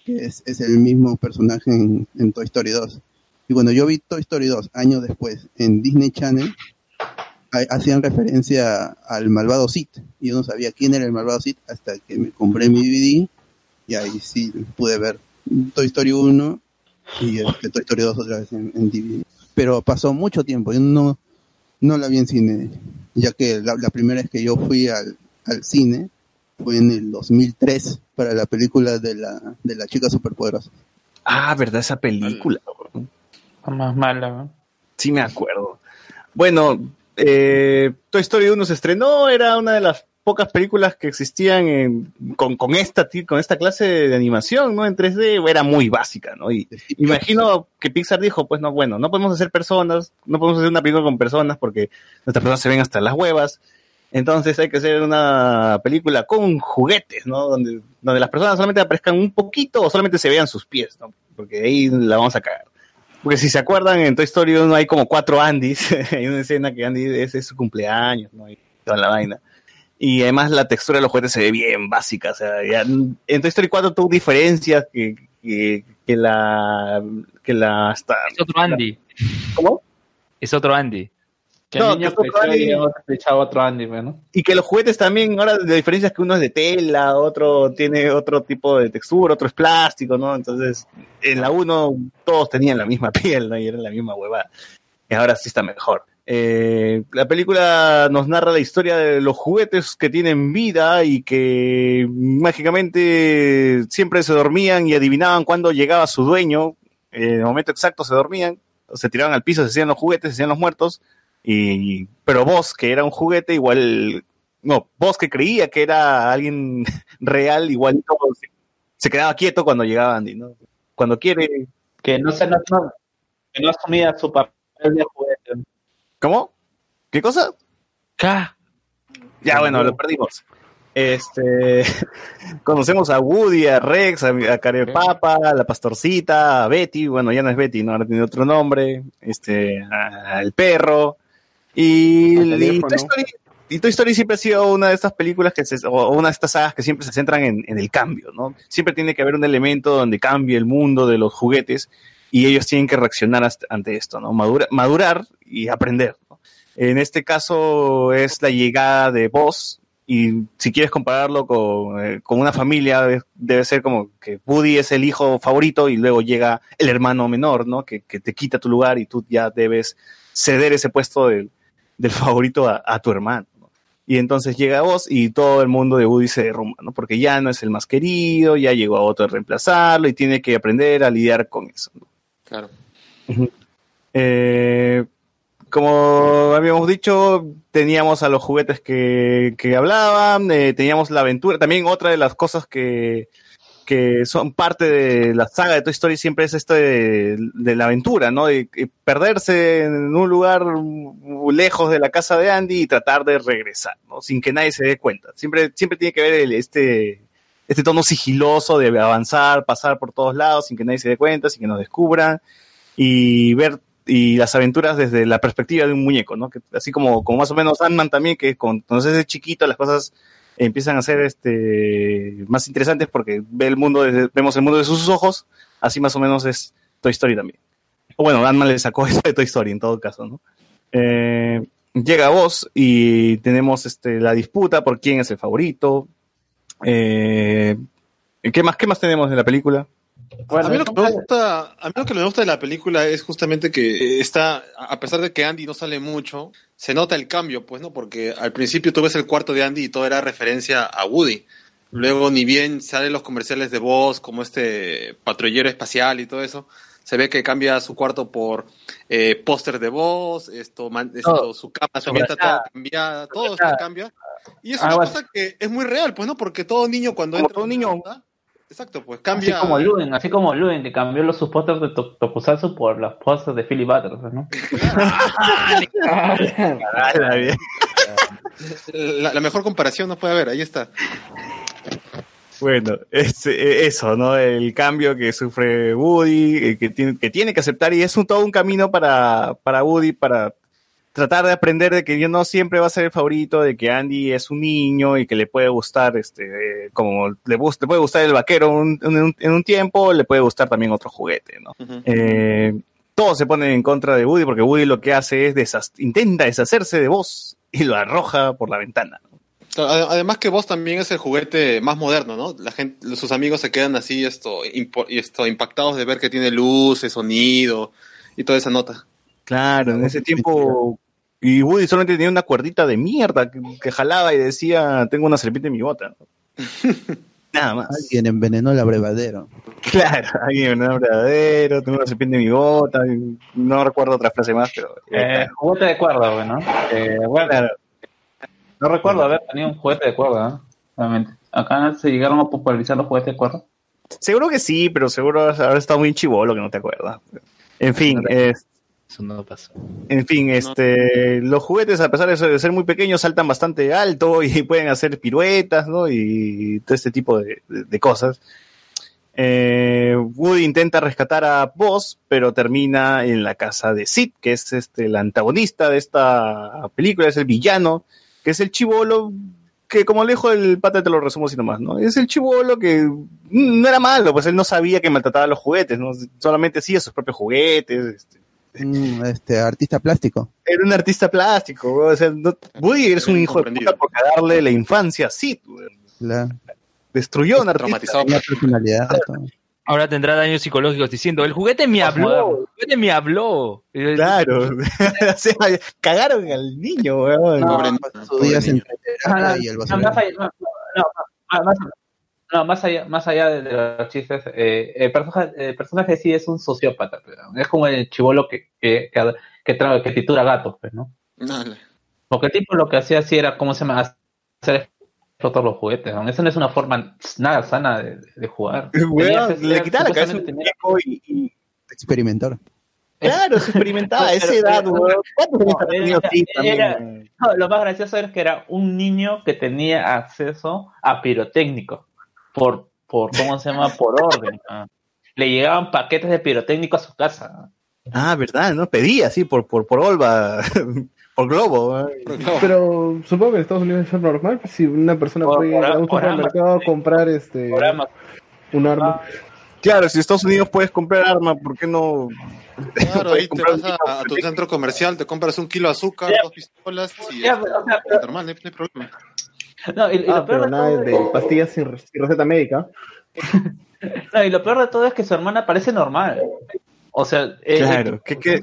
que es, es el mismo personaje en, en Toy Story 2. Y cuando yo vi Toy Story 2 años después en Disney Channel, ha- hacían referencia al malvado Sid. Y yo no sabía quién era el malvado Sid hasta que me compré mi DVD y ahí sí pude ver Toy Story 1 y este, Toy Story 2 otra vez en, en DVD. Pero pasó mucho tiempo, yo no, no la vi en cine, ya que la, la primera vez que yo fui al, al cine fue en el 2003 para la película de la, de la chica superpoderosa. Ah, ¿verdad? Esa película. weón. Más mala, ¿no? Sí, me acuerdo. Bueno, eh, Toy Story 1 se estrenó, era una de las pocas películas que existían en- con, con, esta, con esta clase de animación, ¿no? En 3D, era muy básica, ¿no? Y imagino que Pixar dijo, pues no, bueno, no podemos hacer personas, no podemos hacer una película con personas porque nuestras personas se ven hasta las huevas. Entonces hay que hacer una película con juguetes, ¿no? Donde, donde las personas solamente aparezcan un poquito o solamente se vean sus pies, ¿no? Porque ahí la vamos a cagar. Porque si se acuerdan, en Toy Story 1 hay como cuatro Andys. hay una escena que Andy es, es su cumpleaños, ¿no? Y toda la vaina. Y además la textura de los juguetes se ve bien básica. O sea, ya, en Toy Story 4 tú diferencias que, que, que la... Que la hasta, Es otro Andy. ¿Cómo? Es otro Andy. Que No, niño que otro Andy- otro flechaba otro Andy, ¿no? Y que los juguetes también, ahora la diferencia es que uno es de tela, otro tiene otro tipo de textura, otro es plástico, ¿no? Entonces, en la 1 todos tenían la misma piel, ¿no? Y era la misma huevada. Y ahora sí está mejor. Eh, la película nos narra la historia de los juguetes que tienen vida y que mágicamente siempre se dormían y adivinaban cuándo llegaba su dueño. En el momento exacto se dormían, se tiraban al piso, se hacían los juguetes, se hacían los muertos. Y, pero vos, que era un juguete, igual, no, vos que creía que era alguien real, igual se, quedaba quieto cuando llegaba Andy, ¿no? Cuando quiere. Que no se no- que no asumía su papel de juguete. ¿Cómo? ¿Qué cosa? Ya, bueno, lo perdimos. Este, conocemos a Woody, a Rex, a, a Carepapa, a la pastorcita, a Betty, bueno, ya no es Betty, no, ahora tiene otro nombre, este, al perro, Y. Toy Story, y Toy Story siempre ha sido una de estas películas que se, o una de estas sagas que siempre se centran en, en el cambio, ¿no? Siempre tiene que haber un elemento donde cambie el mundo de los juguetes y ellos tienen que reaccionar ante esto, ¿no? Madura- madurar y aprender. ¿no? En este caso es la llegada de Buzz y si quieres compararlo con, eh, una familia, debe ser como que Woody es el hijo favorito y luego llega el hermano menor, ¿no? Que, te quita tu lugar y tú ya debes ceder ese puesto del, favorito a, tu hermano. ¿no? Y entonces llega vos y todo el mundo de Woody se derrumba, ¿no? Porque ya no es el más querido, ya llegó a otro a reemplazarlo y tiene que aprender a lidiar con eso. ¿no? Claro. Eh, como habíamos dicho, teníamos a los juguetes que, que hablaban, eh, teníamos la aventura. También otra de las cosas que, que son parte de la saga de Toy Story siempre es esto de, de la aventura, ¿no? De, de perderse en un lugar lejos de la casa de Andy y tratar de regresar, ¿no? Sin que nadie se dé cuenta. Siempre, siempre tiene que ver el- este, este tono sigiloso de avanzar, pasar por todos lados sin que nadie se dé cuenta, sin que nos descubran y ver y las aventuras desde la perspectiva de un muñeco, ¿no? Así como, como más o menos Ant-Man también, que con- cuando es chiquito las cosas empiezan a ser este más interesantes porque ve el mundo desde- vemos el mundo de sus ojos, así más o menos es Toy Story también. Bueno, Ant-Man le sacó eso de Toy Story en todo caso, ¿no? Eh, llega vos y tenemos este, la disputa por quién es el favorito. Eh, ¿qué, más, ¿Qué más tenemos de la película? a, mí lo que me gusta, a mí lo que me gusta de la película es justamente que está, a pesar de que Andy no sale mucho, se nota el cambio, pues, ¿no? Porque al principio tú ves el cuarto de Andy y todo era referencia a Woody. Luego, ni bien salen los comerciales de voz, como este patrullero espacial y todo eso, se ve que cambia su cuarto por eh, póster de voz, esto, man- esto, su cama también está toda cambiada, todo esto cambia. Y es una Algo cosa que es muy real, pues, ¿no? Porque todo niño cuando entra... Todo niño... Exacto, pues cambia... Así como Luen, así como Luen, que cambió los sus pósters de To- Tokusatsu por los pósters de Philly Butters, ¿no? La, la mejor comparación no puede haber, ahí está. Bueno, es, eh, eso, ¿no? El cambio que sufre Woody, eh, que tiene, que tiene que aceptar, y es un, todo un camino para, para Woody, para tratar de aprender de que yo no siempre va a ser el favorito, de que Andy es un niño y que le puede gustar, este, eh, como le, le puede gustar el vaquero un- en un, en un tiempo, le puede gustar también otro juguete, ¿no? Eh, todos se ponen en contra de Woody porque Woody lo que hace es intenta deshacerse de vos y lo arroja por la ventana. Ade- Además que vos también es el juguete más moderno, ¿no? La gente, sus amigos se quedan así esto, esto impactados de ver que tiene luces, sonido y toda esa nota. Claro, en ese tiempo. Y Woody solamente tenía una cuerdita de mierda que, que jalaba y decía: Tengo una serpiente en mi bota. Nada más. Alguien envenenó el abrevadero. Claro, alguien un verdadero, tengo una serpiente en mi bota. No recuerdo otra frase más, pero. Eh, juguete de cuerda, bueno. Eh, bueno, No recuerdo haber tenido un juguete de cuerda, ¿no? Realmente. Acá se llegaron a popularizar los juguetes de cuerda. Seguro que sí, pero seguro habrá estado muy chivolo que no te acuerdas. En fin, es- Eso no pasó. En fin, este, los juguetes, a pesar de ser, muy pequeños, saltan bastante alto y pueden hacer piruetas, ¿no? Y todo este tipo de, de- de cosas. Eh, Woody intenta rescatar a Buzz, pero termina en la casa de Sid, que es este, el antagonista de esta película, es el villano, que es el chivolo, que como lejos el pata te lo resumo así nomás, ¿no? Es el chivolo que mm, no era malo, pues él no sabía que maltrataba los juguetes, ¿no? Solamente hacía sus propios juguetes, este, Mm, este, artista plástico. era un artista plástico. O sea, no- Woody eres un hijo de puta por cagarle la infancia a Sid, güey. La, Destruyó un artista. tenía personalidad. todo. Ahora tendrá daños psicológicos diciendo, el juguete me habló, el juguete me habló. Claro. cagaron al niño, weón. No, el no, más allá, más, allá, más allá de, de los chistes, eh, el, personaje, el personaje sí es un sociópata, pero es como el chivolo que, que, que, que, tra- que tritura gatos, pues, ¿no? Porque el tipo lo que hacía así era, ¿cómo se llama? Hacer explotar los juguetes, ¿no? Esa no es una forma nada sana de, de jugar. Le quitaba la cabeza un y, y- Experimentar. Claro, se experimentaba a esa edad, lo más gracioso es que era un niño que tenía acceso a pirotécnico por, por ¿cómo se llama? Por orden. ah. Le llegaban paquetes de pirotécnico a su casa. Ah, verdad, ¿no? Pedía, sí, por, por, por Olva, por Globo. ¿eh? Pero supongo que en Estados Unidos es normal. pues, Si una persona Por- puede ir a un supermercado a comprar este un arma. Claro, si en Estados Unidos puedes comprar arma, ¿por qué no? Claro, ahí te vas a, a tu centro comercial, te compras un kilo de azúcar, dos pistolas y Ya, o sea, pero- normal, no hay, no hay problema. No, y, y Ah, lo peor pero de nada todo de pastillas sin, re- sin receta médica. No, y lo peor de todo es que su hermana parece normal. O sea, eh, Claro, eh, ¿qué- qué?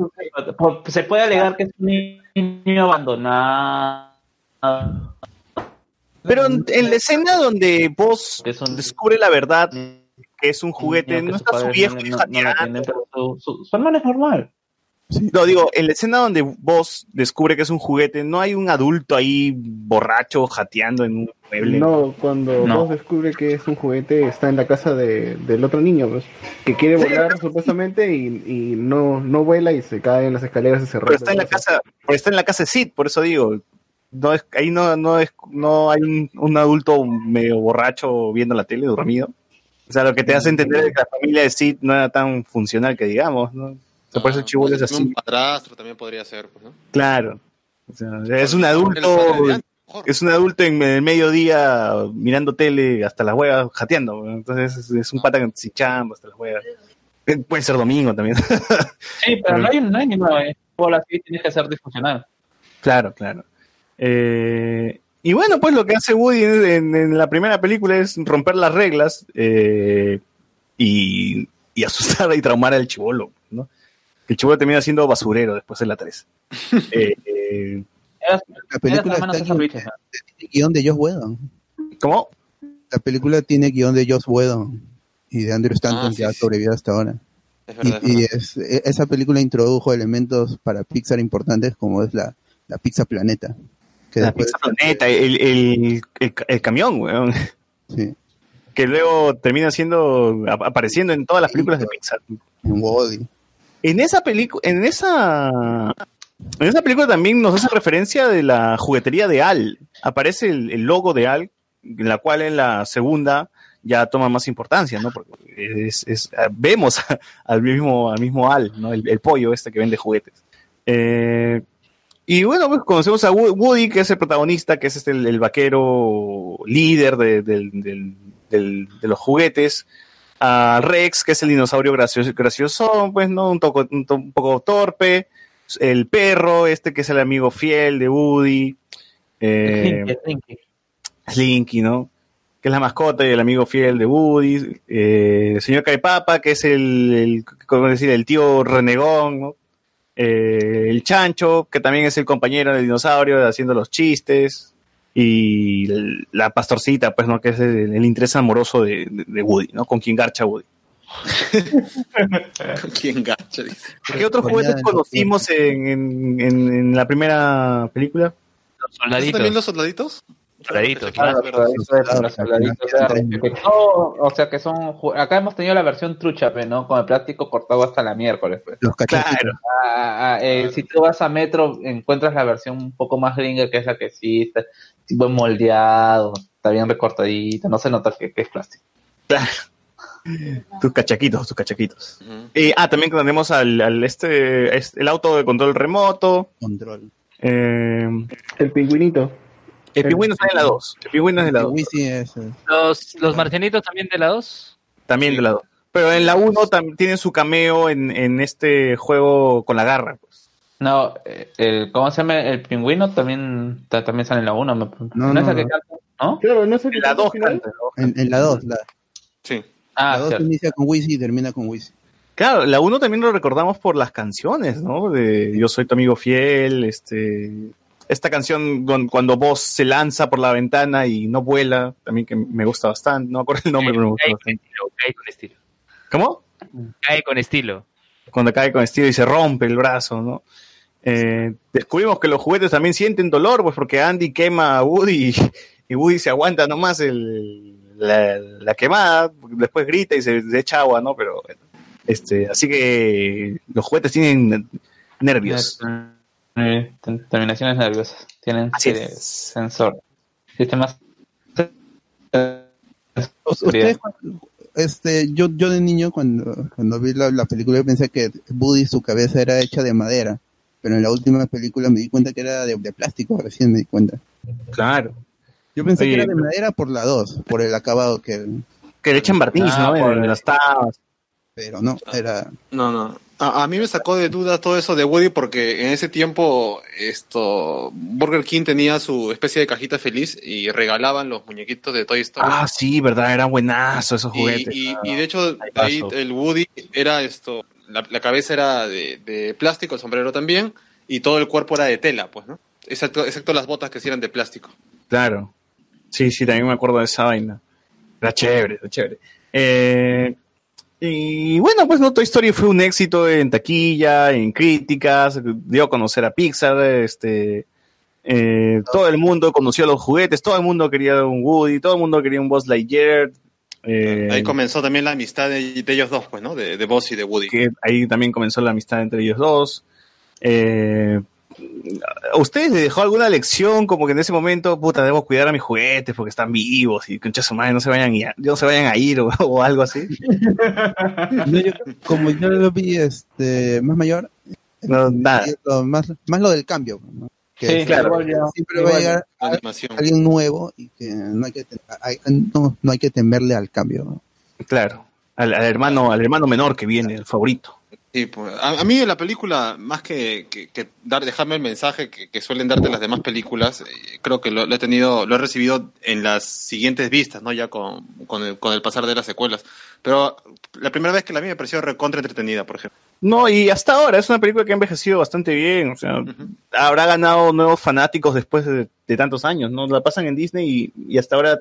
se puede alegar que es un niño abandonado. Pero en, en la escena donde vos descubre la verdad que es un juguete, no está su viejo no- su, su- hermana es normal. No, digo, en la escena donde vos descubre que es un juguete, no hay un adulto ahí borracho jateando en un mueble. No, cuando No. vos descubre que es un juguete, está en la casa de, del otro niño, pues, que quiere volar supuestamente y, y no, no vuela y se cae en las escaleras y se Pero rompe. está en la casa, pero está en la casa de Sid, por eso digo. No es, ahí no, no es, no hay un, un adulto medio borracho viendo la tele, dormido. O sea, lo que te hace entender es que la familia de Sid no era tan funcional que digamos, ¿no? O sea, por eso el chibolo es así. Un padrastro también podría ser, pues, ¿no? Claro. O sea, es un adulto, es un adulto en el mediodía mirando tele hasta las huevas, jateando. Entonces es, es un pata que- sin chamba hasta las huevas. Eh, Puede ser domingo también. Sí, pero no hay, no hay ninguna eh, bola así, tienes que ser disfuncional. Claro, claro. Eh, y bueno, pues lo que hace Woody en, en- en la primera película es romper las reglas eh, y, y asustar y traumar al chivolo, ¿no? El chivolo termina siendo basurero después de la 3. Eh, eh, La película está tiene guion de Joss Whedon. ¿Cómo? La película tiene guion de Joss Whedon y de Andrew Stanton Ah, sí, que ha sobrevivido hasta ahora. Es verdad, y es y es- e- esa película introdujo elementos para Pixar importantes como es la, la Pizza Planeta. Que la Pizza Planeta, el, el, el, el camión, weón. Sí. Que luego termina siendo ap- apareciendo en todas las películas de Pixar. En Wall-E. En esa película, en esa en esa película también nos hace referencia de la juguetería de Al. Aparece el, logo de Al, en la cual en la segunda ya toma más importancia, ¿no? Porque es, vemos al mismo, al mismo Al, ¿no? El, pollo este que vende juguetes. Eh, y bueno, pues conocemos a Wo- Woody, que es el protagonista, que es este el, vaquero líder de los juguetes. A Rex, que es el dinosaurio gracioso, gracioso pues, ¿no? Un, toco- un to- un poco torpe. El perro, este que es el amigo fiel de Woody. Eh, Slinky, ¿no? Que es la mascota y el amigo fiel de Woody. Eh, el señor Caipapa, que es el, el, ¿cómo decir? el tío renegón, ¿no? Eh, el chancho, que también es el compañero del dinosaurio haciendo los chistes. Y la pastorcita, pues, ¿no? Que es el, el interés amoroso de, de- de Woody, ¿no? Con quien garcha Woody. ¿Quién gacha? Dice. ¿Qué otros juguetes conocimos en, en, en- en la primera película? Los ¿Eso también los soldaditos? Soldaditos, Ah, claro. soldaditos soldaditos o sea que son acá hemos tenido la versión trucha no con el plástico cortado hasta la miércoles pues. Los cachachitos. Ah, ah, eh, si tú vas a Metro encuentras la versión un poco más gringa que es la que sí está sí, buen moldeado está bien recortadita no se nota que, que es plástico Tus cachaquitos, tus cachaquitos. Eh, ah, también tenemos al, al este, este- el auto de control remoto. Control. Eh, El pingüinito. el pingüino está en la 2. El pingüino es de la 2. Wisi es, eh, Los, los marcianitos también de la 2. También de la 2. Pero en la 1 tam- tiene su cameo en, en este juego con la garra. No eh, el cómo se llama el pingüino también ta- también sale en la 1 No, no, es no, el que no. canta no Claro, no sé En la 2 canta. En, en la 2. La, Sí. ah la 2 cierto. inicia con Wisi y termina con Wisi. Claro, la 1 también lo recordamos por las canciones, ¿no? De Yo soy tu amigo fiel, este... Esta canción don- cuando vos se lanza por la ventana y no vuela, también que me gusta bastante. No me acuerdo el nombre, pero me gusta Cae con bastante. estilo, cae con estilo. ¿Cómo? Cae con estilo. cuando cae con estilo y se rompe el brazo, ¿no? Eh, descubrimos que los juguetes también sienten dolor, pues porque Andy quema a Woody y, Woody se aguanta nomás el, la, la quemada, después grita y se, se echa agua, ¿no? Pero bueno, este, así que los juguetes tienen nervios. Eh, terminaciones nerviosas tienen Así eh, es. sensor sistemas ¿Ustedes este, yo, yo de niño cuando, cuando vi la, la película yo pensé que Woody su cabeza era hecha de madera, pero en la última película me di cuenta que era de, de plástico, recién me di cuenta. Claro. Yo pensé Oye, que era de madera por la 2, por el acabado que... Que le echan barniz, Ah, ¿no? por el- las tabas. Pero no, era... No, no. A, a mí me sacó de dudas todo eso de Woody porque en ese tiempo esto Burger King tenía su especie de cajita feliz y regalaban los muñequitos de Toy Story. Ah, sí, verdad, eran buenazos esos y, juguetes. y- Ah, y de hecho ahí el Woody era esto, la, cabeza era de, de plástico, el sombrero también y todo el cuerpo era de tela, pues, ¿no? Excepto, excepto las botas que sí eran de plástico. Claro. Sí, sí, también me acuerdo de esa vaina. Era chévere, era chévere. Eh, y bueno, pues no, Toy Story fue un éxito en taquilla, en críticas, dio a conocer a Pixar, este, eh, todo el mundo conoció los juguetes, todo el mundo quería un Woody, todo el mundo quería un Buzz Lightyear. Eh, Ahí comenzó también la amistad de, de ellos dos, pues, ¿no? De, de Buzz y de Woody. que ahí también comenzó la amistad entre ellos dos. Eh, ¿A ustedes les dejó alguna lección como que en ese momento, puta, debo cuidar a mis juguetes porque están vivos y concha su madre, no se vayan, a- no se vayan a ir o, o algo así? No, yo- como yo lo vi este, más mayor, No, nada. lo más, más lo del cambio. ¿no? Que Sí, siempre- claro. Siempre va a llegar alguien nuevo y que no hay que, hay- no, no hay que temerle al cambio. ¿no? Claro, al, al hermano, al hermano menor que viene, el favorito. Sí, pues, a, a mí en la película, más que, que- que dar, dejarme el mensaje que, que suelen darte las demás películas, eh, creo que lo, lo he tenido, lo he recibido en las siguientes vistas, ¿no? Ya con, con, el, con el pasar de las secuelas. Pero la primera vez que la vi me pareció recontra entretenida, por ejemplo. No, y hasta ahora es una película que ha envejecido bastante bien. O sea, habrá ganado nuevos fanáticos después de, de tantos años, ¿no? La pasan en Disney y, y hasta ahora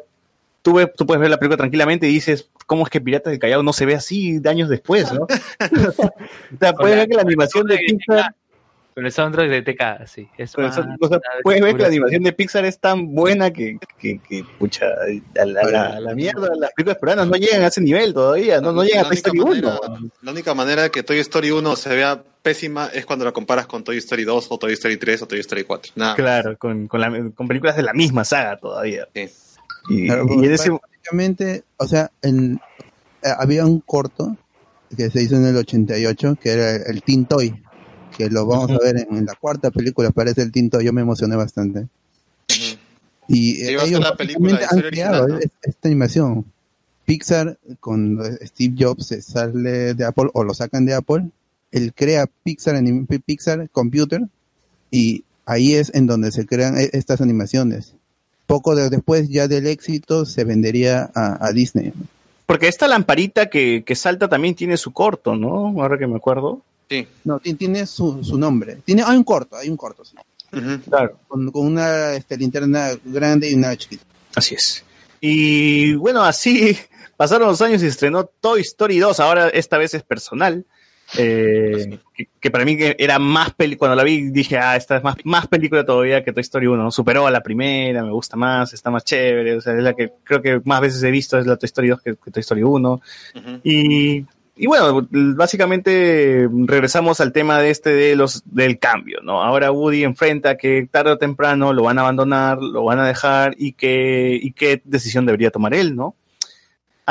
tú, ves- tú puedes ver la película tranquilamente y dices, ¿cómo es que Piratas del Callao no se ve así de años después, ¿no? o sea, puedes ver que la animación de Pixar, Con el soundtrack de TK, sí. Es o sea, puedes ver que la animación de Pixar es tan buena que, que, que, pucha, a la, la- mierda, las películas peruanas no llegan a ese nivel todavía, no, no llegan a Toy Story 1. manera- la única manera que Toy Story 1 se vea pésima es cuando la comparas con Toy Story 2 o Toy Story 3 o Toy Story 4. Nada. Claro, con, con, la- con películas de la misma saga todavía. Y, Claro, y en ese, básicamente, o sea, en- eh, había un corto que se hizo en el 88 que era el Teen Toy, que lo vamos a ver en, en la cuarta película, aparece el Teen Toy, yo me emocioné bastante. Y Sí, eh, iba a ser ellos la película han creado ¿no? es- esta animación. Pixar con Steve Jobs se sale de Apple o lo sacan de Apple, él crea Pixar, Pixar Computer y ahí es en donde se crean estas animaciones. Poco de- después ya del éxito se vendería a, a Disney. Porque esta lamparita que, que salta también tiene su corto, ¿no? Ahora que me acuerdo. Sí. No, ti- tiene su, su nombre. Tiene, hay un corto, hay un corto. sí. Claro. Con, con una este, linterna grande y una chiquita. Así es. Y bueno, así pasaron los años y estrenó Toy Story 2. Ahora esta vez es personal. Eh, que, que para mí era más peli cuando la vi dije, ah, esta es más, más película todavía que Toy Story 1. ¿no? Superó a la primera, me gusta más, está más chévere. O sea, es la que creo que más veces he visto es la Toy Story 2 que, que Toy Story 1. Y, y bueno, básicamente regresamos al tema de este de los del cambio, ¿no? Ahora Woody enfrenta que tarde o temprano lo van a abandonar, lo van a dejar y que y qué decisión debería tomar él, ¿no?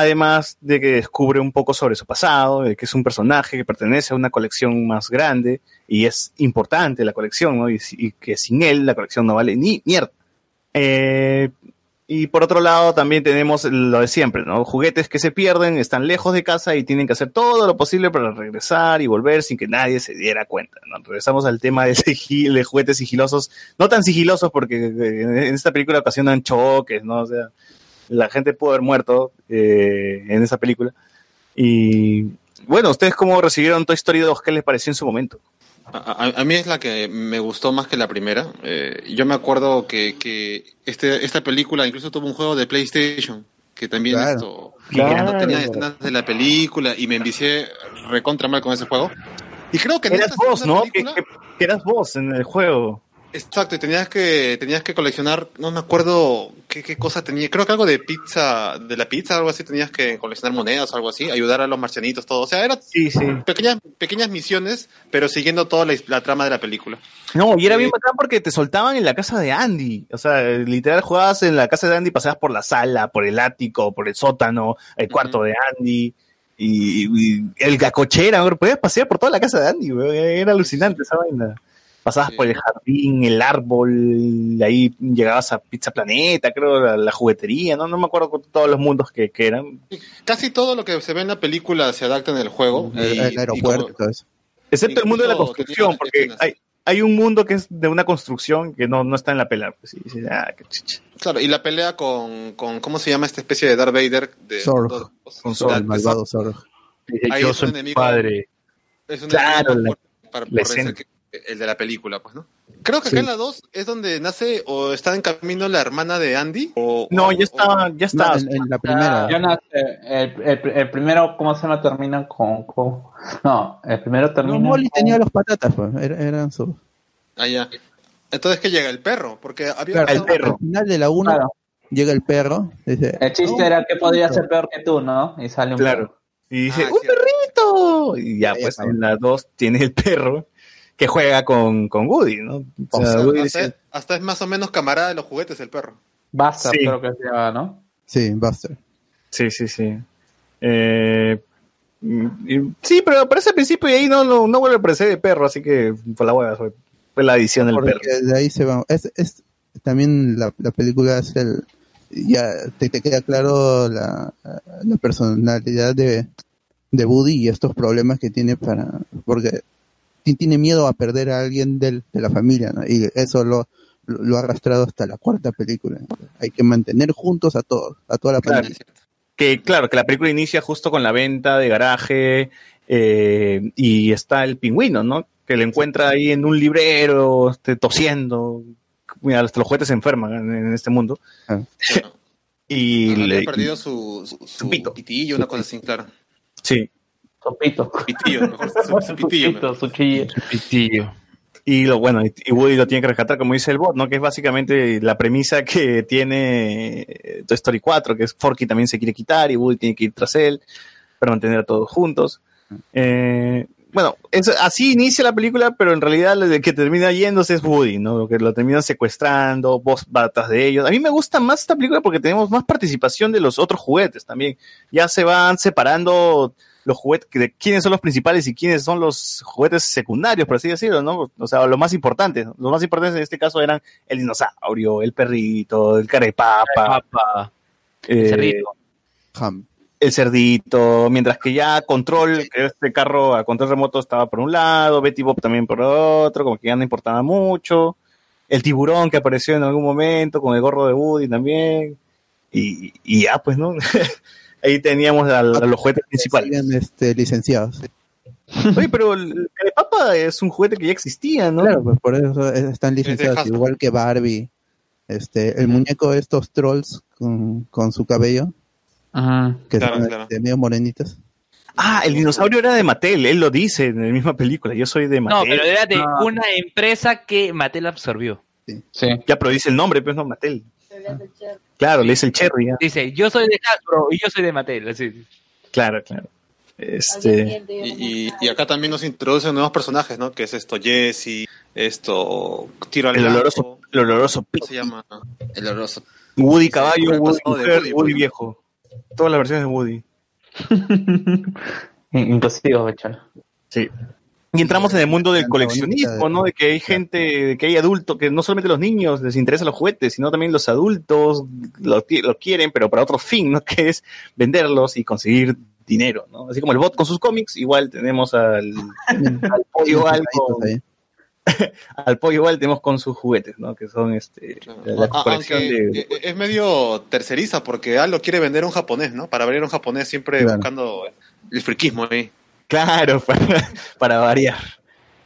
Además de que descubre un poco sobre su pasado, de que es un personaje que pertenece a una colección más grande y es importante la colección, ¿no? Y, que sin él la colección no vale ni mierda. Eh, y por otro lado también tenemos lo de siempre, ¿no? Juguetes que se pierden, están lejos de casa y tienen que hacer todo lo posible para regresar y volver sin que nadie se diera cuenta. Regresamos al tema de, sigil- de juguetes sigilosos, no tan sigilosos porque en esta película ocasionan choques, ¿no? O sea, la gente pudo haber muerto eh, en esa película. Y bueno, ¿ustedes cómo recibieron Toy Story 2? ¿Qué les pareció en su momento? A, a- a mí es la que me gustó más que la primera. Eh, yo me acuerdo que, que este, esta película incluso tuvo un juego de PlayStation que también Claro. esto Claro. no tenía escenas de la película y me envicié recontra mal con ese juego. Y creo que en Eras esta vos, ¿no? Que, película- que- que eras vos en el juego. Exacto, y tenías que, tenías que coleccionar, no me acuerdo qué, qué cosa tenía, creo que algo de pizza, de la pizza, algo así, tenías que coleccionar monedas o algo así, ayudar a los marcianitos, todo. O sea, eran pequeñas, pequeñas misiones, pero siguiendo toda la, la trama de la película. No, y era Eh, bien bacán porque te soltaban en la casa de Andy. O sea, literal jugabas en la casa de Andy, pasabas por la sala, por el ático, por el sótano, el cuarto de Andy. Y, y el la cochera, podías pasear por toda la casa de Andy, bro, era alucinante esa vaina. Pasabas por el jardín, el árbol, ahí llegabas a Pizza Planeta, creo, la, la juguetería, no, no me acuerdo con todos los mundos que, que eran. Casi todo lo que se ve en la película se adapta en el juego. El, y- el y aeropuerto como- y todo eso. Excepto el mundo de la construcción, porque hay, hay un mundo que es de una construcción que no, no está en la pelea. Pues, sí, sí, ah, qué. Claro, y la pelea con, con, ¿cómo se llama esta especie de Darth Vader? De, Zorg. Con Zorg, el malvado Zorg. Ahí Yo es soy un enemigo. padre. Es un Claro, enemigo la- por escena. vencer que- el de la película, pues, ¿no? Creo que acá Sí. en la 2 es donde nace o está en camino la hermana de Andy. O, No, o- ya estaba, ya estaba. en, en la primera. Ya nace, el, el- el primero, ¿cómo se llama? Termina con. con- no, el primero No, termina. Molly con- tenía los patatas, pues. era- eran sus. Ah, ya. Entonces que llega el perro, porque había Claro, pasado- Al final de la 1 Claro. llega el perro. Dice, El chiste era que podía ser peor que tú, ¿no? Y sale un Claro. Y dice, Ah, ¡un cierto. perrito! Y ya, Ahí pues en la 2 tiene el perro que juega con, con Woody, ¿no? O o sea, sea, Woody hasta, dice, hasta es más o menos camarada de los juguetes el perro. Basta, Sí. creo que se llama, ¿no? Sí, Buster. Sí, sí, sí. Eh, y- sí, pero aparece al principio y ahí no, no, no vuelve a aparecer el perro, así que por la hueá fue, fue la edición del Porque perro. de ahí se va. Es, es, también la, la película es el. Ya te, te queda claro la, la personalidad de, de Woody y estos problemas que tiene para. Porque tiene miedo a perder a alguien del, de la familia, ¿no? Y eso lo, lo, lo ha arrastrado hasta la cuarta película. Hay que mantener juntos a todos, a toda la Claro. familia. Que claro, que la película inicia justo con la venta de garaje eh, y está el pingüino, ¿no? Que le encuentra ahí en un librero, este, tosiendo. Mira, hasta los juguetes se enferman en, este mundo. Ah. y Había le, perdido su, su, su pitillo, una cosa así, claro. sí. Sopito. Pitillo, mejor, su, su pitillo. Sopito, su chille. Pitillo. Y lo bueno, y Woody lo tiene que rescatar, como dice el bot, ¿no? Que es básicamente la premisa que tiene eh, Toy Story 4, que es Forky también se quiere quitar y Woody tiene que ir tras él para mantener a todos juntos. Eh, bueno, es, así inicia la película, pero en realidad el que termina yéndose es Woody, ¿no? Lo que lo terminan secuestrando, vos batas de ellos. A mí me gusta más esta película porque tenemos más participación de los otros juguetes también. Ya se van separando los juguetes, de quiénes son los principales y quiénes son los juguetes secundarios, por así decirlo, ¿no? O sea, los más importantes. Los más importantes en este caso eran el dinosaurio, el perrito, el carepapa, Papa. eh, Cerrito. Ham. el cerdito, mientras que ya Control, que este carro a control remoto estaba por un lado, Betty Bob también por otro, como que ya no importaba mucho. El tiburón que apareció en algún momento con el gorro de Woody también. Y, y ya, pues, ¿no? Ahí teníamos a, a los juguetes principales. Siguen, este, licenciados. Oye, pero el Carepapa es un juguete que ya existía, ¿no? Claro, pues por eso es- están licenciados, igual que Barbie. Este, el muñeco de estos trolls con, con su cabello, Ajá. que Claro, son claro. este, medio morenitos. Ah, el dinosaurio era de Mattel, él lo dice en la misma película, yo soy de No, Mattel. pero era de No. una empresa que Mattel absorbió. Sí. Ya, pero dice el nombre, pues no, Mattel. Claro, le dice el Cherry, ya. Dice, yo soy de Hasbro y yo soy de Mattel. Así. Claro, claro. Este, Y, y, y acá también nos introducen nuevos personajes, ¿no? Que es esto Jesse, esto Tiro al el oloroso, el oloroso ¿cómo se llama? El oloroso. Woody Sí, caballo, Woody viejo. Todas las versiones de Woody. Inclusive. Sí. Y entramos en el mundo del coleccionismo. ¿no? De que hay gente, de que hay adultos, que no solamente los niños les interesan los juguetes, sino también los adultos lo, ti- lo quieren, pero para otro fin, ¿no? Que es venderlos y conseguir dinero, ¿no? Así como el bot con sus cómics, igual tenemos al, al pollo igual con, al pollo igual tenemos con sus juguetes, ¿no? Que son este la Ah, colección de eh, es medio terceriza porque Al lo quiere vender a un japonés, ¿no? Para abrir a un japonés siempre Claro. buscando el friquismo ahí. Claro, para, para variar.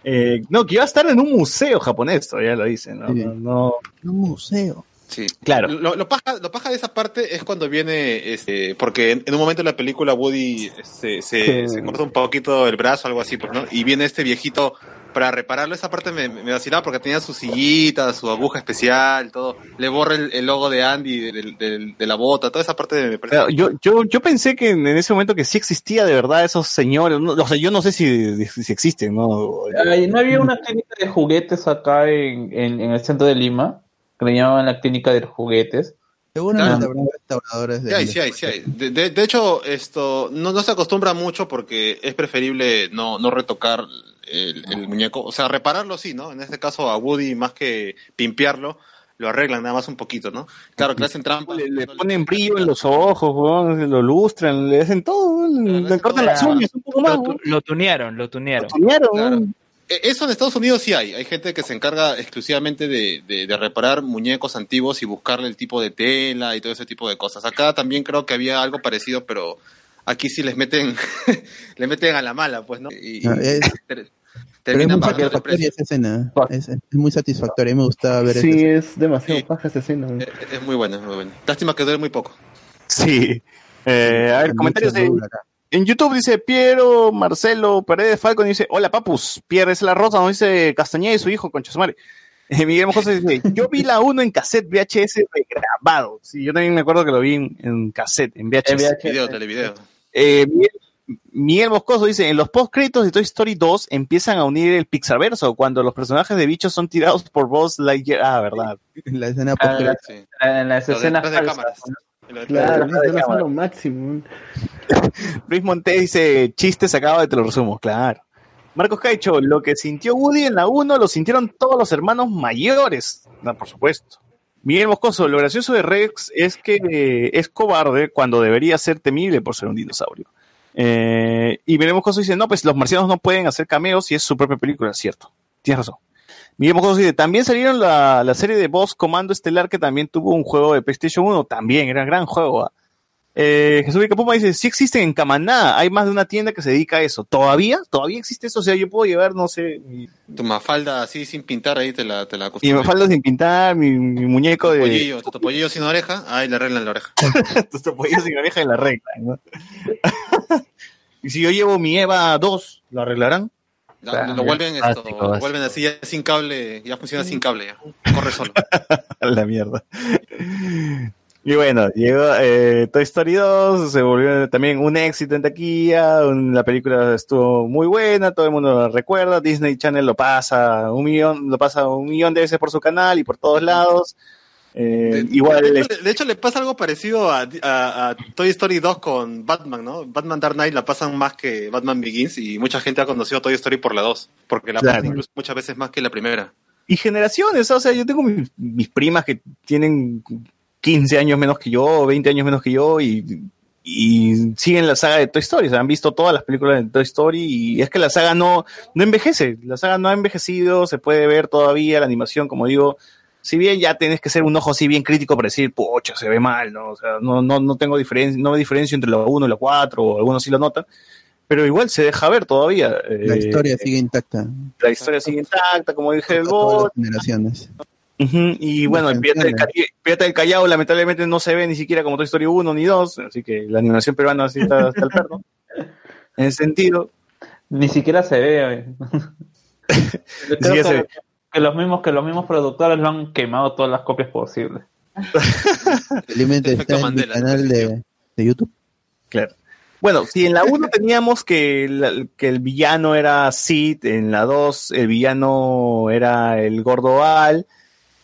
Eh, no, que iba a estar en un museo japonés, todavía lo dicen, ¿no? Sí. No, no- Un museo. Sí. Claro. Lo, lo paja, lo paja de esa parte es cuando viene, este, porque en, en un momento de la película Woody se, se, Sí. se corta un poquito el brazo, algo así, pues, ¿no? Y viene este viejito para repararlo. Esa parte me, me vacilaba porque tenía su sillita, su aguja especial, todo. Le borra el, el logo de Andy del- de, la bota, toda esa parte me parece. Pero Yo, yo, yo pensé que en ese momento que sí existía de verdad esos señores. no- o sea, yo no sé si, si existen, ¿no? Ay, ¿No había una clínica de juguetes acá en, en, en el centro de Lima? Que le llamaban la clínica de juguetes. Seguramente habrá restauradores de Sí hay, sí hay, sí hay. De, de- de hecho, esto no, no se acostumbra mucho porque es preferible no, no retocar el, el muñeco. O sea, repararlo sí, ¿no? En este caso a Woody, más que pimpearlo, lo arreglan nada más un poquito, ¿no? Claro que le hacen trampa. Le, le ponen brillo en los ojos, lo lustran, le hacen todo, le, le cortan las uñas un poco más. Lo, lo tunearon, lo tunearon. tunearon, Claro. weón. Eh, Eso en Estados Unidos sí hay. Hay gente que se encarga exclusivamente de, de- de reparar muñecos antiguos y buscarle el tipo de tela y todo ese tipo de cosas. Acá también creo que había algo parecido, pero aquí sí les meten, le meten a la mala, pues, ¿no? Y, No, es- ter- Pero es terminan muy satisfactoria esa escena. Es, es muy satisfactoria. Me gusta ver Sí, esa es demasiado paja esa escena. Es, es muy buena, es muy buena. Lástima que dure muy poco. Sí. Eh, a ver, comentarios de, en YouTube dice Piero, Marcelo, Paredes Falcon dice, hola papus, Pierre es la rosa, nos dice Castañeda y su hijo, concha su madre. Eh, Miguel Mojosa dice, yo vi la 1 en cassette VHS regrabado. Sí, yo también me acuerdo que lo vi en, en cassette, en VHS. Video, televideo. Eh, Miguel, Miguel Moscoso dice, en los post-créditos de Toy Story 2 empiezan a unir el Pixarverso cuando los personajes de bichos son tirados por Buzz Lightyear. Ah, verdad. La escena Ah, post Sí. En las de escenas de cámaras. Claro, Claro, lo máximo. Luis Montes dice, chistes sacado te lo resumo, claro. Marcos Caicho, lo que sintió Woody en la 1 lo sintieron todos los hermanos mayores. No, por supuesto. Miguel Moscoso, lo gracioso de Rex es que eh, es cobarde cuando debería ser temible por ser un dinosaurio. Eh, y Miguel Moscoso dice, no, pues los marcianos no pueden hacer cameos si es su propia película, cierto. Tienes razón. Miguel Moscoso dice, también salieron la, la serie de Boss Comando Estelar que también tuvo un juego de PlayStation 1, también era gran juego. ¿ah? Eh, Jesús Vicapuma dice, sí existen en Camaná, hay más de una tienda que se dedica a eso. ¿Todavía? ¿Todavía existe eso? O sea, yo puedo llevar, no sé, mi, Tu mafalda así sin pintar ahí te la, te la mi acostumbran. falda sin pintar, mi, mi muñeco Tu de... pollillo, tu pollillo sin oreja, ahí le arreglan la oreja. tus topollillos sin oreja y la arreglan, ¿no? y si yo llevo mi Eva 2, ¿lo arreglarán? Ya, lo vuelven esto, Básico, lo básico. vuelven así ya sin cable, ya funciona sin cable ya. Corre solo. La mierda. Y bueno, llegó eh, Toy Story 2, se volvió también un éxito en taquilla, la película estuvo muy buena, todo el mundo la recuerda, Disney Channel lo pasa un millón, lo pasa un millón de veces por su canal y por todos lados. Eh, De, igual de hecho, de hecho, le pasa algo parecido a, a- a Toy Story 2 con Batman, ¿no? Batman Dark Knight la pasan más que Batman Begins y mucha gente ha conocido Toy Story por la 2, porque la Claro. pasan incluso muchas veces más que la primera. y generaciones, o sea, yo tengo mis, mis primas que tienen 15 años menos que yo, 20 años menos que yo y, y siguen la saga de Toy Story, o sea, han visto todas las películas de Toy Story y es que la saga no, no envejece, la saga no ha envejecido, se puede ver todavía la animación, como digo, si bien ya tienes que ser un ojo así bien crítico para decir, pocha, se ve mal, ¿no? O sea, no, no, no tengo diferencia, no me diferencio entre la 1 y la 4, o algunos sí lo notan, pero igual se deja ver todavía. La eh, historia sigue intacta. la historia sigue intacta, como dije el todas las generaciones. Y bueno, el Pirata del, Cari- Pirata del Callao lamentablemente no se ve ni siquiera como Toy Story 1 ni 2, así que la animación peruana sí está hasta el perro. En ese sentido, Ni siquiera se ve. oye. Yo creo siquiera se que, ve. que los mismos que los mismos productores lo han quemado todas las copias posibles. Felizmente está en mi Mandela, canal de, de YouTube. claro. Bueno, si en la 1 teníamos que, la- que el villano era Sid, en la 2 el villano era el gordo Al,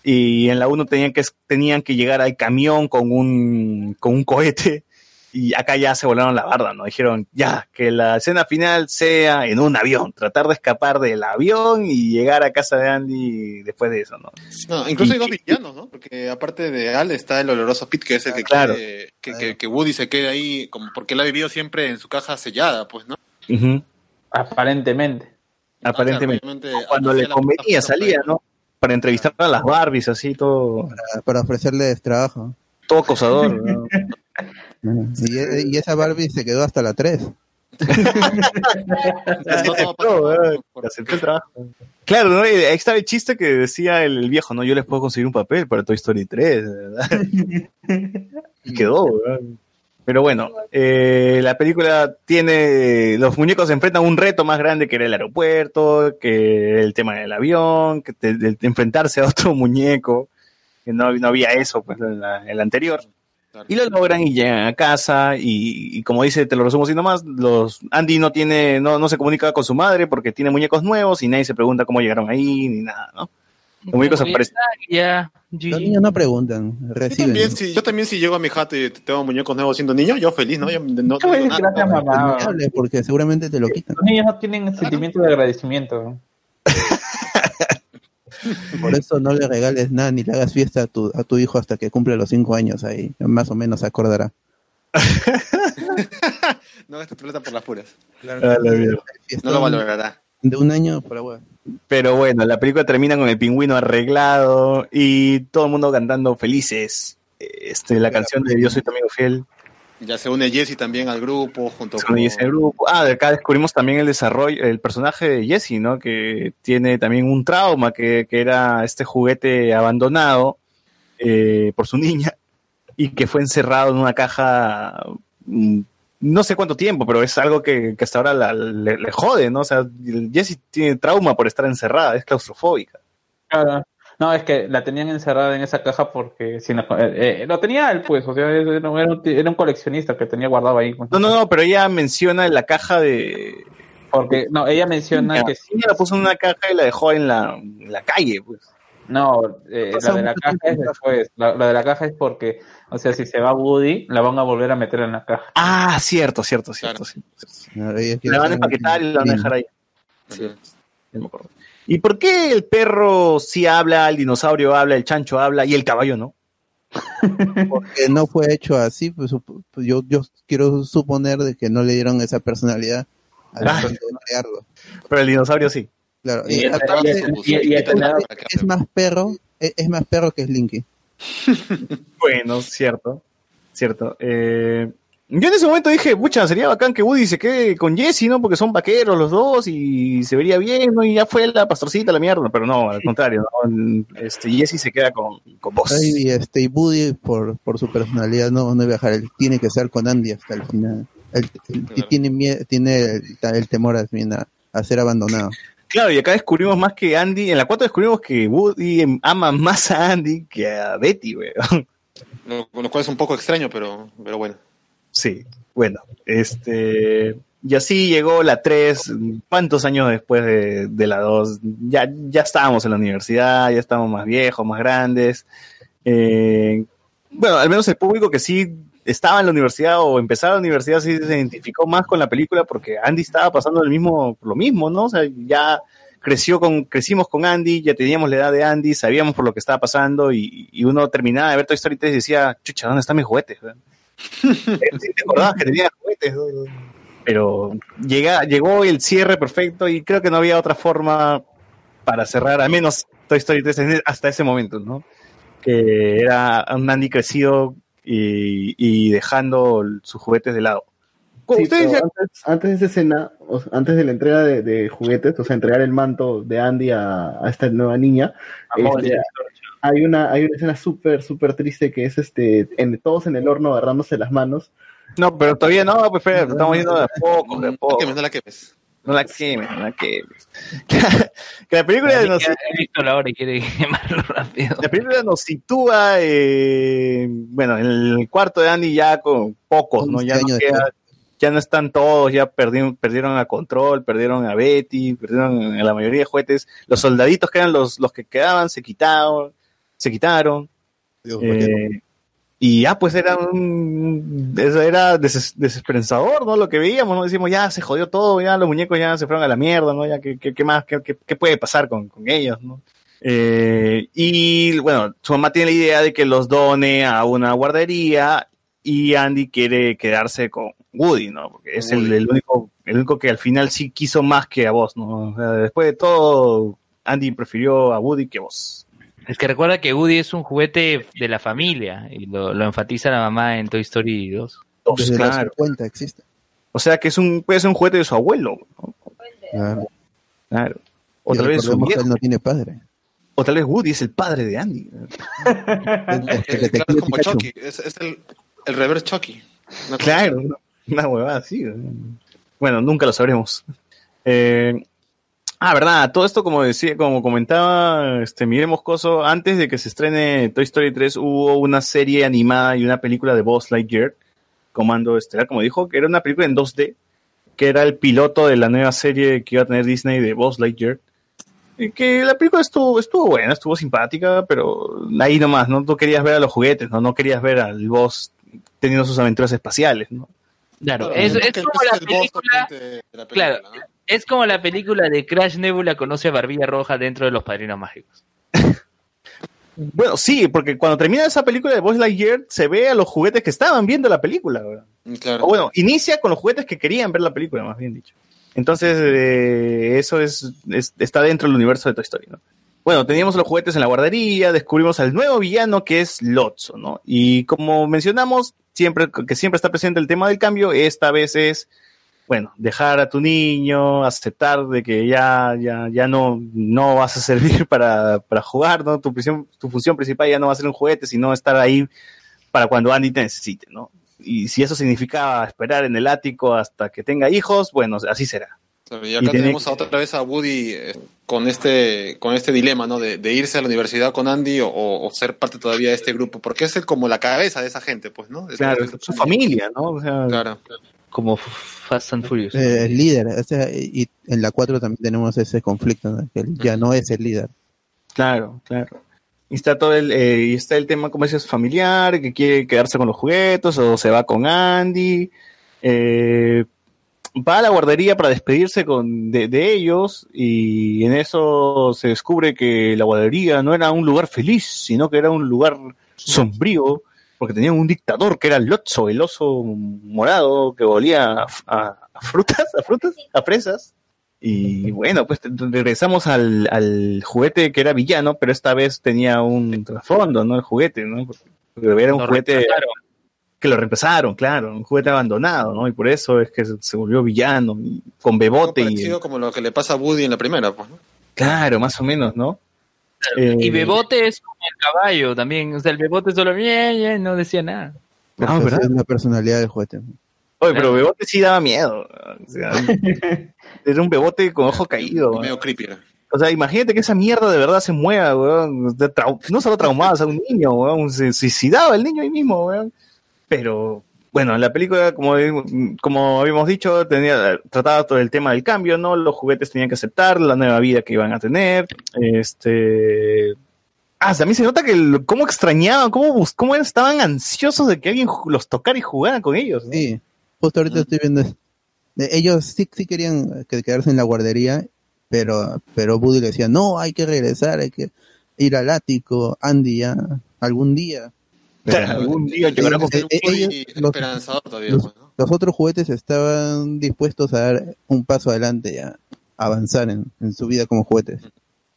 y en la 1 tenían que, tenían que llegar al camión con un, con un cohete, y acá ya se volaron la barda, ¿no? Dijeron, ya, que la escena final sea en un avión, tratar de escapar del avión y llegar a casa de Andy después de eso, ¿no? No, incluso Y- hay dos villanos, ¿no? Porque aparte de Al está el oloroso Pete, que es el que Claro. quiere que, que, que Woody se quede ahí, como porque él ha vivido siempre en su caja sellada, pues, ¿no? Aparentemente. Aparentemente. Ah, claro, Cuando le convenía salía. ¿no? Para entrevistar a las Barbies, así, todo, Para, para ofrecerles trabajo. todo acosador, ¿no? Y, y esa Barbie se quedó hasta la 3. No, todo No, pasa eh, por- aceptó el trabajo. Claro, ¿no? Ahí estaba el chiste que decía el, el viejo, ¿no? Yo les puedo conseguir un papel para Toy Story 3, ¿verdad? y quedó, ¿verdad? Pero bueno, eh, la película tiene, los muñecos se enfrentan a un reto más grande que era el aeropuerto, que el tema del avión, que te- de, enfrentarse a otro muñeco, que no, no había eso pues en la, en la anterior. Y lo logran y llegan a casa y, y como dice, te lo resumo así nomás, los, Andy no tiene, no, no se comunica con su madre porque tiene muñecos nuevos y nadie se pregunta cómo llegaron ahí ni nada, ¿no? Los muñecos aparecen. Ya, Los niños no preguntan, Yo reciben. también, si, yo también si llego a mi jato y tengo muñecos nuevos siendo niño, yo feliz, ¿no? Yo no, no mamá. Porque seguramente te lo quitan. Los niños no tienen sentimiento de agradecimiento. Por eso no le regales nada ni le hagas fiesta a tu, a tu hijo hasta que cumple los cinco años ahí. Más o menos se acordará. No gastes plata por las puras. Ah, la. No lo valorará. De un año por agua. Pero bueno, la película termina con el pingüino arreglado y todo el mundo cantando felices. Este, la canción de Yo soy tu amigo fiel. Ya se une Jesse también al grupo, junto Se con... une ese grupo. Ah, de acá descubrimos también el desarrollo, el personaje de Jesse, ¿no? Que tiene también un trauma, que, que era este juguete abandonado eh, por su niña y que fue encerrado en una caja mm, no sé cuánto tiempo, pero es algo que, que hasta ahora la- le, le jode, ¿no? O sea, Jessie tiene trauma por estar encerrada, es claustrofóbica. Claro. No, es que la tenían encerrada en esa caja porque si no- eh, eh, lo tenía él, pues, o sea, era, era un, era un coleccionista que tenía guardado ahí. pues. No, no, no, pero ella menciona la caja de... Porque, no, ella menciona que sí. Ella la puso en una caja y la dejó en la, en la calle, pues. No, eh, la de la caja es después. La, la de la caja es porque, o sea, si se va Woody, la van a volver a meter en la caja. Ah, cierto, cierto, cierto. sí. La van a empaquetar y la van a dejar ahí. Sí, me acuerdo. ¿Y por qué el perro sí habla, el dinosaurio habla, el chancho habla y el caballo no? Porque no fue hecho así, pues, pues, yo, yo quiero suponer de que no le dieron esa personalidad al Ah. crearlo. Pero el dinosaurio sí. Claro, Y y el- aparte, y- y- y- es, es más perro, es, es más perro que Slinky. Bueno, cierto, cierto. Eh, yo en ese momento dije, pucha, sería bacán que Woody se quede con Jesse, ¿no? Porque son vaqueros los dos y se vería bien, ¿no? Y ya fue la pastorcita, la mierda, pero no, al contrario, ¿no? Este, Jesse se queda con, con vos. Ay, Y este y Woody por, por su personalidad no, no dejar, él tiene que estar con Andy hasta el final. Él, él- y tiene tiene el, el temor a ser abandonado. Claro, y acá descubrimos más que Andy, en la 4 descubrimos que Woody em- ama más a Andy que a Betty, weón. Lo, lo cual es un poco extraño, pero, pero bueno. Sí, bueno, este. Y así llegó la 3, ¿cuántos años después de, de la 2? Ya, ya estábamos en la universidad, ya estábamos más viejos, más grandes. Eh, bueno, al menos el público que sí estaba en la universidad o empezaba la universidad sí se identificó más con la película porque Andy estaba pasando lo mismo, ¿no? O sea, ya creció con, crecimos con Andy, ya teníamos la edad de Andy, sabíamos por lo que estaba pasando y, uno terminaba de ver Toy Story 3 y decía, chucha, ¿dónde están mis juguetes? weón?" Sí te acordabas que tenía juguetes, pero llega, llegó el cierre perfecto y creo que no había otra forma para cerrar, al menos Toy Story 3 en- hasta ese momento, ¿no? Que era un Andy crecido y, y dejando sus juguetes de lado. Sí, Ustedes pero ya- antes, antes de esa escena, o sea, antes de la entrega de, de juguetes, o sea, entregar el manto de Andy a, a esta nueva niña, este, hay una hay una escena súper, súper triste que es este en, todos en el horno agarrándose las manos. No, pero todavía no, pues Fer, estamos yendo de poco, de a poco. No la quemes. No la quemes, no la quemes. que la película nos, He visto la hora y quiere quemarlo rápido. la película nos sitúa, eh, bueno, en el cuarto de Andy ya con pocos, ¿no? Ya no, queda- ya no están todos, ya perdieron, perdieron a Control, perdieron a Betty, perdieron a la mayoría de juguetes. Los soldaditos que eran los, los que quedaban se quitaron, se quitaron. Eh, y ya, pues era un, eso era deses- desesperanzador, ¿no? Lo que veíamos, ¿no? Decimos, ya se jodió todo, ya los muñecos ya se fueron a la mierda, ¿no? Ya, ¿qué, qué, qué más, qué, qué- qué puede pasar con, con ellos, ¿no? Eh, y bueno, su mamá tiene la idea de que los done a una guardería y Andy quiere quedarse con Woody, ¿no? Porque es el, el único, el único que al final sí quiso más que a vos, ¿no? O sea, después de todo, Andy prefirió a Woody que a vos. Es que recuerda que Woody es un juguete de la familia y lo, lo enfatiza la mamá en Toy Story 2. Desde claro. los 50 existe. O sea que es un, puede ser un juguete de su abuelo, ¿no? Claro. Claro. O Y tal vez su viejo. él no tiene padre. O tal vez Woody es el padre de Andy. Eh, claro, es como Chucky, es, es el, el reverse Chucky. Claro, una- una huevada así. Bueno, nunca lo sabremos. Eh, ah, verdad, todo esto como decía, como comentaba este Miguel Moscoso, antes de que se estrene Toy Story 3 hubo una serie animada y una película de Buzz Lightyear, Comando Estelar, como dijo, que era una película en 2D, que era el piloto de la nueva serie que iba a tener Disney de Buzz Lightyear. Y que la película estuvo, estuvo buena, estuvo simpática, pero ahí nomás, ¿no? Tú querías ver a los juguetes, ¿no? No querías ver al Buzz teniendo sus aventuras espaciales, ¿no? Claro, es, es como la película, claro, es como la película de Crash Nebula conoce a Barbilla Roja dentro de los Padrinos Mágicos. Bueno, sí, porque cuando termina esa película de Buzz Lightyear se ve a los juguetes que estaban viendo la película. ¿verdad? Claro. O bueno, inicia con los juguetes que querían ver la película, más bien dicho. Entonces, eh, eso es, es- está dentro del universo de Toy Story, ¿no? Bueno, teníamos los juguetes en la guardería, descubrimos al nuevo villano que es Lotso, ¿no? Y como mencionamos, siempre, que siempre está presente el tema del cambio, esta vez es, bueno, dejar a tu niño, aceptar de que ya, ya, ya no, no vas a servir para, para jugar, ¿no? Tu, prisión- tu función principal ya no va a ser un juguete, sino estar ahí para cuando Andy te necesite, ¿no? Y si eso significa esperar en el ático hasta que tenga hijos, bueno, así será. Y acá Y tenemos a otra vez a Woody eh, con este con este dilema, ¿no? De, de irse a la universidad con Andy o, o ser parte todavía de este grupo, porque es como la cabeza de esa gente, pues, ¿no? Es Claro, su familia, ¿no? O sea, Claro. Como Fast and Furious. Eh, el líder, o sea, y en la 4 también tenemos ese conflicto, ¿no? que él ya no es el líder. Claro, claro. Y está todo el, eh, y está el tema, como dices, familiar, que quiere quedarse con los juguetes o se va con Andy. Eh, va a la guardería para despedirse con, de, de ellos y en eso se descubre que la guardería no era un lugar feliz, sino que era un lugar sombrío, porque tenían un dictador que era Lotso, el oso morado que olía a, frutas, a frutas, a fresas. Y bueno, pues regresamos al, al juguete que era villano, pero esta vez tenía un trasfondo, ¿no? El juguete, ¿no? Porque era un Lo juguete que lo reemplazaron, claro, un juguete abandonado, ¿no? Y por eso es que se, volvió villano, con bebote y... Como lo que le pasa a Woody en la primera, pues, ¿no? Claro, más o menos, ¿no? Eh, Y Bebote es como el caballo también. O sea, el Bebote solo bien, bien, no decía nada. Porque Ah, ¿verdad? esa es la personalidad del juguete. Oye, pero Bebote sí daba miedo. O sea, era un Bebote con ojo caído. Medio creepy. O sea, imagínate que esa mierda de verdad se mueva, weón. No solo traumado, o sea, un niño, weón. Se suicidaba el niño ahí mismo, weón. Pero, bueno, la película, como, como habíamos dicho, tenía, trataba todo el tema del cambio, ¿no? Los juguetes tenían que aceptar la nueva vida que iban a tener. Este. Ah, a mí se nota que el- cómo extrañaban, cómo, cómo estaban ansiosos de que alguien los tocara y jugara con ellos. ¿no? Sí, justo ahorita estoy viendo. eso. Eh, Ellos sí, sí querían que- quedarse en la guardería, pero, pero Woody le decía, no, hay que regresar, hay que ir al ático, Andy ya, algún día. Pero- Algún día llegaremos eh, eh, ellos, los, Esperanzador todavía, los- pues, ¿no? los otros juguetes estaban dispuestos a dar un paso adelante a avanzar en, en su vida como juguetes.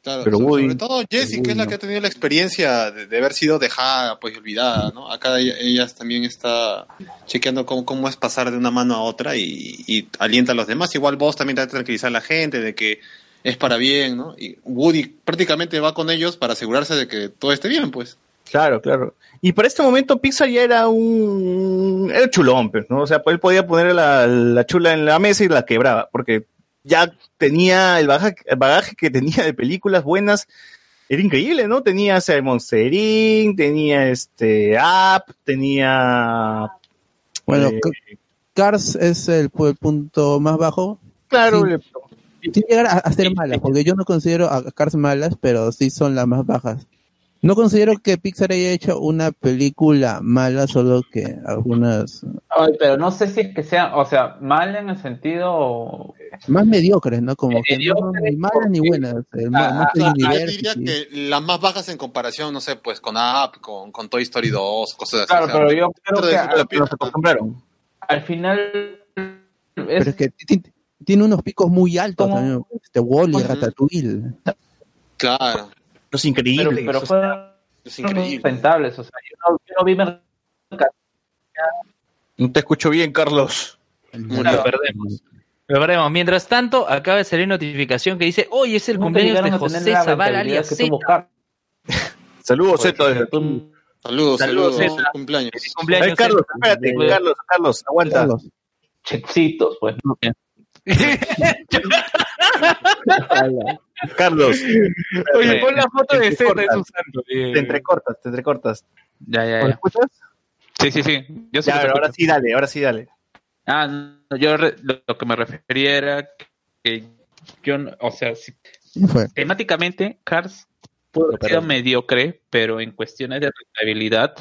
Claro, Pero sobre todo Jessie, que es la que ha tenido la experiencia de, de haber sido dejada, pues olvidada, ¿no? Acá ella, ella también está chequeando cómo, cómo es pasar de una mano a otra y, y alienta a los demás. Igual vos también trata de tranquilizar a la gente de que es para bien, ¿no? Y Woody prácticamente va con ellos para asegurarse de que todo esté bien, pues. Claro, claro. Y para este momento Pixar ya era un... Era chulón, pues, ¿no? O sea, él podía poner la, la chula en la mesa y la quebraba, porque ya tenía el bagaje, el bagaje que tenía de películas buenas. Era increíble, ¿no? Tenía ese Monster Inc., tenía este App, tenía... Bueno, eh, Ca- Cars es el, pu- el punto más bajo. claro, Sí. le- Sin llegar a, a ser malas, porque yo no considero a Cars malas, pero sí son las más bajas. No considero que Pixar haya hecho una película mala, solo que algunas Ay, pero no sé si es que sea, o sea, mal en el sentido. más mediocres, ¿no? Como que no ni malas ni buenas. El ma- Ah, Monster Yo diría que las más bajas en comparación, no sé, pues con App, con, con Toy Story 2, cosas así. Claro, o sea, pero yo creo que al, pero se acostumbraron. al final. Pero es que ti- ti- tiene unos picos muy altos también. Este Wally. Ratatouille. Claro, Los Pero, increíbles. pero o sea, fueron es increíble. rentables, o sea, yo no, yo no vi mercado. no te escucho bien, Carlos. Lo perdemos. Lo perdemos. Mientras tanto, acaba de salir notificación que dice, hoy es el cumpleaños de José la Zavala alias Z. Saludos, Z. desde- Tú- Saludos, saludos, Saludos, feliz cumpleaños. cumpleaños, Ay, Carlos, espérate, Carlos, Carlos, aguanta. Chexitos, pues. Carlos. Oye, pon la foto de Te César entrecortas. Te entrecortas, te entrecortas. Ya, ya, ¿Me ya. escuchas? Sí, sí, sí. Yo sí Ya, lo pero ahora sí, dale, ahora sí, dale. Ah, no, yo re- lo, lo que me refería era que yo, no- o sea, si- fue? temáticamente Cars pudo haber sido mediocre, pero en cuestiones de rentabilidad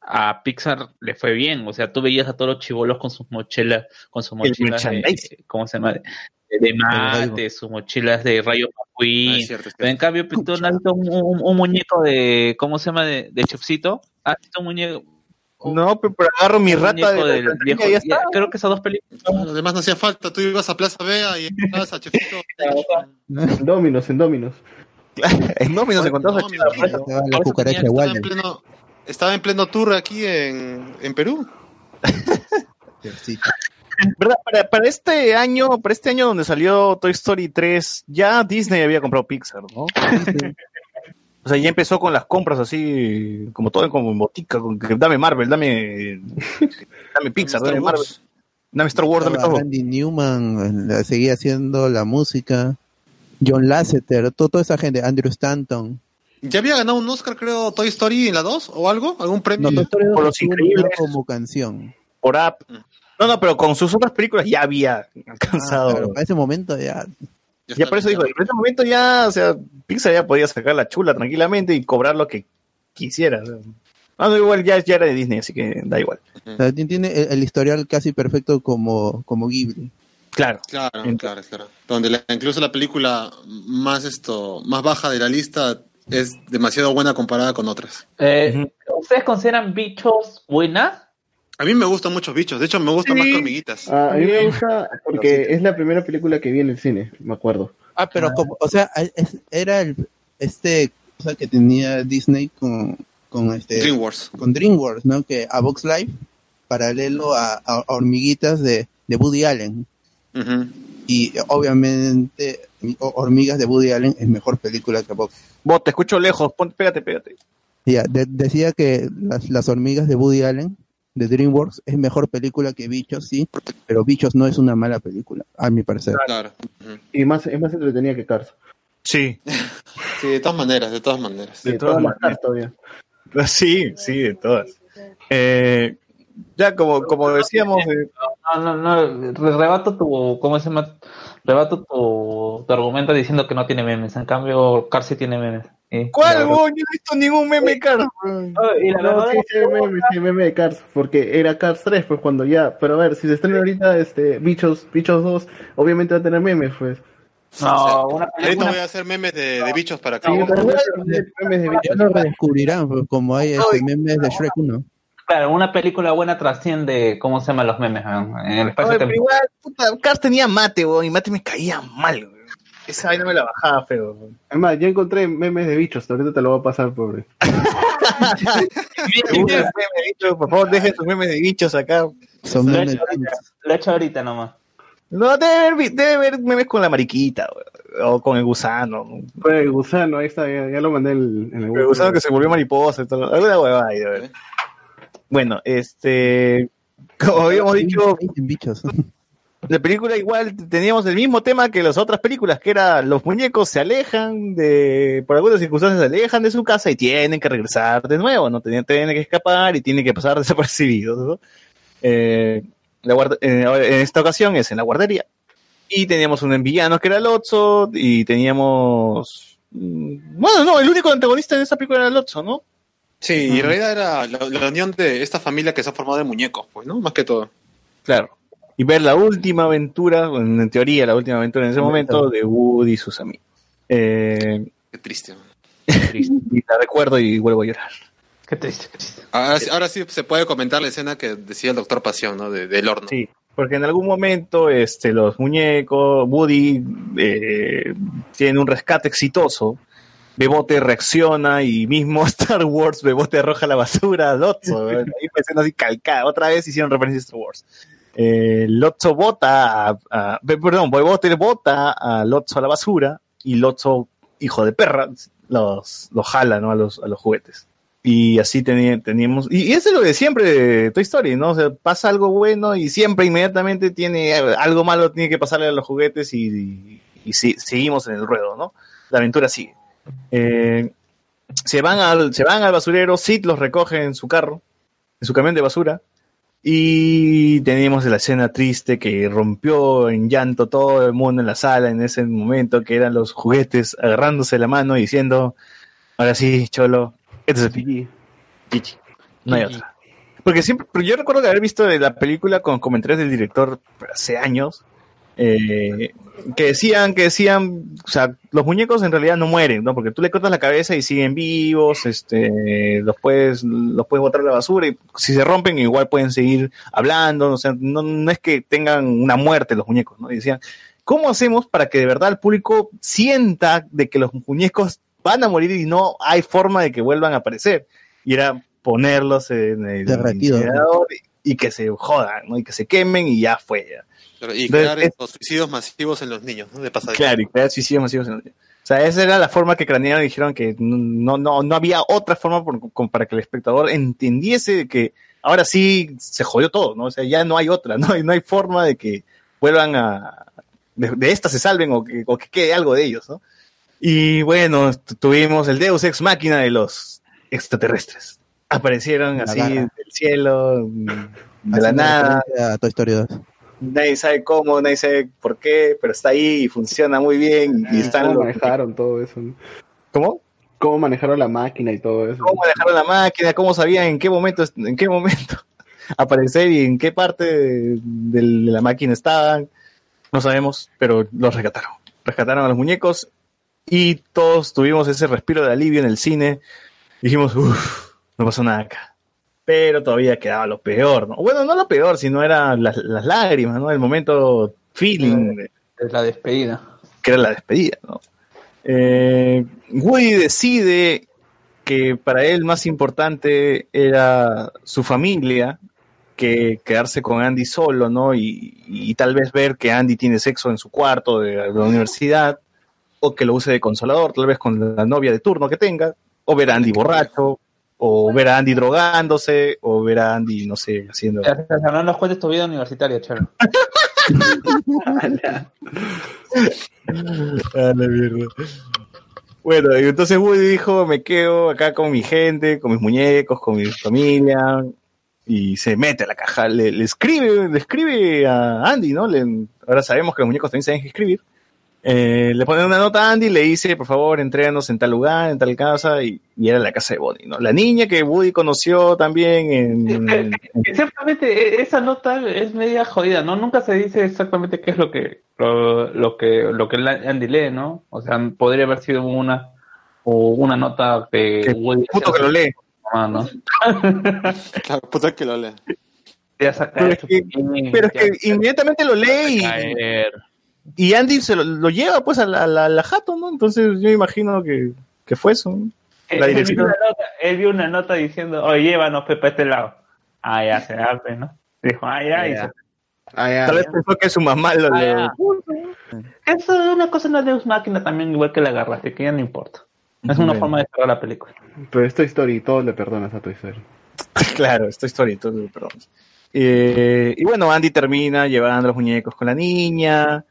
a Pixar le fue bien. O sea, tú veías a todos los chivolos con sus mochilas, con sus mochilas de. ¿cómo se llama? De, de mate, sus mochilas de Rayo Ah, McQueen. cierto, Pero en cambio, tú no has visto un, un- un muñeco de, ¿cómo se llama? De, de Chupcito. ¿Has visto un muñeco? No, pero, agarro mi rata de del viejo? ya está. creo que esas dos películas. Además no hacía falta, tú ibas a Plaza Vea y entrabas a Chefito. En Dominos, en Dominos. En Dominos encontrabas a No, Estaba la cucaracha Estaba en pleno, estaba en pleno tour aquí en, en Perú. ¿Verdad? Para, para este año, para este año donde salió Toy Story 3, ya Disney había comprado Pixar, ¿no? O sea, ya empezó con las compras así, como todo como en botica, con que dame Marvel, dame, dame Pixar, dame. Marvel, dame Star Wars, dame todo. Randy Newman eh, seguía haciendo la música. John Lasseter, to- toda esa gente, Andrew Stanton. ¿Ya había ganado un Oscar, creo, Toy Story en la 2 o algo? ¿Algún premio? No, Toy Story Por los increíbles. como canción. Por app. No, no, pero con sus otras películas ya había alcanzado. Ah, claro, para ese momento ya. Ya por eso listo. en ese momento ya, o sea, Pixar ya podía sacar la chula tranquilamente y cobrar lo que quisiera. o sea. Ah, no, igual ya, ya era de Disney, así que da igual. o sea, ti- tiene el, el historial casi perfecto como, como Ghibli. Claro. Claro, claro, claro. Donde la- incluso la película más esto, más baja de la lista es demasiado buena comparada con otras. Eh, ¿Ustedes consideran bichos buena? A mí me gustan muchos bichos, de hecho me gustan más que hormiguitas. Ah, a mí me gusta porque es la primera película que vi en el cine, me acuerdo. Ah, pero como, o sea, es- era el, este cosa que tenía Disney con, con este DreamWorks. con DreamWorks, ¿no? Que a Box Life, paralelo a, a- Hormiguitas de, de Woody Allen. Y obviamente Hormigas de Woody Allen es mejor película que Box. Vos, te escucho lejos, ponte, pégate, pégate. Ya, de- decía que las, las hormigas de Woody Allen de DreamWorks es mejor película que Bichos, sí, pero Bichos no es una mala película, a mi parecer. Claro. Y más, es más entretenida que Cars. Sí. Sí, de todas maneras, de todas maneras. De De todas maneras. Cars todavía. Sí, sí, de todas. Eh, ya, como, como decíamos, eh, No, no, no. re- Rebato tu. ¿Cómo se llama? Rebato tu, tu argumento diciendo que no tiene memes. En cambio, Cars sí tiene memes. ¿Cuál? Yo no he visto ningún meme, Carlos. verdad. Y la No, verdad sí, sí, meme, sí, meme de Cars, porque era Cars 3, pues cuando ya, pero a ver, si se estrena ahorita este Bichos, Bichos 2, obviamente va a tener memes, pues. No, una Ahorita voy a hacer memes de, de bichos para que... Sí, hacer memes de Ya Bichos. lo redescubrirán, pues, como hay este, memes de Shrek 1. Claro, una película buena trasciende. ¿Cómo se llaman los memes? En el espacio Oye, pero temporal. igual, puta, Cars tenía mate, weón, y mate me caía mal. Esa vaina me la bajaba feo. Además, ya encontré memes de Bichos, ahorita te lo voy a pasar, pobre. Memes de bichos, por favor, dejen sus memes de bichos acá. Son Lo he memes hecho ahorita, lo he hecho ahorita nomás. No, debe haber, debe haber memes con la mariquita, o con el gusano. Fue el gusano, ahí está, ya, ya lo mandé en el, en El gusano que se volvió mariposa y todo. Alguna huevada ahí. Bueno, este. Como habíamos dicho, bichos. La película igual teníamos el mismo tema que las otras películas, que era los muñecos se alejan de, por algunas circunstancias se alejan de su casa y tienen que regresar de nuevo, no tienen, tienen que escapar y tienen que pasar desapercibidos. ¿no? Eh, la guarda- eh, en esta ocasión es en la guardería. Y teníamos un villano que era Lotso y teníamos... mm, Bueno, no, el único antagonista en esta película era Lotso, ¿no? Sí, y en realidad era la, la unión de esta familia que se ha formado de muñecos, pues, ¿no? Más que todo. Claro. Y ver la última aventura, bueno, en teoría la última aventura en ese momento, de Woody y sus amigos. Eh, Qué triste. y la recuerdo y vuelvo a llorar. Qué triste, triste. Ahora, sí- ahora sí se puede comentar la escena que decía el doctor Pasión, ¿no? De- del horno. Sí, porque en algún momento este, los muñecos, Woody eh, tiene un rescate exitoso. Bebote reacciona y mismo Star Wars, Bebote arroja la basura, Lotso. Ahí me escena así calcada. Otra vez hicieron referencia a Star Wars. Eh, Lotso bota, a, a- perdón, Bebote bota a Lotso a la basura y Lotso, hijo de perra, los, los jala ¿no? a, los, a los juguetes. Y así teníamos, y, y eso es lo de siempre de Toy Story, ¿no? O sea, pasa algo bueno y siempre inmediatamente tiene algo malo, tiene que pasarle a los juguetes y, y, sí- seguimos en el ruedo, ¿no? La aventura sigue. Eh, se van al, se van al basurero, Sid los recoge en su carro, en su camión de basura, y teníamos la escena triste que rompió en llanto todo el mundo en la sala en ese momento, que eran los juguetes agarrándose la mano y diciendo, ahora sí, Cholo, este es el fin. GG. No hay otra. Porque siempre, yo recuerdo de haber visto de la película con comentarios del director hace años, eh, que decían, que decían, o sea, los muñecos en realidad no mueren, ¿no? Porque tú le cortas la cabeza y siguen vivos, este, los puedes, los puedes botar a la basura y si se rompen igual pueden seguir hablando, o sea, no, no es que tengan una muerte los muñecos, ¿no? Y decían, ¿cómo hacemos para que de verdad el público sienta de que los muñecos van a morir y no hay forma de que vuelvan a aparecer? Y era ponerlos en el y, y que se jodan, ¿no? Y que se quemen y ya fue. ya. Pero- Y crear es- estos suicidios masivos en los niños, ¿no? De pasada. Claro, y crear suicidios masivos. en los niños. O sea, esa era la forma que cranearon y dijeron que no, no, no había otra forma por- como para que el espectador entendiese que ahora sí se jodió todo, ¿no? O sea, ya no hay otra, no hay, no hay forma de que vuelvan a... de, de esta se salven o que, o que quede algo de ellos, ¿no? Y bueno, tu- tuvimos el Deus Ex Máquina de los extraterrestres. Aparecieron La así del cielo, mm, de la nada, A Toy Story 2. Nadie sabe cómo, nadie sabe por qué, pero está ahí y funciona muy bien. Y están ¿Cómo los- manejaron todo eso? no? ¿Cómo? ¿Cómo manejaron la máquina y todo eso? ¿Cómo manejaron la máquina? ¿Cómo sabían en qué momento, en qué momento aparecer y en qué parte de, de la máquina estaban? No sabemos, pero los rescataron. Rescataron a los muñecos y todos tuvimos ese respiro de alivio en el cine. Dijimos, uff, no pasó nada acá. Pero todavía quedaba lo peor, ¿no? Bueno, no lo peor, sino eran las, las lágrimas, ¿no? El momento feeling. de- Es la despedida. que era la despedida, ¿no? Eh, Woody decide que para él más importante era su familia que quedarse con Andy solo, ¿no? Y, y tal vez ver que Andy tiene sexo en su cuarto de la universidad, o que lo use de consolador, tal vez con la novia de turno que tenga, o ver a Andy borracho, o ver a Andy drogándose, o ver a Andy, no sé, haciendo... No nos cuentes tu vida universitaria, Charo. Ah, la mierda. Bueno, y entonces Woody dijo, me quedo acá con mi gente, con mis muñecos, con mi familia, y se mete a la caja, le, le escribe, le escribe a Andy, ¿no? Le- ahora sabemos que los muñecos también saben escribir. Eh, le pone una nota a Andy, le dice, por favor, entréganos en tal lugar, en tal casa, y, y era la casa de Bonnie, ¿no? La niña que Woody conoció también en... en- Exactamente, e- esa nota es media jodida, ¿no? Nunca se dice exactamente qué es lo que lo, lo que lo que Andy lee, ¿no? O sea, podría haber sido una o una nota que Woody puto que lo lee. Ah, ¿no? Claro, puta que lo saca Pero es que, pero es que inmediatamente lo lee y, y Andy se lo, lo lleva pues a la, a la- a la jato, ¿no? Entonces yo imagino que, que fue eso. ¿no? La Él, vio dirección. una nota, él vio una nota diciendo, oye, llévanos Pepe a este lado. Ah, ya se abre, ¿no? Dijo, ah, ya, y Ya. se- Tal vez pensó que su mamá lo... Ah, lo- ya. Eso es una cosa en la Deus Máquina también, igual que la garra, así que ya no importa. Es una Bueno. forma de cerrar la película. Pero es Toy Story, todo le perdonas a Toy Story. claro, esta historia, entonces, perdón. Eh, y bueno, Andy termina llevando los muñecos con la niña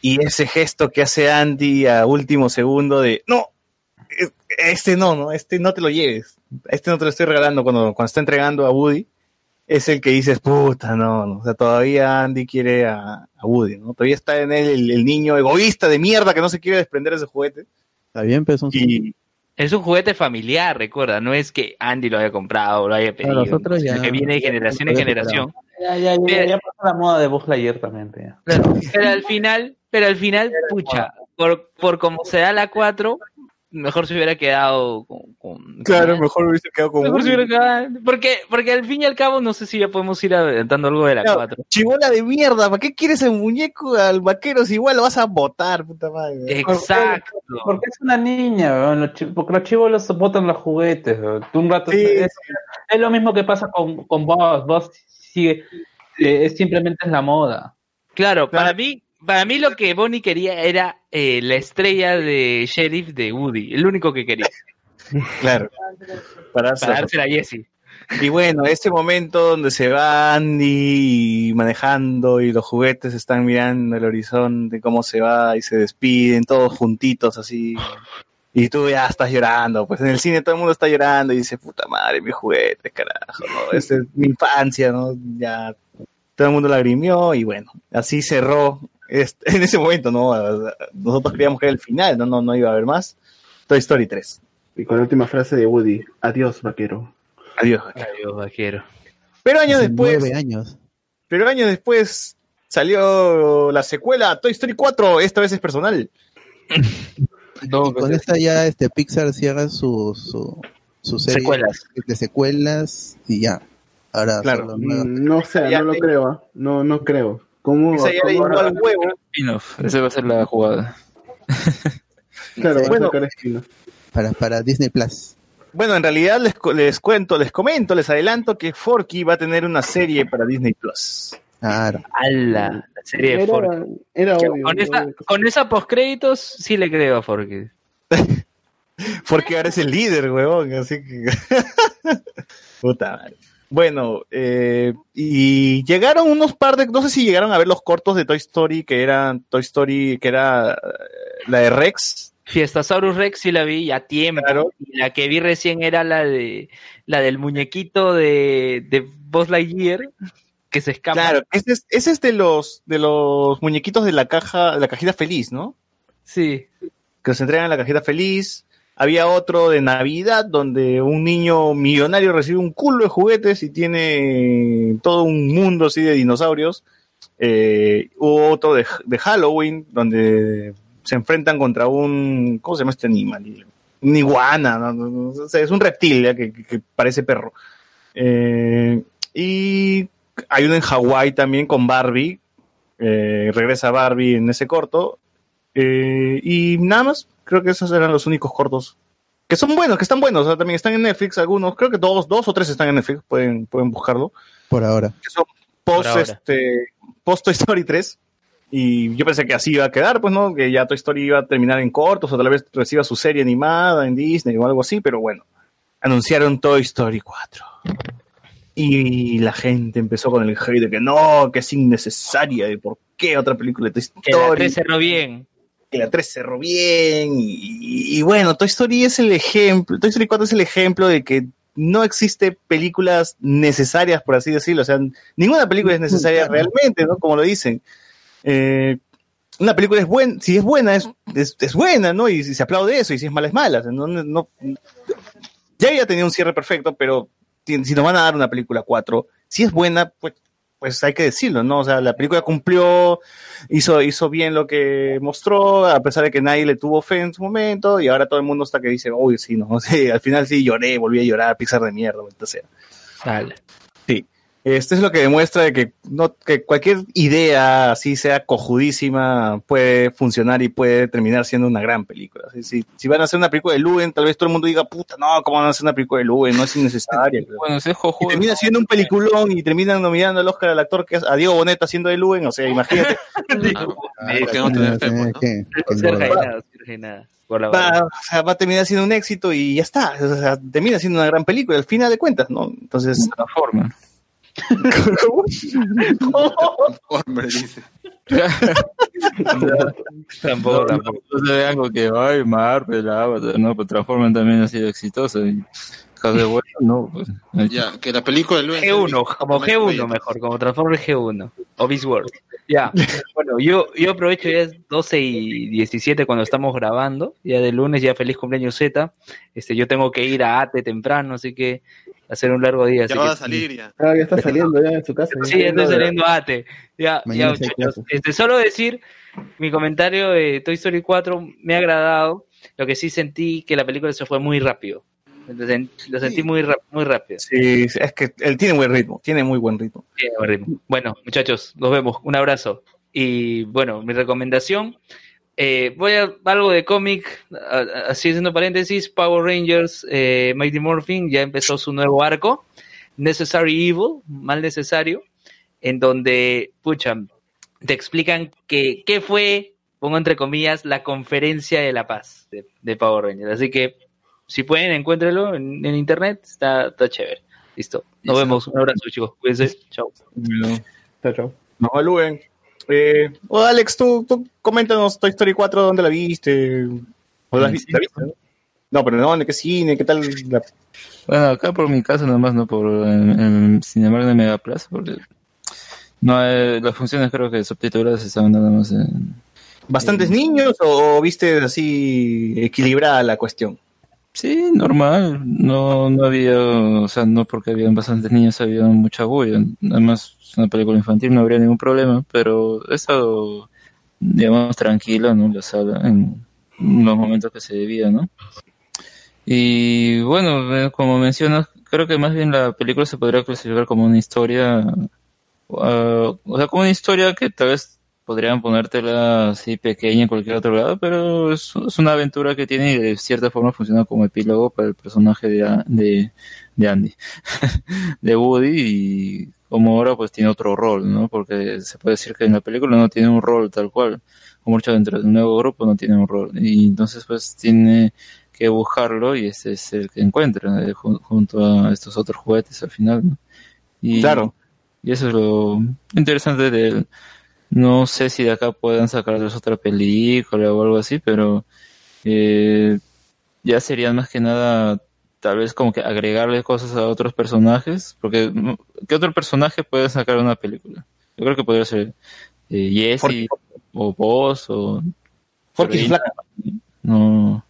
y ese gesto que hace Andy a último segundo de, no, es- este no, no, este no te lo lleves, este no te lo estoy regalando cuando, cuando está entregando a Woody, es el que dices, puta, no, no, o sea, todavía Andy quiere a, a Woody, ¿no? Todavía está en él el, el niño egoísta de mierda que no se quiere desprender de ese juguete. Está bien, pero son Y, Es un juguete familiar, recuerda, no es que Andy lo haya comprado o lo haya pedido, los otros sino ya- que viene de generación en generación. Ya, ya, ya, ya pasó la moda de Buzz Lightyear también. pe, ya. Pero al final, pero al final, pucha, por, por como se da la 4, mejor se hubiera quedado con... con- claro, con- mejor hubiese quedado con Mejor se hubiera quedado- porque, porque al fin y al cabo no sé si ya podemos ir adelantando algo de la Claro, 4. Chibola de mierda, ¿para qué quieres el muñeco al vaquero si igual lo vas a botar, puta madre? Exacto. Porque es una niña, chi- porque los chivos los botan los juguetes. weón. Tú un rato Sí, es, es lo mismo que pasa con, con Buzz. Buzz sigue, eh, es simplemente es la moda. Claro, para mí, para mí lo que Bonnie quería era eh, la estrella de sheriff de Woody, el único que quería. Claro. Para Para dársela a Jessie. Y bueno, ese momento donde se va Andy manejando y los juguetes están mirando el horizonte, cómo se va y se despiden todos juntitos así. Y tú ya estás llorando, pues en el cine todo el mundo está llorando y dice, puta madre, mi juguete, carajo, ¿no? Esta es mi infancia, ¿no? Ya todo el mundo lagrimió y bueno, así cerró este- en ese momento, ¿no? Nosotros creíamos que era el final, no, no, no iba a haber más. Toy Story 3. Y con la última frase de Woody, adiós, vaquero. Adiós. Adiós, vaquero. Pero años Hace después, Nueve años. pero años después salió la secuela Toy Story 4, esta vez es personal. Y con esta ya este Pixar cierra su, su, su serie Secuelas. de secuelas y ya. Ahora Claro. Mm, No sé, Ya no lo te- creo. ¿ah? No, no creo. ¿Cómo? Esa ya le cómo- llegó al huevo. Spin-off, esa va a ser la jugada. Claro, Bueno. para, para Disney Plus. Bueno, en realidad les, les cuento, les comento, les adelanto que Forky va a tener una serie para Disney Plus. Claro. ¡Hala! La serie de Forky. Era, era obvio. Con esa, con esa postcréditos sí le creo a Forky. Porque ahora es el líder, huevón, así que... Puta madre. Bueno, eh, y llegaron unos par de, no sé si llegaron a ver los cortos de Toy Story, que eran Toy Story, que era eh, la de Rex. Fiestasaurus Rex sí la vi a tiempo. Claro. Y la que vi recién era la de la del muñequito de, de Buzz Lightyear que se escapa. Claro, ese es, ese es de los, de los muñequitos de la caja, de la cajita feliz, ¿no? Sí. que se entregan en la cajita feliz. Había otro de Navidad donde un niño millonario recibe un culo de juguetes y tiene todo un mundo así de dinosaurios. Eh, hubo otro de, Halloween donde se enfrentan contra un... ¿Cómo se llama este animal? Un iguana, o sea, es un reptil que, parece perro. Eh, y hay uno en Hawái también con Barbie. Eh, regresa Barbie en ese corto. Y nada más, creo que esos eran los únicos cortos. Que son buenos, que están buenos. o sea, también están en Netflix algunos. Creo que dos, dos o tres están en Netflix. Pueden, pueden buscarlo. Por ahora. Que son post, ahora. este, post Toy Story 3. Y yo pensé que así iba a quedar, pues, ¿no? Que ya Toy Story iba a terminar en cortos o tal vez reciba su serie animada en Disney o algo así, pero bueno. Anunciaron Toy Story 4. Y la gente empezó con el hate de que no, que es innecesaria, de por qué otra película de Toy Que la Story tres cerró bien. Que la 3 cerró bien y, y bueno, Toy Story es el ejemplo, Toy Story 4 es el ejemplo de que no existe películas necesarias, por así decirlo, o sea, ninguna película es necesaria realmente, ¿no? Como lo dicen. Eh, una película es buena, si es buena, es, es, es buena, ¿no? Y si se aplaude eso, y si es mala, es mala. o sea, no, no- ya había tenido un cierre perfecto, pero si si nos van a dar una película 4, si es buena, pues, pues hay que decirlo, ¿no? O sea, la película cumplió, hizo, hizo bien lo que mostró, a pesar de que nadie le tuvo fe en su momento, y ahora todo el mundo está que dice, uy, sí, no, sí, al final sí lloré, volví a llorar, Pixar de mierda, entonces. Dale. Sí. Esto es lo que demuestra de que, no, que cualquier idea, así sea cojudísima, puede funcionar y puede terminar siendo una gran película. Si, si, si van a hacer una película de Luen, tal vez todo el mundo diga, puta, no, ¿cómo van a hacer una película de Luen? No es innecesaria. Bueno, ese y jojo. termina siendo un peliculón y terminan nominando al Oscar al actor que es a Diego Boneta haciendo de Luen, o sea, imagínate. Va, o sea, va a terminar siendo un éxito y ya está. O sea, termina siendo una gran película al final de cuentas, ¿no? Entonces, Transforman. Hombre, dice. Tampoco, No, tampoco. no se vean como que, ay, Marvel, Avatar, no, pues Transforman también ha sido exitoso. Y de bueno, no, pues. Ya, que la película de Luen G1, como G1 mejor, como Transformers G1, o Beast Wars. Ya, bueno, yo, yo aprovecho ya es 12 y 17 cuando estamos grabando, ya de lunes, ya feliz cumpleaños Z. Este, yo tengo que ir a ATE temprano, así que hacer un largo día. Ya así va que- a salir ya. Ah, ya está saliendo ya de su casa. Sí, estoy saliendo a ATE. Ya, Mañana ya, sí muchachos. Este, solo decir, mi comentario de Toy Story 4 me ha agradado. Lo que sí sentí que la película se fue muy rápido. Entonces, lo sentí muy, rap- muy rápido. sí, es que él tiene buen ritmo, tiene muy buen ritmo. Tiene buen ritmo. Bueno, muchachos, nos vemos. Un abrazo. Y bueno, mi recomendación. Eh, voy a algo de cómic, así haciendo paréntesis. Power Rangers, eh, Mighty Morphin ya empezó su nuevo arco. Necessary Evil, mal necesario, en donde, pucha, te explican que, qué fue, pongo entre comillas, la conferencia de la paz de, de Power Rangers. Así que Si pueden, encuéntrenlo en, en internet, está, está chévere. Listo. Nos vemos. Un abrazo, chicos. Cuídense. Chao. Chao, chao. No evalúen. Eh, o Alex, tú, tú coméntanos Toy Story 4, ¿dónde la viste? ¿O la, viste? ¿La viste? No, pero no, ¿en qué cine? ¿Qué tal? La... Bueno, acá por mi casa nomás, no por en, en Cinemark de Megaplaza, porque no hay- las funciones creo que subtituladas estaban nada más en... ¿Bastantes niños o, o viste así equilibrada la cuestión? Sí, normal, no, no había, o sea, no porque habían bastantes niños había mucha bulla, además es una película infantil, no habría ningún problema, pero he estado, digamos, tranquilo, ¿no? La sala, en los momentos que se debía, ¿no? Y bueno, como mencionas, creo que más bien la película se podría clasificar como una historia, ah, o sea, como una historia que tal vez podrían ponértela así pequeña en cualquier otro lado, pero es, es una aventura que tiene y de cierta forma funciona como epílogo para el personaje de, de, de Andy, de Woody, y como ahora pues tiene otro rol, ¿no? Porque se puede decir que en la película no tiene un rol tal cual, como mucho dentro del nuevo grupo no tiene un rol, y entonces pues tiene que buscarlo y ese es el que encuentra eh, jun- junto a estos otros juguetes al final, ¿no? Y, Claro. Y eso es lo interesante de él. No sé si de acá puedan sacarles otra película o algo así, pero eh, ya serían más que nada tal vez como que agregarle cosas a otros personajes, porque mm, ¿qué otro personaje puede sacar una película? Yo creo que podría ser eh, Jesse o Boss o Flaca. no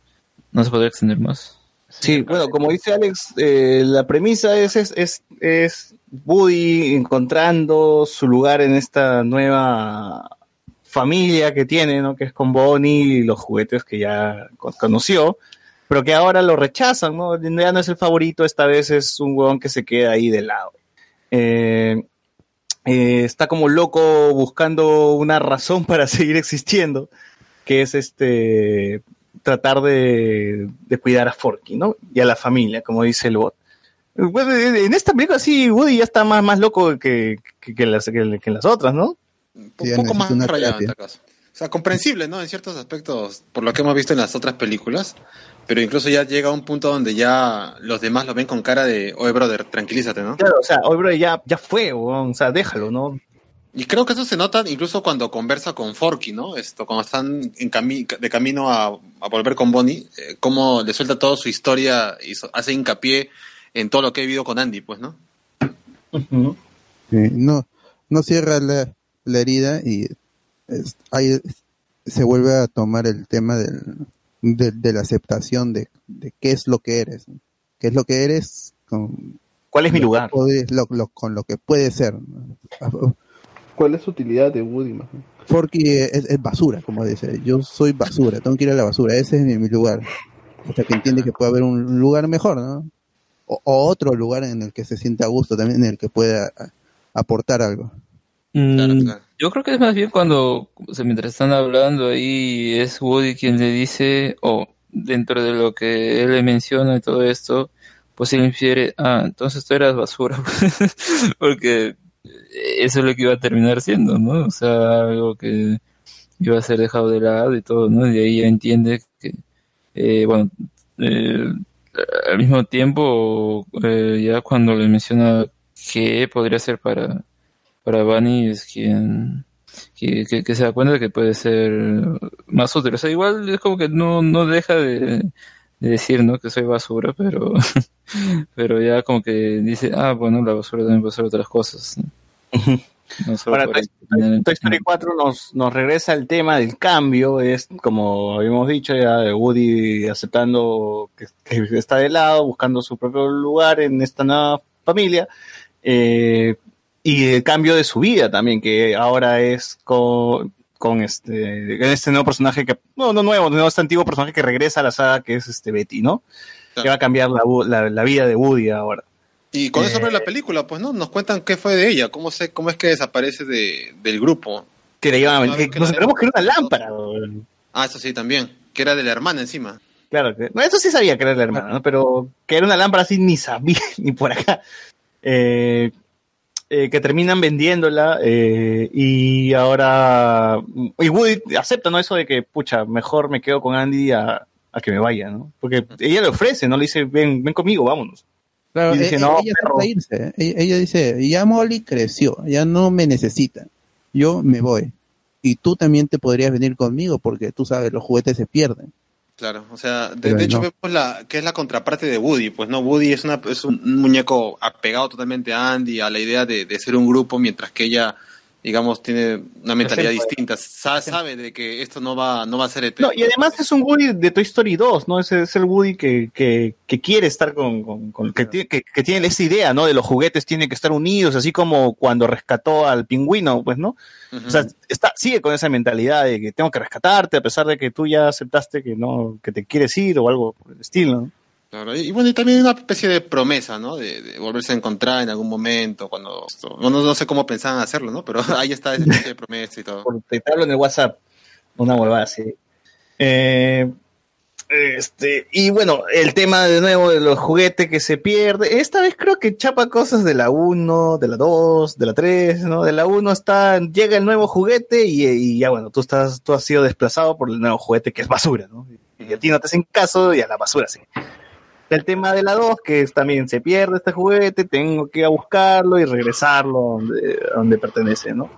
no se podría extender más. Sí, bueno, como dice Alex, eh, la premisa es, es, es, es Woody encontrando su lugar en esta nueva familia que tiene, ¿no? Que es con Bonnie y los juguetes que ya con- conoció, pero que ahora lo rechazan, ¿no? Ya no es el favorito, esta vez es un huevón que se queda ahí de lado. Eh, eh, está como loco buscando una razón para seguir existiendo, que es este tratar de, de cuidar a Forky, ¿no? Y a la familia, como dice el bot. Bueno, en esta película sí, Woody ya está más, más loco que, que, que las, que, que las otras, ¿no? Un poco más rayado en este caso. O sea, comprensible, ¿no? En ciertos aspectos, por lo que hemos visto en las otras películas, pero incluso ya llega a un punto donde ya los demás lo ven con cara de, oye, brother, tranquilízate, ¿no? Claro, o sea, hoy bro, ya, ya fue, o sea, déjalo, ¿no? Y creo que eso se nota incluso cuando conversa con Forky, ¿no? Esto, cuando están en cami- de camino a, a volver con Bonnie, eh, cómo le suelta toda su historia y so- hace hincapié en todo lo que he vivido con Andy, pues, ¿no? Sí, no, no cierra la, la herida y es- ahí se vuelve a tomar el tema del, de, de la aceptación de, de qué es lo que eres, ¿no? qué es lo que eres, con, ¿Cuál es mi lo que lugar? puedes- lo- lo- con lo que puede ser. ¿no? ¿Cuál es su utilidad de Woody? más bien? Forky es, es basura, como dice, yo soy basura, tengo que ir a la basura, ese es mi, mi lugar. Hasta que entiende que puede haber un lugar mejor, ¿no? O, o otro lugar en el que se sienta a gusto, también en el que pueda aportar algo. Mm, Yo creo que es más bien cuando, o sea, mientras están hablando ahí, es Woody quien le dice, o dentro de lo que él le menciona y todo esto, pues él infiere, ah, entonces tú eras basura, porque eso es lo que iba a terminar siendo, ¿no? O sea, algo que iba a ser dejado de lado y todo, ¿no? Y de ahí ya entiende que, eh, bueno, eh, al mismo tiempo, eh, ya cuando le menciona que podría ser para para Bunny es quien que, se da cuenta que puede ser más útil. O sea, igual es como que no, no deja de, de decir, ¿no? Que soy basura, pero, pero ya como que dice, ah, bueno, la basura también puede ser otras cosas. ¿no? No solo Ahora, por Toy, Toy- Toy Story 4 nos, nos regresa al tema del cambio, es como habíamos dicho ya, de Woody aceptando que, que está de lado, buscando su propio lugar en esta nueva familia, eh, y el cambio de su vida también, que ahora es con, con este, este nuevo personaje que, no, no nuevo, no este antiguo personaje que regresa a la saga que es este Betty, ¿no? Que va a cambiar la, Wo- la, la vida de Woody ahora. Y con eso Eh, abre la película, pues, ¿no? Nos cuentan qué fue de ella, cómo se, cómo es que desaparece de, del grupo. Que le llevan, Una que que nos enteramos que era una lámpara. Ah, eso sí, también. Que era de la hermana encima. Claro, que, no, eso sí sabía que era la hermana, ¿no? Pero que era una lámpara así ni sabía, ni por acá. Eh, eh, que terminan vendiéndola eh, y ahora y Woody acepta, ¿no? Eso de que, pucha, mejor me quedo con Andy a, a que me vaya, ¿no? Porque ella le ofrece, no le dice, ven, ven conmigo, vámonos. Claro, y dice, e- no, ella perro. trata de irse. Ella, ella dice, ya Molly creció, ya no me necesita. Yo me voy. Y tú también te podrías venir conmigo porque tú sabes, los juguetes se pierden. Claro, o sea, de, hecho no. vemos la que es la contraparte de Woody, pues no, Woody es, una, es un, un muñeco apegado totalmente a Andy, a la idea de, de ser un grupo, mientras que ella, digamos, tiene una mentalidad distinta, Sa- sabe de que esto no va, no va a ser eterno. No, y además es un Woody de Toy Story 2, ¿no? Es, es el Woody que, que, que quiere estar con, con, con- que, tiene, que, que tiene esa idea, ¿no? De los juguetes tienen que estar unidos, así como cuando rescató al pingüino, pues, ¿no? O sea, está, sigue con esa mentalidad de que tengo que rescatarte a pesar de que tú ya aceptaste que no, que te quieres ir o algo por el estilo, ¿no? Claro, y bueno, y también una especie de promesa, ¿no? De, volverse a encontrar en algún momento, cuando... Bueno, no sé cómo pensaban hacerlo, ¿no? Pero ahí está esa especie de promesa y todo. Te hablo en el WhatsApp, una huevada así. Eh, este, y bueno, el tema de nuevo de los juguetes que se pierde. Esta vez creo que chapa cosas de la 1, de la 2, de la 3, ¿no? De la 1 está, llega el nuevo juguete y, y ya bueno, tú estás, tú has sido desplazado por el nuevo juguete que es basura, ¿no? Y a ti no te hacen caso y a la basura sí. El tema de la 2, que es también se pierde este juguete, tengo que ir a buscarlo y regresarlo donde, donde pertenece, ¿no?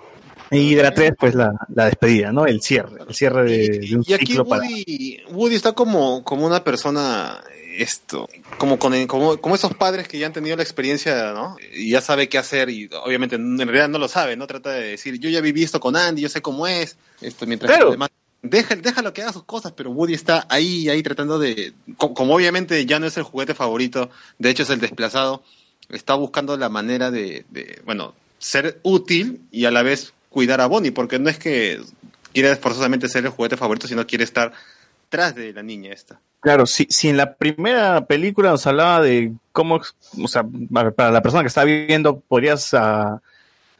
Y de la 3, pues la, la despedida, ¿no? El cierre, el cierre de, de un Y aquí ciclo para... Woody, Woody está como, como una persona, esto, como, con, como, como esos padres que ya han tenido la experiencia, ¿no? Y ya sabe qué hacer y obviamente en realidad no lo sabe, ¿no? Trata de decir, yo ya viví esto con Andy, yo sé cómo es, esto, mientras que Claro. los demás... Deja, déjalo que haga sus cosas, pero Woody está ahí, ahí tratando de, co- como, obviamente ya no es el juguete favorito, de hecho es el desplazado, está buscando la manera de, de, bueno, ser útil y a la vez cuidar a Bonnie, porque no es que quiere forzosamente ser el juguete favorito, sino quiere estar tras de la niña esta. Claro, si, si en la primera película nos hablaba de cómo, o sea, para la persona que está viviendo, podrías ah,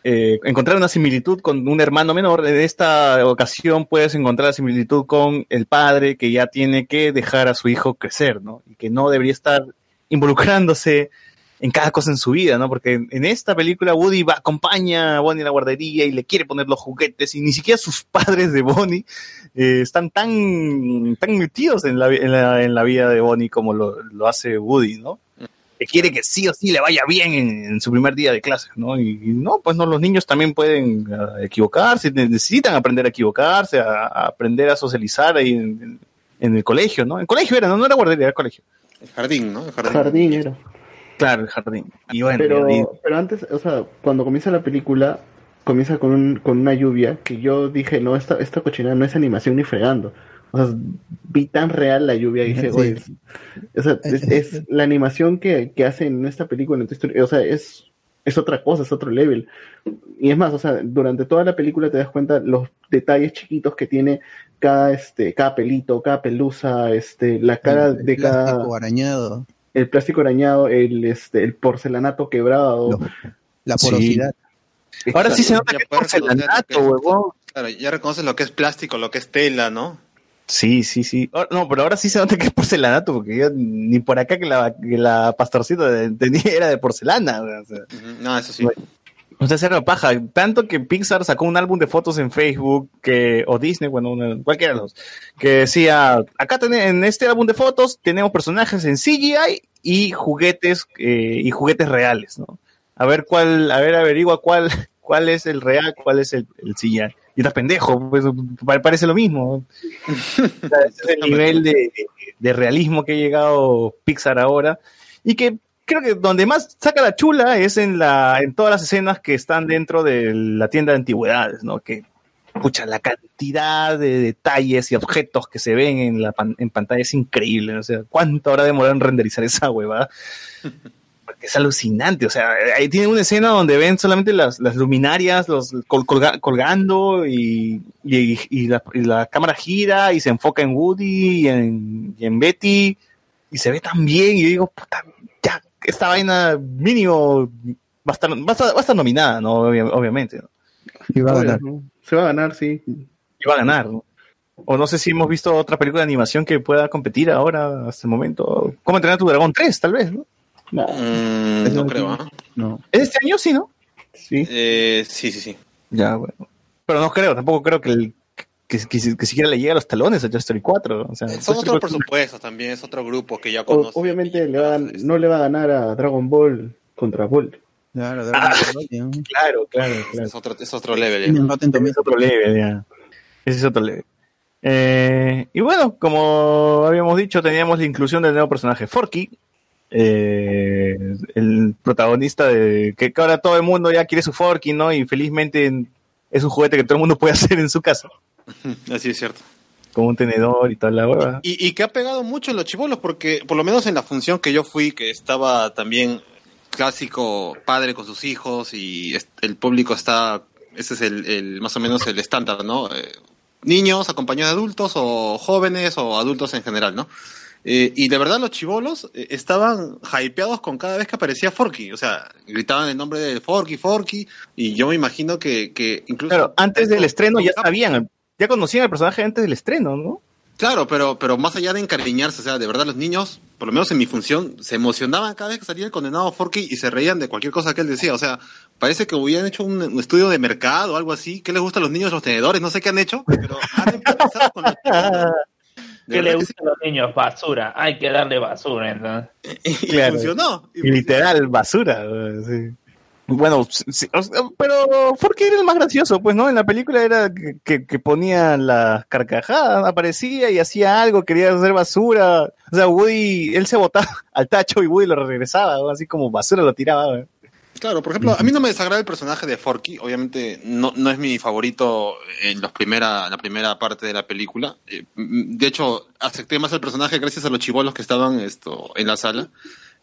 eh, encontrar una similitud con un hermano menor, en esta ocasión puedes encontrar la similitud con el padre que ya tiene que dejar a su hijo crecer, ¿no? Y que no debería estar involucrándose en cada cosa en su vida, ¿no? Porque en, esta película Woody va, acompaña a Bonnie a la guardería y le quiere poner los juguetes y ni siquiera sus padres de Bonnie eh, están tan, tan metidos en la, en, la, en la vida de Bonnie como lo, lo hace Woody, ¿no? Que quiere que sí o sí le vaya bien en, en su primer día de clases, ¿no? Y, y no, pues no, los niños también pueden ah, equivocarse, ne- necesitan aprender a equivocarse, a, a aprender a socializar ahí en, en- en el colegio, ¿no? En colegio era, no, no era guardería, era colegio. El jardín, ¿no? El jardín. Jardín era. Claro, el jardín. Y bueno, pero, y- pero antes, o sea, cuando comienza la película, comienza con, un, con una lluvia que yo dije, no, esta, esta cochinada no es animación ni fregando. O sea, vi tan real la lluvia y dije, Sí. oye, o sea, es, es la animación que, que hacen en esta película, en Toy Story, o sea, es, es otra cosa, es otro level. Y es más, o sea, durante toda la película te das cuenta los detalles chiquitos que tiene cada, este, cada pelito, cada pelusa, este, la cara El- el de cada plástico arañado, el plástico arañado, el, este, el porcelanato quebrado. la Sí. porosidad. Ahora sí se Ya nota que es porcelanato, que es- huevón. Claro, ya reconoces lo que es plástico, lo que es tela, ¿no? Sí, sí, sí. Oh, No, pero ahora sí se nota que es porcelanato, porque yo ni por acá que la, que la pastorcita entendí era de porcelana. O sea, No, eso sí. o sea, era paja. Tanto que Pixar sacó un álbum de fotos en Facebook, que, o Disney, bueno, una- cualquiera de los, que decía, acá ten- en este álbum de fotos tenemos personajes en CGI y juguetes, eh, y juguetes reales, ¿no? A ver cuál, a ver, averigua cuál, cuál es el real, cuál es el, el CGI. Y estás pendejo, pues pa- parece lo mismo. Es el nivel de, de realismo que ha llegado Pixar ahora. Y que creo que donde más saca la chula es en la en todas las escenas que están dentro de la tienda de antigüedades, ¿no? Que pucha, la cantidad de detalles y objetos que se ven en la pan- en pantalla es increíble, ¿no? o sea, ¿cuánto habrá demorado en renderizar esa huevada? Es alucinante, o sea, ahí tiene una escena donde ven solamente las, las luminarias los col- colga- colgando y, y, y la, y la cámara gira y se enfoca en Woody y en, y en Betty y se ve tan bien y yo digo, puta, ya, esta vaina mínimo va a estar, va a estar, va a estar nominada, ¿no? Obvia- obviamente, ¿no? Y va a Obvio, ganar. ¿no? Se va a ganar, sí. Y va a ganar, ¿no? O no sé si hemos visto otra película de animación que pueda competir ahora, hasta el momento. ¿Cómo entrenar a tu dragón 3, tal vez, no? No, Mm, no creo, ¿ah? no. ¿Es este año, sí, no? Sí. Eh, sí, sí, sí. Ya, bueno. Pero no creo, tampoco creo que, el- que, que- que siquiera le llega a los talones a Toy Story 4. O sea, Son Toy Story otros 4 presupuestos también, es otro grupo que ya O- conoce. obviamente le va a- no le va a ganar a Dragon Ball contra Bolt. Claro, claro, claro, claro. Es otro, es otro level. ¿eh? Ese es otro level, ya. Ese es otro level. Eh, y bueno, como habíamos dicho, teníamos la inclusión del nuevo personaje Forky, eh, el protagonista de que, ahora todo el mundo ya quiere su Forky, ¿no? Y felizmente es un juguete que todo el mundo puede hacer en su casa, Así es cierto. con un tenedor y toda la hueva. Y, y que ha pegado mucho en los chivolos, porque por lo menos en la función que yo fui, que estaba también clásico padre con sus hijos y el público está, ese es el, el- más o menos el estándar, ¿no? Eh, niños acompañados de adultos o jóvenes o adultos en general, ¿no? Eh, y de verdad los chivolos eh, estaban hypeados con cada vez que aparecía Forky, o sea, gritaban el nombre de Forky, Forky, y yo me imagino que, que incluso... Claro, antes del estreno ya sabían, ya conocían al personaje antes del estreno, ¿no? Claro, pero, pero más allá de encariñarse, o sea, de verdad los niños, por lo menos en mi función, se emocionaban cada vez que salía el condenado Forky y se reían de cualquier cosa que él decía. O sea, parece que hubieran hecho un, un estudio de mercado o algo así. ¿Qué les gusta a los niños los tenedores? No sé qué han hecho, pero han empezado con los. ¿Qué le que gusta a los niños? Basura. Hay que darle basura, entonces. Y Claro. funcionó. Y literal, basura. sí. Bueno, sí, sí, o sea, pero Forky era el más gracioso, pues, ¿no? En la película era que, que, que ponía las carcajadas, aparecía y hacía algo, quería hacer basura. O sea, Woody, él se botaba al tacho y Woody lo regresaba, ¿no? así como basura lo tiraba. ¿no? Claro, por ejemplo, a mí no me desagrada el personaje de Forky, obviamente no, no es mi favorito en los primera, la primera parte de la película. Eh, mm, De hecho, acepté más el personaje gracias a los chivolos que estaban esto, en la sala.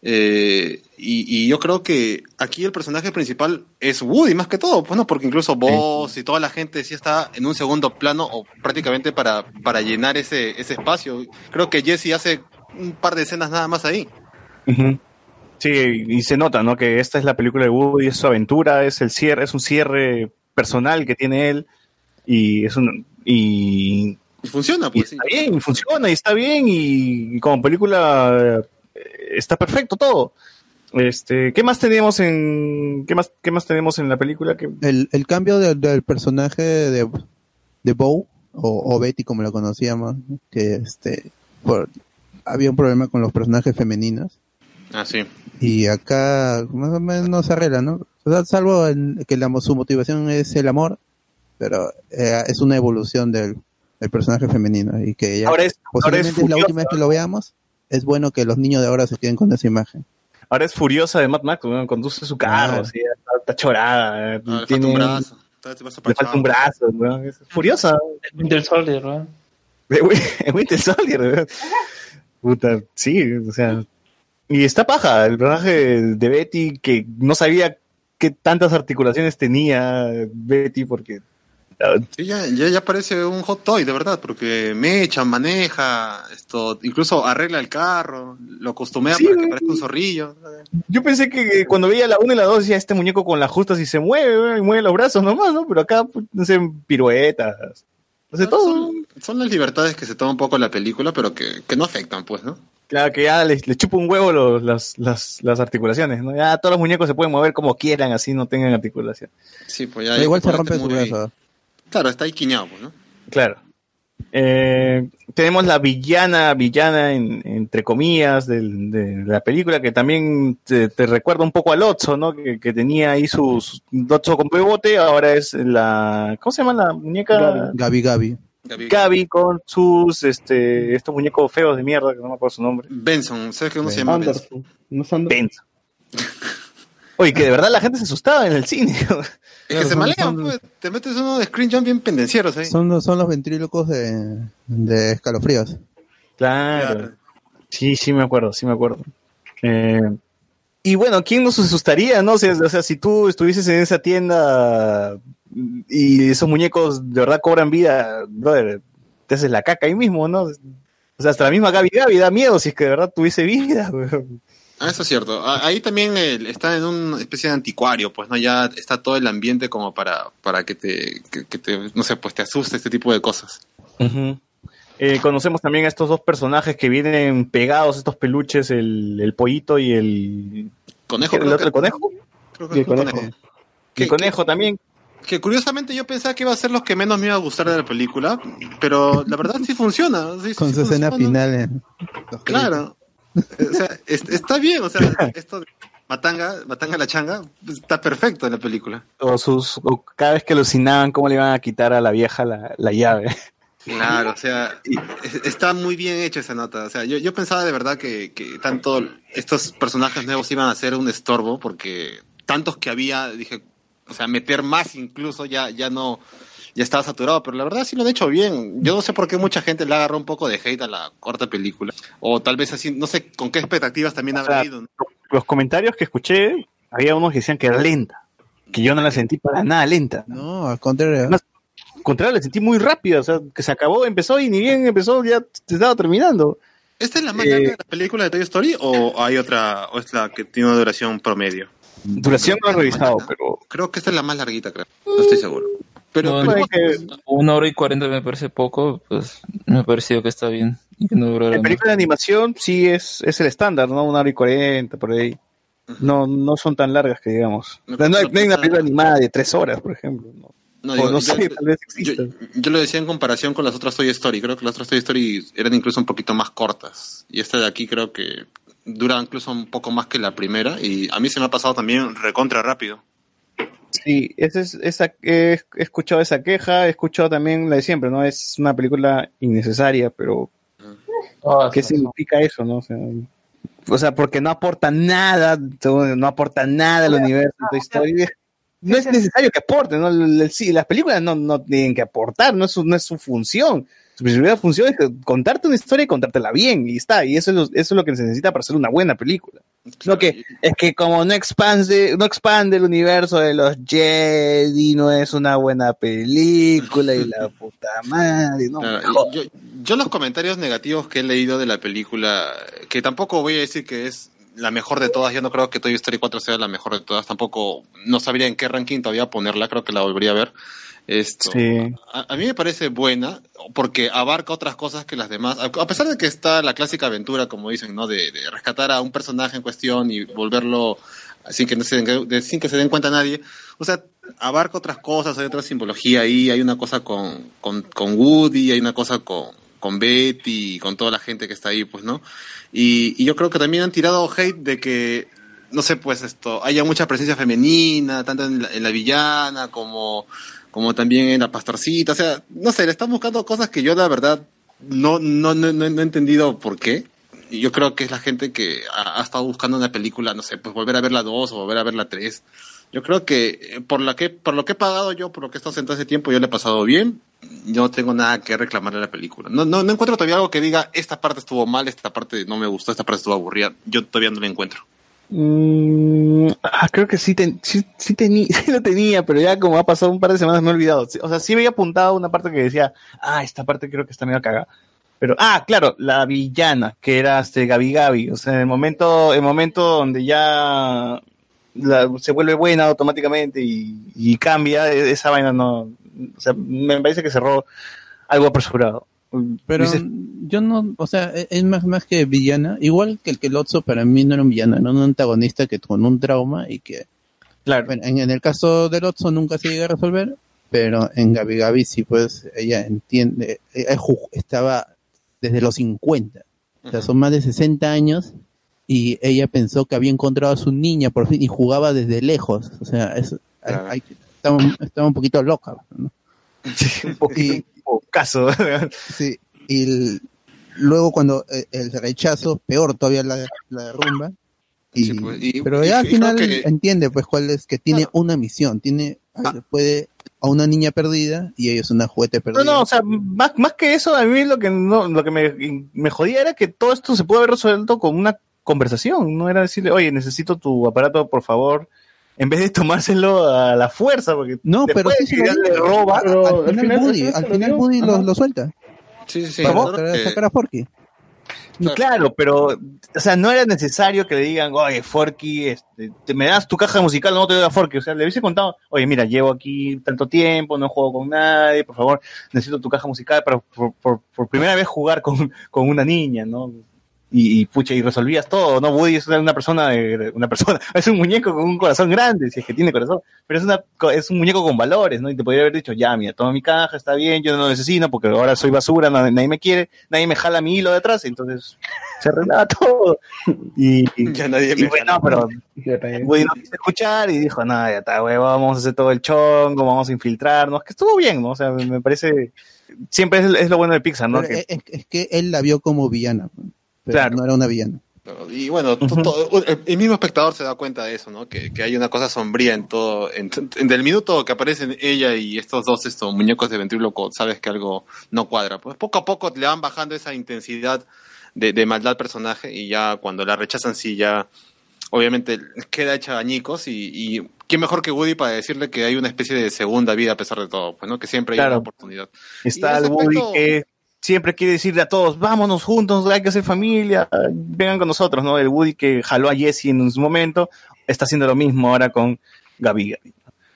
Eh, y, y yo creo que aquí el personaje principal es Woody más que todo, bueno, porque incluso vos y toda la gente sí está en un segundo plano o prácticamente para, para llenar ese, ese espacio. Creo que Jesse hace un par de escenas nada más ahí. Ujú. Sí, y se nota, ¿no? Que esta es la película de Woody, es su aventura, es el cierre, es un cierre personal que tiene él y es un y, Y funciona, pues sí. está bien, y funciona y está bien y, y como película eh, está perfecto todo. Este, ¿qué más tenemos en qué más qué más tenemos en la película que El, el cambio del, del personaje de, de Bow, o, o Betty como la conocíamos, que este por, había un problema con los personajes femeninos. Ah, sí. Y acá más o menos se arregla, ¿no? O sea, salvo en que la, su motivación es el amor, pero eh, es una evolución del, del personaje femenino. Y que ya Ahora es- ahora es posiblemente es, la furiosa. última vez que lo veamos. Es bueno que los niños de ahora se queden con esa imagen. ahora es furiosa de Mad Max, ¿no? conduce su carro, Ah. así, está, está chorada, eh, Ah, le falta tiene- le falta un brazo, ¿no? Es furiosa. Winter Soldier, ¿no? Winter Soldier, ¿verdad? Puta, sí, o sea. Y está paja, el personaje de Betty, que no sabía qué tantas articulaciones tenía Betty, porque. Sí, ya, ya, ya parece un hot toy, de verdad, porque mecha, maneja, esto, incluso arregla el carro, lo costumea Sí, para que parezca un zorrillo. Yo pensé que cuando veía la 1 y la 2 decía este muñeco con las justas y se mueve, y mueve los brazos nomás, ¿no? Pero acá, pues, no sé, piruetas. No sé, todo. Son, son las libertades que se toma un poco la película, pero que, que no afectan, pues, ¿no? Claro, que ya les, les chupa un huevo los- las, las, las articulaciones, ¿no? Ya todos los muñecos se pueden mover como quieran, así no tengan articulación. Sí, pues ya. Pero igual se rompe su muy- brazo. Claro, está ahí quiñado, pues, ¿no? Claro. Eh, tenemos la villana, villana en- entre comillas del- de, la película que también te, te recuerda un poco al Otso, ¿no? Que, que tenía ahí sus Otso con bebote, ahora es la ¿cómo se llama la muñeca? Gaby Gaby. Gaby con sus este estos muñecos feos de mierda que no me acuerdo su nombre. Benson, ¿sabes que uno se llama Benson? Anderson. ¿No es Anderson? Benson. Oye, que de verdad la gente se asustaba en el cine. Es que se son- malean, son- pues. Te metes uno de screen jump bien pendencieros ahí. Son, los- son los ventrílocos de, de escalofríos. Claro. Sí, sí me acuerdo, sí me acuerdo. Eh, y bueno, ¿quién nos asustaría, no? O sea, o sea, si tú estuvieses en esa tienda y esos muñecos de verdad cobran vida, brother, te haces la caca ahí mismo, ¿no? O sea, hasta la misma Gaby Gaby da miedo si es que de verdad tuviese vida. weón. Ah, eso es cierto. Ah, Ahí también el- está en una especie de anticuario, pues, ¿no? Ya está todo el ambiente como para, para que te, que, que te, no sé, pues te asuste este tipo de cosas. Eh, conocemos también a estos dos personajes que vienen pegados, estos peluches, el, el pollito y el... Conejo, ¿El otro que- conejo? Creo Y que el conejo. El conejo también. Que curiosamente yo pensaba que iba a ser los que menos me iba a gustar de la película, pero la verdad sí funciona. sí- Con sí su escena final. en- Claro. O sea, es- está bien, o sea, esto de Matanga, Matanga la changa, está perfecto en la película. O sus, o cada vez que alucinaban cómo le iban a quitar a la vieja la, la llave. Claro, o sea, está muy bien hecha esa nota. O sea, yo, yo pensaba de verdad que, que tanto estos personajes nuevos iban a ser un estorbo, porque tantos que había, dije, o sea, meter más incluso ya, ya no, ya estaba saturado, pero la verdad sí lo han hecho bien. Yo no sé por qué mucha gente le agarró un poco de hate a la corta película, o tal vez así, no sé con qué expectativas también O habrá sea, ido. ¿no? Los comentarios que escuché, había unos que decían que era lenta. Que yo no la sentí para nada lenta. No, al contrario. Más- Al contrario, la sentí muy rápida. O sea, que se acabó, empezó y ni bien empezó, ya se estaba terminando. ¿Esta es la más Eh, larga de la película de Toy Story o hay otra, o es la que tiene una duración promedio? Duración no he revisado, pero. Creo que esta es la más larguita, creo. No estoy seguro. Pero, No, pero- no, una hora y cuarenta me parece poco, pues me ha parecido que está bien. Y que no durara En película de animación sí es, es el estándar, ¿no? Una hora y cuarenta, por ahí. No, no son tan largas que digamos. No, hay, no hay una película animada de tres horas, por ejemplo. No, No, O digo, no yo- sé, tal vez yo, exista. yo lo decía en comparación con las otras Toy Story. Creo que las otras Toy Story eran incluso un poquito más cortas. Y esta de aquí creo que dura incluso un poco más que la primera. Y a mí se me ha pasado también recontra rápido. Sí, ese es, esa, he he escuchado esa queja, he escuchado también la de siempre, ¿no? Es una película innecesaria, pero ¿qué significa eso, no? O sea, o sea, porque no aporta nada, no aporta nada al universo de Toy Story. No es necesario que aporte, ¿no? Las películas no, no tienen que aportar, no es, su, no es su función. Su principal función es contarte una historia y contártela bien, y está, y eso es lo, eso es lo que se necesita para hacer una buena película. No que, es que como no expande, no expande el universo de los Jedi, no es una buena película, y la puta madre, no. Claro, y yo, yo los comentarios negativos que he leído de la película, que tampoco voy a decir que es la mejor de todas, yo no creo que Toy Story 4 sea la mejor de todas, tampoco no sabría en qué ranking todavía ponerla, creo que la volvería a ver. Esto, Sí. a, a mí me parece buena porque abarca otras cosas que las demás, a, a pesar de que está la clásica aventura, como dicen, ¿no? De, de rescatar a un personaje en cuestión y volverlo sin que, no se den, de- sin que se den cuenta nadie, o sea, abarca otras cosas, hay otra simbología ahí, hay una cosa con, con, con Woody, hay una cosa con, con Betty, con toda la gente que está ahí, pues, ¿no? Y, y yo creo que también han tirado hate de que, no sé, pues esto, haya mucha presencia femenina, tanto en la, en la villana como, como también en la pastorcita, o sea, no sé, le están buscando cosas que yo la verdad no, no, no, no, he entendido por qué. Y yo creo que es la gente que ha, ha estado buscando una película, no sé, pues volver a ver la 2 o volver a ver la 3. Yo creo que eh, por, la que por lo que he pagado yo, por lo que he estado sentado hace tiempo, yo le he pasado bien. No tengo nada que reclamarle a la película. No, no, no encuentro todavía algo que diga, esta parte estuvo mal, esta parte no me gustó, esta parte estuvo aburrida. Yo todavía no la encuentro. Mm, ah, creo que sí, ten- tení- sí lo tenía, pero ya como ha pasado un par de semanas me he olvidado. O sea, sí había apuntado una parte que decía, ah, esta parte creo que está medio cagada. Pero, ah, claro, la villana, que era este Gabi Gabi. O sea, en el momento, el momento donde ya la- se vuelve buena automáticamente y, y cambia, e- esa vaina no. O sea, me parece que cerró algo apresurado. Pero Dices- yo no, o sea, e- es más, más que villana. Igual que el que Lotso para mí no era un villano, era un antagonista que con un trauma y que. Claro. Bueno, en, en el caso de Lotso nunca se llega a resolver, pero en Gabi Gabi sí, pues ella entiende, ella ju- estaba desde los 50, o sea, son más de 60 años y ella pensó que había encontrado a su niña por fin y jugaba desde lejos, o sea, es, hay- hay- estaba, estaba un poquito loca, ¿no? un poquito, caso. Sí, y el- luego cuando eh, el rechazo, peor todavía la, la derrumba. Y, y- pero y- ya al final que- entiende pues cuál es, que tiene una misión, tiene, puede a una niña perdida y ella es una juguete perdida. No, no, o sea, más, más que eso, a mí lo que no, lo que me, me jodía era que todo esto se pudo haber resuelto con una conversación, no era decirle, oye, necesito tu aparato, por favor, en vez de tomárselo a la fuerza, porque No, pero después sí de le roba, Pero al final Woody, al final Woody lo, lo suelta. Sí, sí, sí. Para sacar- que- sacar a Forky. Claro, pero, o sea, no era necesario que le digan, oye, Forky, este, te me das tu caja musical, no te doy a Forky. O sea, le hubiese contado, oye, mira, llevo aquí tanto tiempo, no juego con nadie, por favor, necesito tu caja musical para por, por- por primera vez jugar con, con una niña, ¿no? Y, y, pucha, y resolvías todo, ¿no? Woody es una persona, de, una persona, es un muñeco con un corazón grande, si es que tiene corazón, pero es una, es un muñeco con valores, ¿no? Y te podría haber dicho, ya, mira, toma mi caja, está bien, yo no lo necesito porque ahora soy basura, nadie, nadie me quiere, nadie me jala mi hilo detrás, entonces se arreglaba todo. Y, y, Ya nadie me bueno, pero Woody no quiso escuchar y dijo, nada, ya está, güey, vamos a hacer todo el chongo, vamos a infiltrarnos, que estuvo bien, ¿no? O sea, me, parece, siempre es, es, lo bueno de Pixar, ¿no? Es, es, que él la vio como villana, pero Claro. no era una villana. Y bueno, el, el mismo espectador se da cuenta de eso, ¿no? Que, que hay una cosa sombría en todo. En, en- del minuto que aparecen ella y estos dos estos muñecos de ventríloco, sabes que algo no cuadra. Pues poco a poco le van bajando esa intensidad de, de maldad al personaje y ya cuando la rechazan, sí, ya obviamente queda hecha añicos y, y quién mejor que Woody para decirle que hay una especie de segunda vida a pesar de todo, pues, ¿no? Que siempre hay Claro. una oportunidad. Está el Woody aspecto- que siempre quiere decirle a todos, vámonos juntos, hay que hacer familia, vengan con nosotros, ¿no? El Woody que jaló a Jesse en su momento, está haciendo lo mismo ahora con Gabi.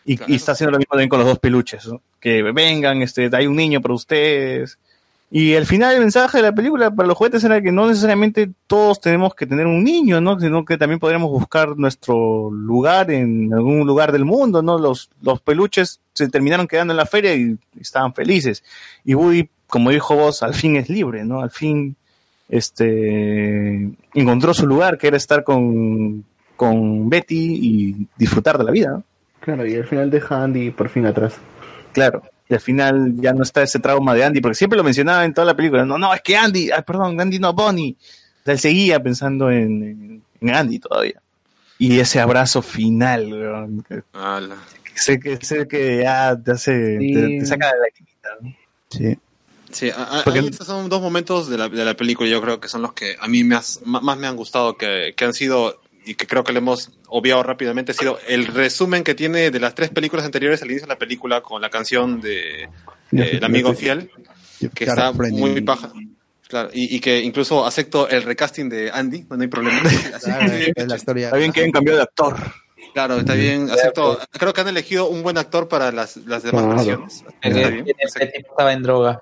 Y, y está haciendo lo mismo también con los dos peluches, ¿no? Que vengan, este, hay un niño para ustedes. Y el final del mensaje de la película para los juguetes era que no necesariamente todos tenemos que tener un niño, ¿no? Sino que también podríamos buscar nuestro lugar en algún lugar del mundo, ¿no? Los, los peluches se terminaron quedando en la feria y estaban felices. Y Woody, como dijo vos, al fin es libre, ¿no? Al fin este encontró su lugar, que era estar con, con Betty y disfrutar de la vida, ¿no? Claro, y al final deja a Andy por fin atrás. Claro. Y al final ya no está ese trauma de Andy, porque siempre lo mencionaba en toda la película. No, no, es que Andy, ay, perdón, Andy no, Bonnie. O sea, él seguía pensando en, Andy todavía. Y ese abrazo final, weón, que- sé que, sé que ya te hace, te, te saca de la quinita, ¿no? Sí. Sí, a- a- Porque- ahí estos son dos momentos de la, de la película, yo creo que son los que a mí me has- más me han gustado, que, que han sido, y que creo que le hemos obviado rápidamente, ha sido el resumen que tiene de las tres películas anteriores al inicio de la película con la canción de eh, El Amigo Fiel, que está muy paja. Claro, y, y que incluso acepto el recasting de Andy, no hay problema. Así Claro, Está bien que hayan cambiado de actor. Claro, está bien, acepto. Creo que han elegido un buen actor para las, las demás Claro. versiones. El, Está bien. el tipo estaba en drogas.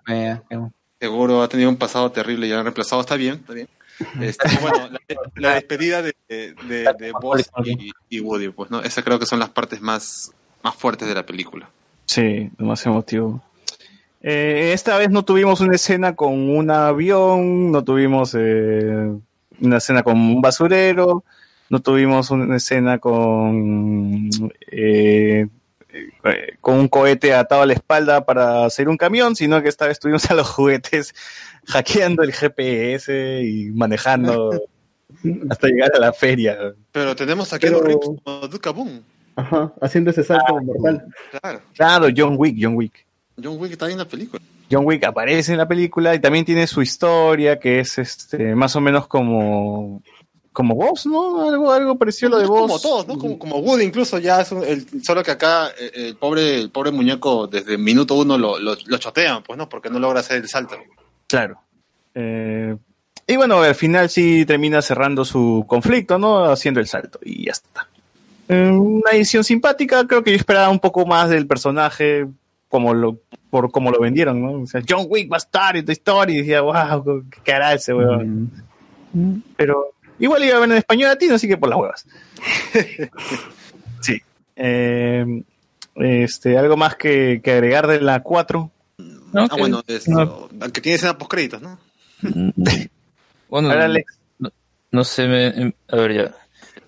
Seguro ha tenido un pasado terrible y han reemplazado. Está bien, está bien. Este, bueno, la, la despedida de, de, de y Woody, pues, ¿no? Esas creo que son las partes más, más fuertes de la película. Sí, lo más emotivo. Eh, esta vez no tuvimos una escena con un avión, no tuvimos eh, una escena con un basurero, no tuvimos una escena con eh, con un cohete atado a la espalda para hacer un camión, sino que esta vez tuvimos a los juguetes hackeando el GPS y manejando hasta llegar a la feria. Pero tenemos a Pero- como Duke Boom. Ajá, haciendo ese salto mortal. Claro, Claro, John Wick, John Wick. John Wick está en la película. John Wick aparece en la película y también tiene su historia que es este más o menos como como vos, ¿no? Algo algo parecido a lo de vos. Como todos, ¿no? Como, como Woody incluso ya es un- el, solo que acá eh, el pobre, el pobre muñeco desde minuto uno lo, lo, lo chotean, pues, ¿no? Porque no logra hacer el salto. Claro. Eh, y bueno, al final sí termina cerrando su conflicto, ¿no? Haciendo el salto y ya está. Eh, una edición simpática, creo que yo esperaba un poco más del personaje como lo por cómo lo vendieron, ¿no? O sea, John Wick va a estar en tu historia y decía, wow, qué hará ese weón. Pero igual iba a ver en español latino, así que por las huevas. sí. Eh, este, algo más que, que agregar de la 4. ah, bueno, es, que tiene escena post créditos, ¿no? Bueno, Ahora, Alex. no, no sé, me- em, a ver ya.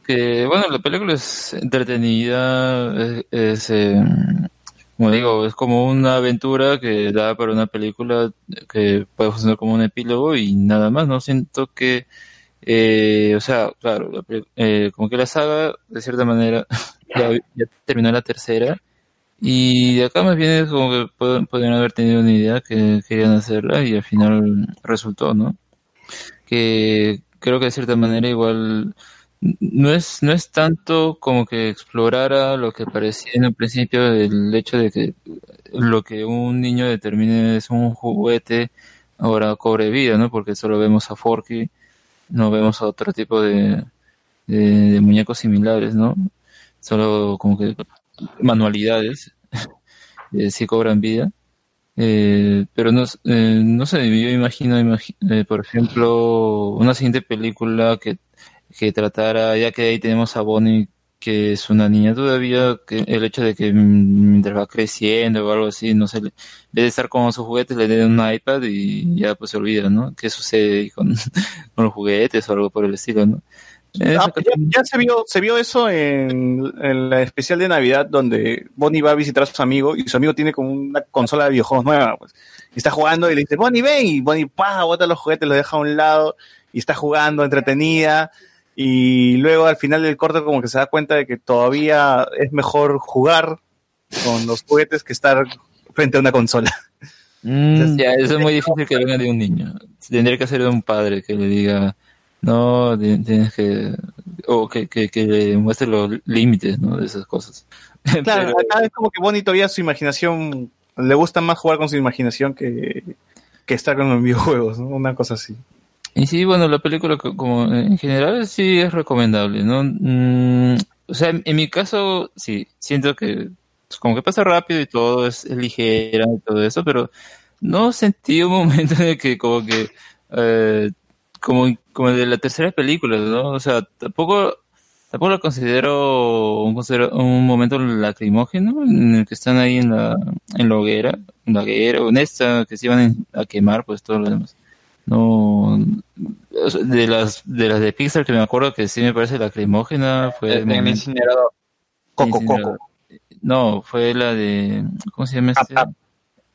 Que bueno, la película es entretenida, es, es, eh, como digo, es como una aventura que da para una película que puede funcionar como un epílogo y nada más. No siento que, eh, o sea, claro, eh, como que la saga, de cierta manera, ya, terminó la tercera. Y de acá más bien es como que pod- podrían haber tenido una idea que querían hacerla y al final resultó, ¿no? que creo que de cierta manera igual no es no es tanto como que explorara lo que parecía en un principio el hecho de que lo que un niño determine es un juguete ahora cobre vida, ¿no? Porque solo vemos a Forky, no vemos otro tipo de, de, muñecos similares, ¿no? Solo como que manualidades eh, sí cobran vida. Eh, pero no, eh, no sé, yo imagino, imagi- eh, por ejemplo, una siguiente película que, que tratara, ya que ahí tenemos a Bonnie, que es una niña todavía, que el hecho de que mientras va creciendo o algo así, no sé, le- en vez de estar con sus juguetes, le den un iPad y ya pues se olvida, ¿no? ¿Qué sucede con, con los juguetes o algo por el estilo, ¿no? Ah, pues ya, ya se vio, se vio eso en, en la especial de Navidad donde Bonnie va a visitar a su amigo y su amigo tiene como una consola de videojuegos nueva, pues. Y está jugando y le dice, Bonnie, ven, y Bonnie, pa, bota los juguetes, los deja a un lado y está jugando, entretenida. Y luego al final del corto como que se da cuenta de que todavía es mejor jugar con los juguetes que estar frente a una consola. Mm, ya, eso es muy difícil que venga de un niño. Tendría que ser de un padre que le diga, no, ti- tienes que, o que, que, que le muestre los límites, ¿no? De esas cosas. Claro, Pero- acá es como que Bonnie todavía su imaginación, le gusta más jugar con su imaginación que, que estar con los videojuegos, ¿no? Una cosa así. Y sí, bueno, la película co- como en general sí es recomendable, ¿no? Mm, o sea, en, mi caso sí, siento que pues, como que pasa rápido y todo es, ligera y todo eso, pero no sentí un momento en el que como que eh, como, como de la tercera película, ¿no? O sea, tampoco tampoco lo considero un, un momento lacrimógeno en el que están ahí en la, en la hoguera, en la hoguera, en esta, que se iban a quemar, pues todo lo demás. No, de las de las de Pixar que me acuerdo que sí me parece lacrimógena fue En el incinerador. Coco, Coco. No, fue la de ¿cómo se llama este?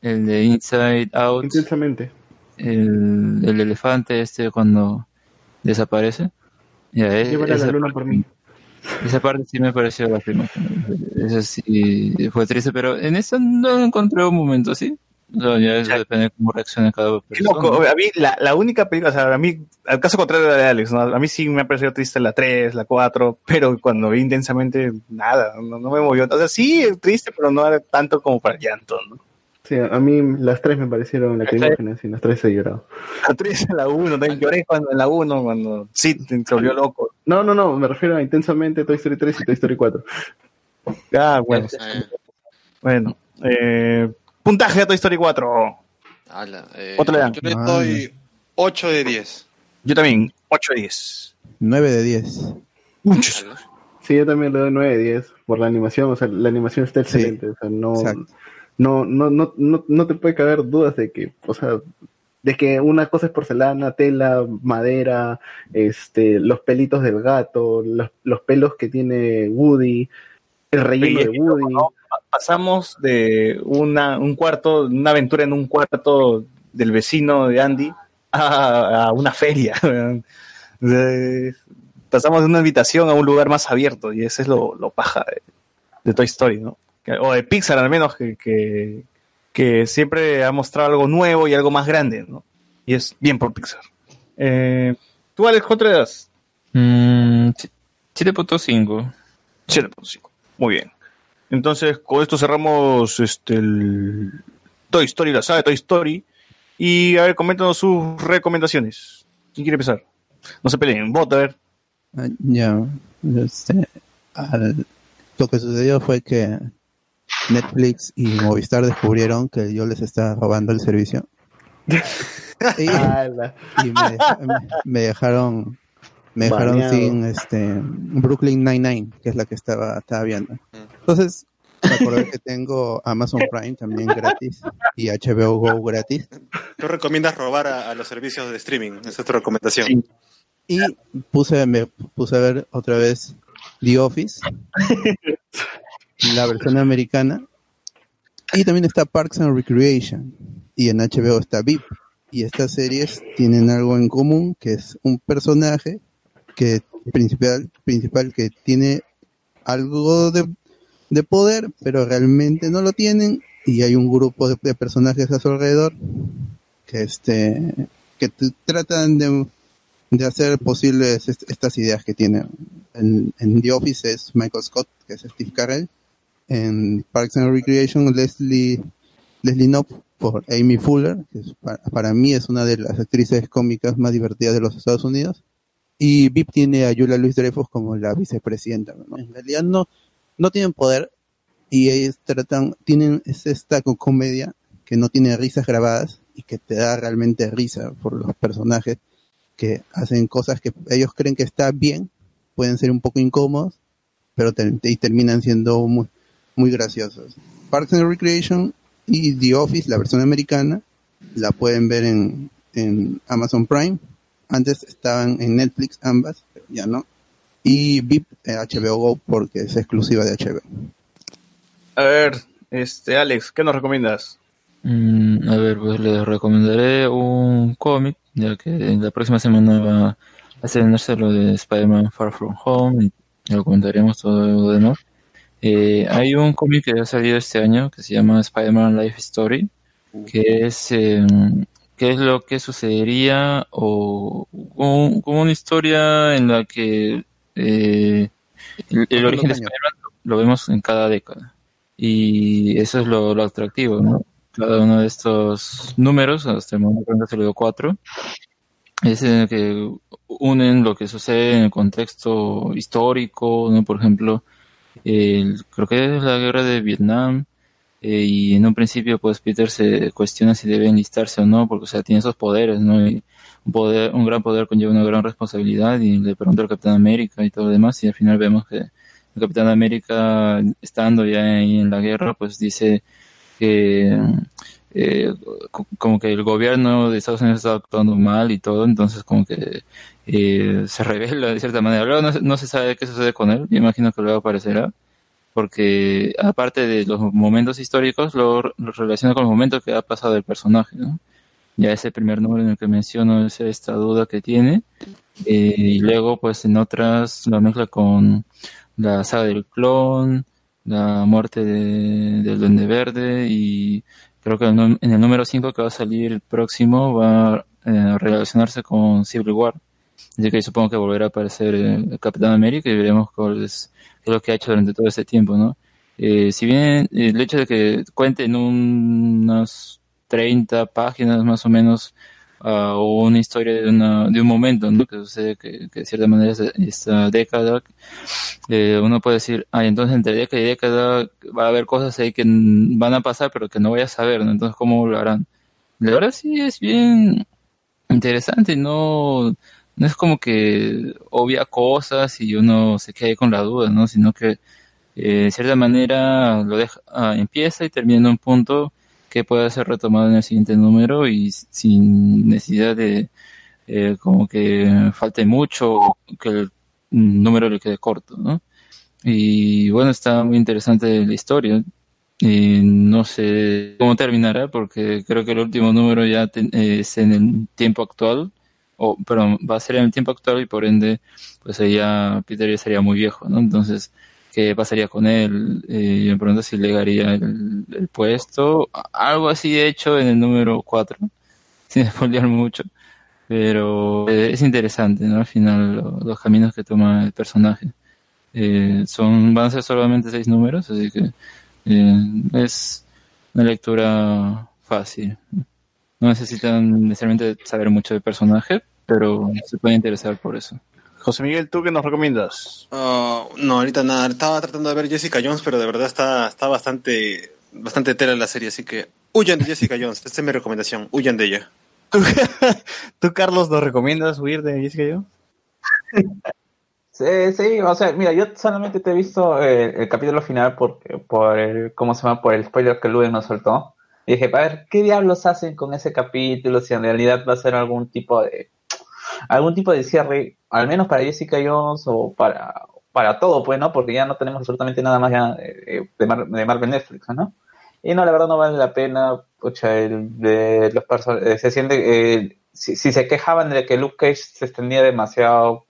El de Inside Out. Intensamente. El, el elefante este cuando desaparece. Ya, es- Llévala a la esa luna parte- por mí. Esa parte sí me pareció lacrimógena. Eso sí fue triste, pero en esa no encontré un momento así. O sea, ya eso depende de cómo reaccione cada Qué persona. loco, a mí la, la única película, o sea, a mí, al caso contrario de la de Alex, ¿no? a mí sí me ha parecido triste la 3, la 4, pero cuando vi intensamente, nada, no, no me movió. O sea, sí, triste, pero no era tanto como para el llanto, ¿no? Sí, a mí las tres me parecieron lacrimógenas y las tres he llorado. La 3 en la 1, también lloré cuando en la 1, cuando sí, te se volvió loco. No, no, no, me refiero a intensamente Toy Story 3 y Toy Story 4. Ah, bueno. Bueno, eh, puntaje a Toy Story 4. Ala, eh, ¿Cuánto le dan? Yo le doy 8 de 10. Yo también, 8 de 10. 9 de 10. Muchos. Sí, yo también le doy 9 de 10 por la animación, o sea, la animación está excelente, o sea, no, no, no, no, no, no te puede caber dudas de que, o sea, de que una cosa es porcelana, tela, madera, este, los pelitos del gato, los, los pelos que tiene Woody, el relleno de Woody. Pa- Pasamos de una, un cuarto, una aventura en un cuarto del vecino de Andy a, a una feria. De- pasamos de una habitación a un lugar más abierto y ese es lo, lo paja de, de Toy Story, ¿no? O de Pixar al menos, que, que, que siempre ha mostrado algo nuevo y algo más grande, ¿no? Y es bien por Pixar. Eh, ¿Tú, Alex, cuánto le das? Mm, sí- 7.5. 7.5. Muy bien. Entonces, con esto cerramos este el Toy Story, la saga de Toy Story. Y a ver, coméntanos sus recomendaciones. ¿Quién quiere empezar? No se peleen, vota, a ver. Ah, Ya, este, al- lo que sucedió fue que Netflix y Movistar descubrieron que yo les estaba robando el servicio. y, Ala. y me, me- me dejaron me dejaron Baneado. sin este Brooklyn Nine-Nine, que es la que estaba, estaba viendo. Entonces, me acordé que tengo Amazon Prime también gratis y HBO Go gratis. Tú recomiendas robar a, a los servicios de streaming. Esa es tu recomendación. Y puse, me puse a ver otra vez The Office, la versión americana. Y también está Parks and Recreation. Y en HBO está VIP. Y estas series tienen algo en común, que es un personaje que principal, principal que tiene algo de, de poder, pero realmente no lo tienen. Y hay un grupo de, de personajes a su alrededor que este que tratan de de hacer posibles est- estas ideas que tiene. En, en The Office es Michael Scott, que es Steve Carell. En Parks and Recreation, Leslie, Leslie Knope por Amy Fuller, que es pa- para, mí es una de las actrices cómicas más divertidas de los Estados Unidos. Y VIP tiene a Julia Louis Dreyfus como la vicepresidenta. En realidad no, no tienen poder y ellos tratan, tienen es esta co- comedia que no tiene risas grabadas y que te da realmente risa por los personajes que hacen cosas que ellos creen que está bien, pueden ser un poco incómodos, pero ter- y terminan siendo muy, muy graciosos. Parks and Recreation y The Office, la versión americana, la pueden ver en, en Amazon Prime. Antes estaban en Netflix ambas, pero ya no. Y VIP eh, HBO Go porque es exclusiva de HBO. A ver, este, Alex, ¿qué nos recomiendas? Mm, a ver, pues les recomendaré un cómic, ya que la próxima semana va a estrenarse lo de Spider-Man Far From Home, y lo comentaremos todo lo demás. Eh, hay un cómic que ha salido este año que se llama Spider-Man Life Story, que es, eh, que es lo que sucedería o como, como una historia en la que eh, el, el origen de Spider-Man lo vemos en cada década. Y eso es lo, lo atractivo, ¿no? Cada uno de estos números, hasta el momento que ha salido cuatro, es en el que unen lo que sucede en el contexto histórico, ¿no? Por ejemplo, el- creo que es la guerra de Vietnam, eh, y en un principio pues Peter se cuestiona si debe enlistarse o no, porque o sea, tiene esos poderes, ¿no? Un poder, un gran poder conlleva una gran responsabilidad y le pregunta al Capitán América y todo lo demás y al final vemos que el Capitán América estando ya ahí en la guerra pues dice que eh, co- como que el gobierno de Estados Unidos está actuando mal y todo, entonces como que eh, se revela de cierta manera. Luego no, no se sabe qué sucede con él, yo imagino que luego aparecerá, porque aparte de los momentos históricos, lo, relaciona con los momentos que ha pasado el personaje, ¿no? Ya ese primer número en el que menciono es esta duda que tiene, eh, y luego pues en otras lo mezcla con la saga del clon, la muerte de, del Duende Verde y creo que en el el número 5 que va a salir próximo va eh, a relacionarse con Civil War. Así que supongo que volverá a aparecer eh, el Capitán América y veremos cuál es, qué es lo que ha hecho durante todo ese tiempo, ¿no? Eh, si bien el hecho de que cuente en un- unas 30 páginas más o menos ah, o una historia de, una, de un momento, ¿no? Que sucede que, que de cierta manera es esta década, eh, uno puede decir, ah, entonces entre década y década va a haber cosas ahí que van a pasar pero que no voy a saber, ¿no? Entonces, ¿cómo lo harán? La verdad sí es bien interesante, no, no es como que obvia cosas y uno se quede con la duda, ¿no? Sino que eh, de cierta manera lo deja, ah, empieza y termina en un punto que puede ser retomado en el siguiente número y sin necesidad de eh, como que falte mucho o que el número le quede corto, ¿no? Y bueno, está muy interesante la historia. Y no sé cómo terminará porque creo que el último número ya eh, es en el tiempo actual, o pero va a ser en el tiempo actual y por ende, pues ya Peter ya sería muy viejo, ¿no? Entonces, ¿qué pasaría con él? Eh, yo me pregunto si le daría el, el puesto, algo así hecho en el número 4, sin spoilear mucho, pero eh, es interesante, ¿no? Al final, lo- los caminos que toma el personaje. Eh, son, van a ser solamente seis números, así que eh, es una lectura fácil. No necesitan necesariamente saber mucho del personaje, pero se pueden interesar por eso. José Miguel, ¿tú qué nos recomiendas? Ah, no, ahorita nada. Estaba tratando de ver Jessica Jones, pero de verdad está, está bastante, bastante tela la serie, así que huyan de Jessica Jones. Esta es mi recomendación. Huyan de ella. ¿Tú, Carlos, nos recomiendas huir de Jessica Jones? Sí, sí, o sea, mira, yo solamente te he visto eh, el capítulo final por, por el, ¿cómo se llama? Por el spoiler que Luden nos soltó. Y dije, a ver, ¿qué diablos hacen con ese capítulo? Si en realidad va a ser algún tipo de, algún tipo de cierre, al menos para Jessica Jones o para, para todo, pues, ¿no? Porque ya no tenemos absolutamente nada más ya eh, de, Mar- de Marvel Netflix, ¿no? Y no, la verdad no vale la pena, pucha, el los personajes, se siente, eh, si, si se quejaban de que Luke Cage se extendía demasiado,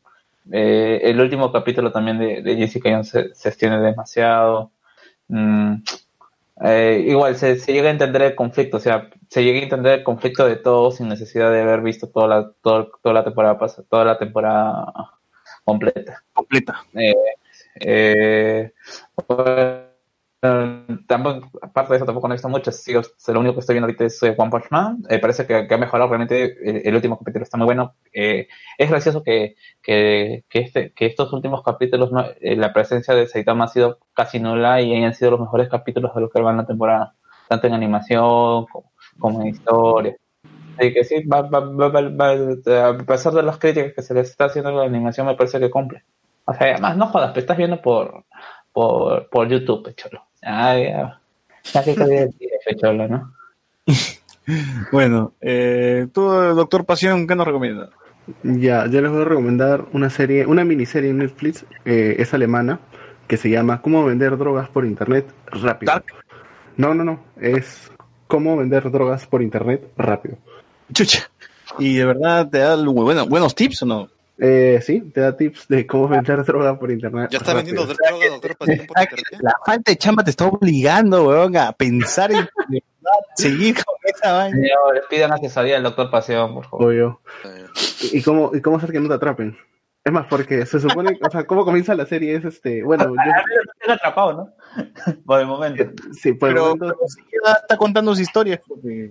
eh, el último capítulo también de, de Jessica Jones se, se extiende demasiado. Mm, eh, igual se, se llega a entender el conflicto, o sea, se llega a entender el conflicto de todos sin necesidad de haber visto toda la, todo- toda la temporada pas- toda la temporada completa. Completa. Eh, eh, bueno, tampoco, aparte de eso, tampoco no he visto mucho. Sigo, lo único que estoy viendo ahorita es eh, One Punch Man. Eh, parece que, que ha mejorado realmente. El, el último capítulo está muy bueno. Eh, es gracioso que, que, que, este, que estos últimos capítulos, no, eh, la presencia de Saitama ha sido casi nula y hayan sido los mejores capítulos de lo que va en la temporada. tanto en animación como, como en historia. Así que sí, va, va, va, va- va- a pesar de las críticas que se les está haciendo a la animación, me parece que cumple. O sea, además, no jodas, pero estás viendo por, por, por YouTube, pecholo. Ay, ya. Ya que decir, pecholo, ¿no? Bueno, eh, tú, doctor Pasión, ¿qué nos recomiendas? Ya, yo les voy a recomendar una serie, una miniserie en Netflix, eh, es alemana, que se llama Cómo vender drogas por internet rápido. No, no, no, es Cómo vender drogas por internet rápido. Chucha. ¿Y de verdad te da bueno, buenos tips o no? Eh, sí, te da tips de cómo vender droga por internet. Ya está rápido. vendiendo droga, doctor por internet. La falta de chamba te está obligando, weón, a pensar en seguir con esa vaina. Señores, pidan asesoría al doctor Pasión, por favor. Obvio. ¿Y y cómo, ¿Y cómo hacer que no te atrapen? Es más, porque se supone, o sea, cómo comienza la serie es este, bueno, yo, Estoy atrapado, ¿no? Por el momento. sí, por el Pero, momento- pero está contando sus historias. porque-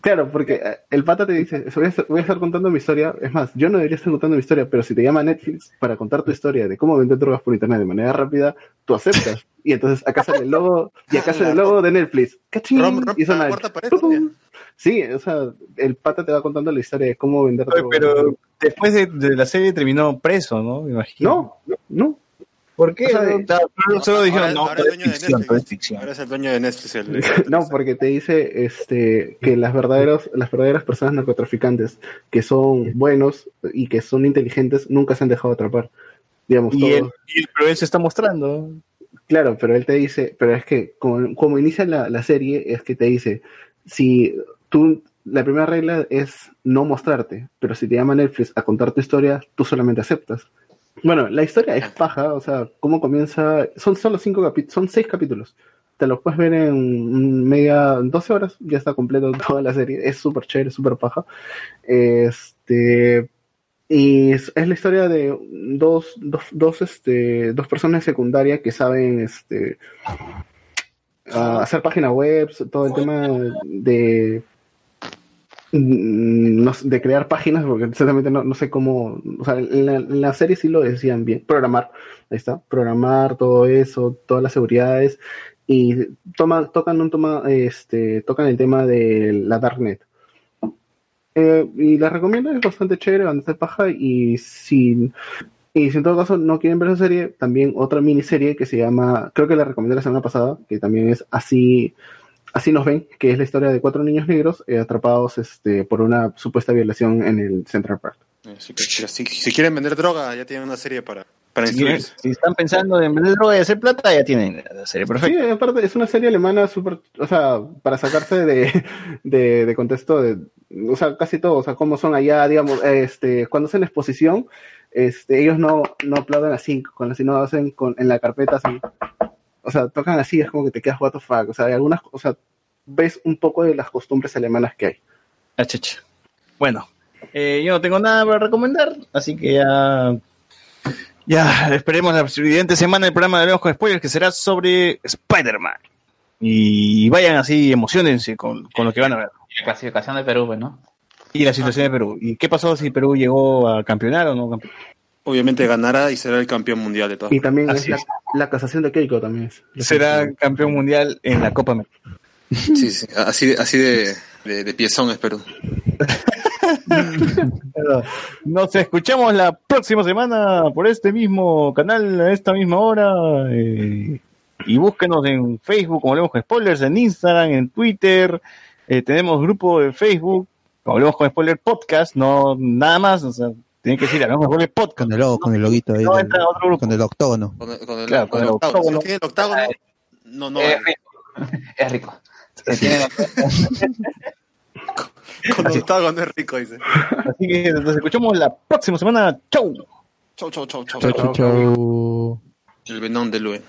Claro, porque eh, el pata te dice, voy a, estar, voy a estar contando mi historia. Es más, yo no debería estar contando mi historia, pero si te llama Netflix para contar tu historia de cómo vender drogas por internet de manera rápida, tú aceptas. Y entonces acá sale el logo, y acá sale el logo de Netflix. ¡Cachín! Rom- rompe Y suena la el pared, ¡pum! Sí, o sea, el pata te va contando la historia de cómo vender Oye, pero después de, de la serie terminó preso, ¿no? Me imagino. No, no. ¿Por qué? O sea, pero solo dijeron, Ahora- no, ahora es ficción, ficción. Ahora el dueño de Netflix. El, No, porque te dice este que las verdaderos, las verdaderas personas narcotraficantes que son buenos y que son inteligentes nunca se han dejado atrapar. Digamos, Y él, y él- pero él se está mostrando. Claro, pero él te dice, pero es que como, como inicia la, la serie, es que te dice, si tú, la primera regla es no mostrarte, pero si te llama Netflix a contar tu historia, tú solamente aceptas. Bueno, la historia es paja, o sea, cómo comienza, son solo cinco capítulos, son seis capítulos. Te los puedes ver en media, 12 horas, ya está completo toda la serie, es súper chévere, súper paja. Este, y es, es la historia de dos, dos, dos, este, dos personas secundarias que saben este, hacer páginas web, todo el tema de, no sé, de crear páginas, porque sinceramente no, no sé cómo, o sea, en la, la serie sí lo decían bien, programar, ahí está, programar todo eso, todas las seguridades, y toma, tocan un toma, este, tocan el tema de la darknet. Eh, y la recomiendo, es bastante chévere, bastante paja. Y si, y si en todo caso no quieren ver esa serie, también otra miniserie que se llama, creo que la recomendé la semana pasada, que también es Así, así nos ven, que es la historia de cuatro niños negros eh, atrapados este, por una supuesta violación en el Central Park. Así que, mira, si, si quieren vender droga, ya tienen una serie para, para Si, están pensando en vender droga y hacer plata, ya tienen la serie perfecta. Sí, aparte es una serie alemana súper, o sea, para sacarse de, de, de contexto de, o sea, casi todo, o sea, cómo son allá, digamos, este, cuando hacen exposición, este, ellos no, no aplauden así, la, sino hacen con, en la carpeta así, o sea, tocan así, es como que te quedas what the fuck, o sea, hay algunas, o sea, ves un poco de las costumbres alemanas que hay. Ah. Bueno, eh, yo no tengo nada para recomendar, así que ya. Ya, esperemos la siguiente semana el programa de Hablemos con Spoilers, que será sobre Spider-Man. Y vayan así, emocionense con, con lo que van a ver. La clasificación de Perú, pues, ¿no? Y la situación de Perú. ¿Y qué pasó si Perú llegó a campeonar o no? campe- Obviamente ganará y será el campeón mundial de todas Y también es la, la casación de Keiko también es. Será campeón mundial en la Copa América. Sí, sí, así, de- así de, de, de piezón es Perú. Pero Nos escuchamos la próxima semana por este mismo canal, a esta misma hora. eh, y búsquenos en Facebook, como hablemos con spoilers, en Instagram, en Twitter. eh, tenemos grupo de Facebook, como hablemos con spoiler podcast, no nada más. O sea, tienen que decir, hablemos con spoiler podcast. Con el logo, con el loguito ahí. No del- entra a otro grupo. con el octógono. Con el, con el, Claro, con con el el octágono. Si tiene el octágono, no, no es rico. Es rico. Se tiene- Con el octágono es rico, dice. Así que nos escuchamos la próxima semana. ¡Chau! Chau, chau, chau, chau. Chau, chau, chau. El venón de Lue.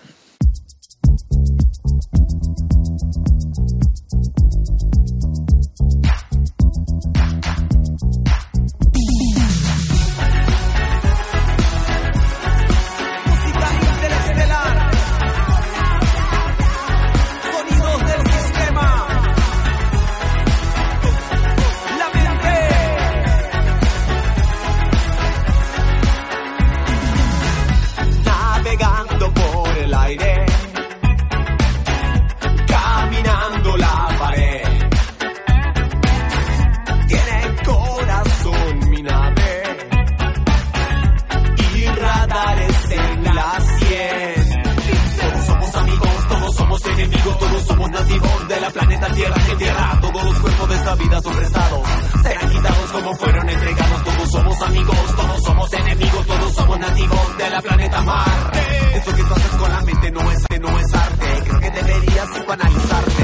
Tierra, en tierra. Todos los cuerpos de esta vida son prestados. Serán quitados como fueron entregados. Todos somos amigos, todos somos enemigos, todos somos nativos de la planeta Mar. Eso que tú haces con la mente no es, no es arte. Creo que deberías psicoanalizarte.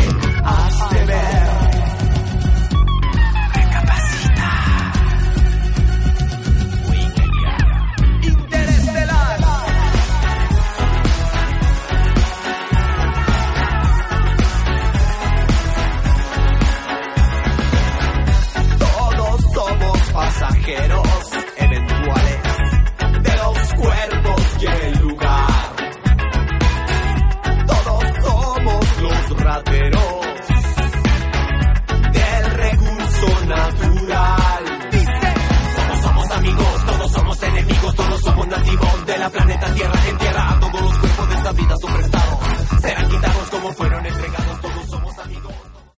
Vida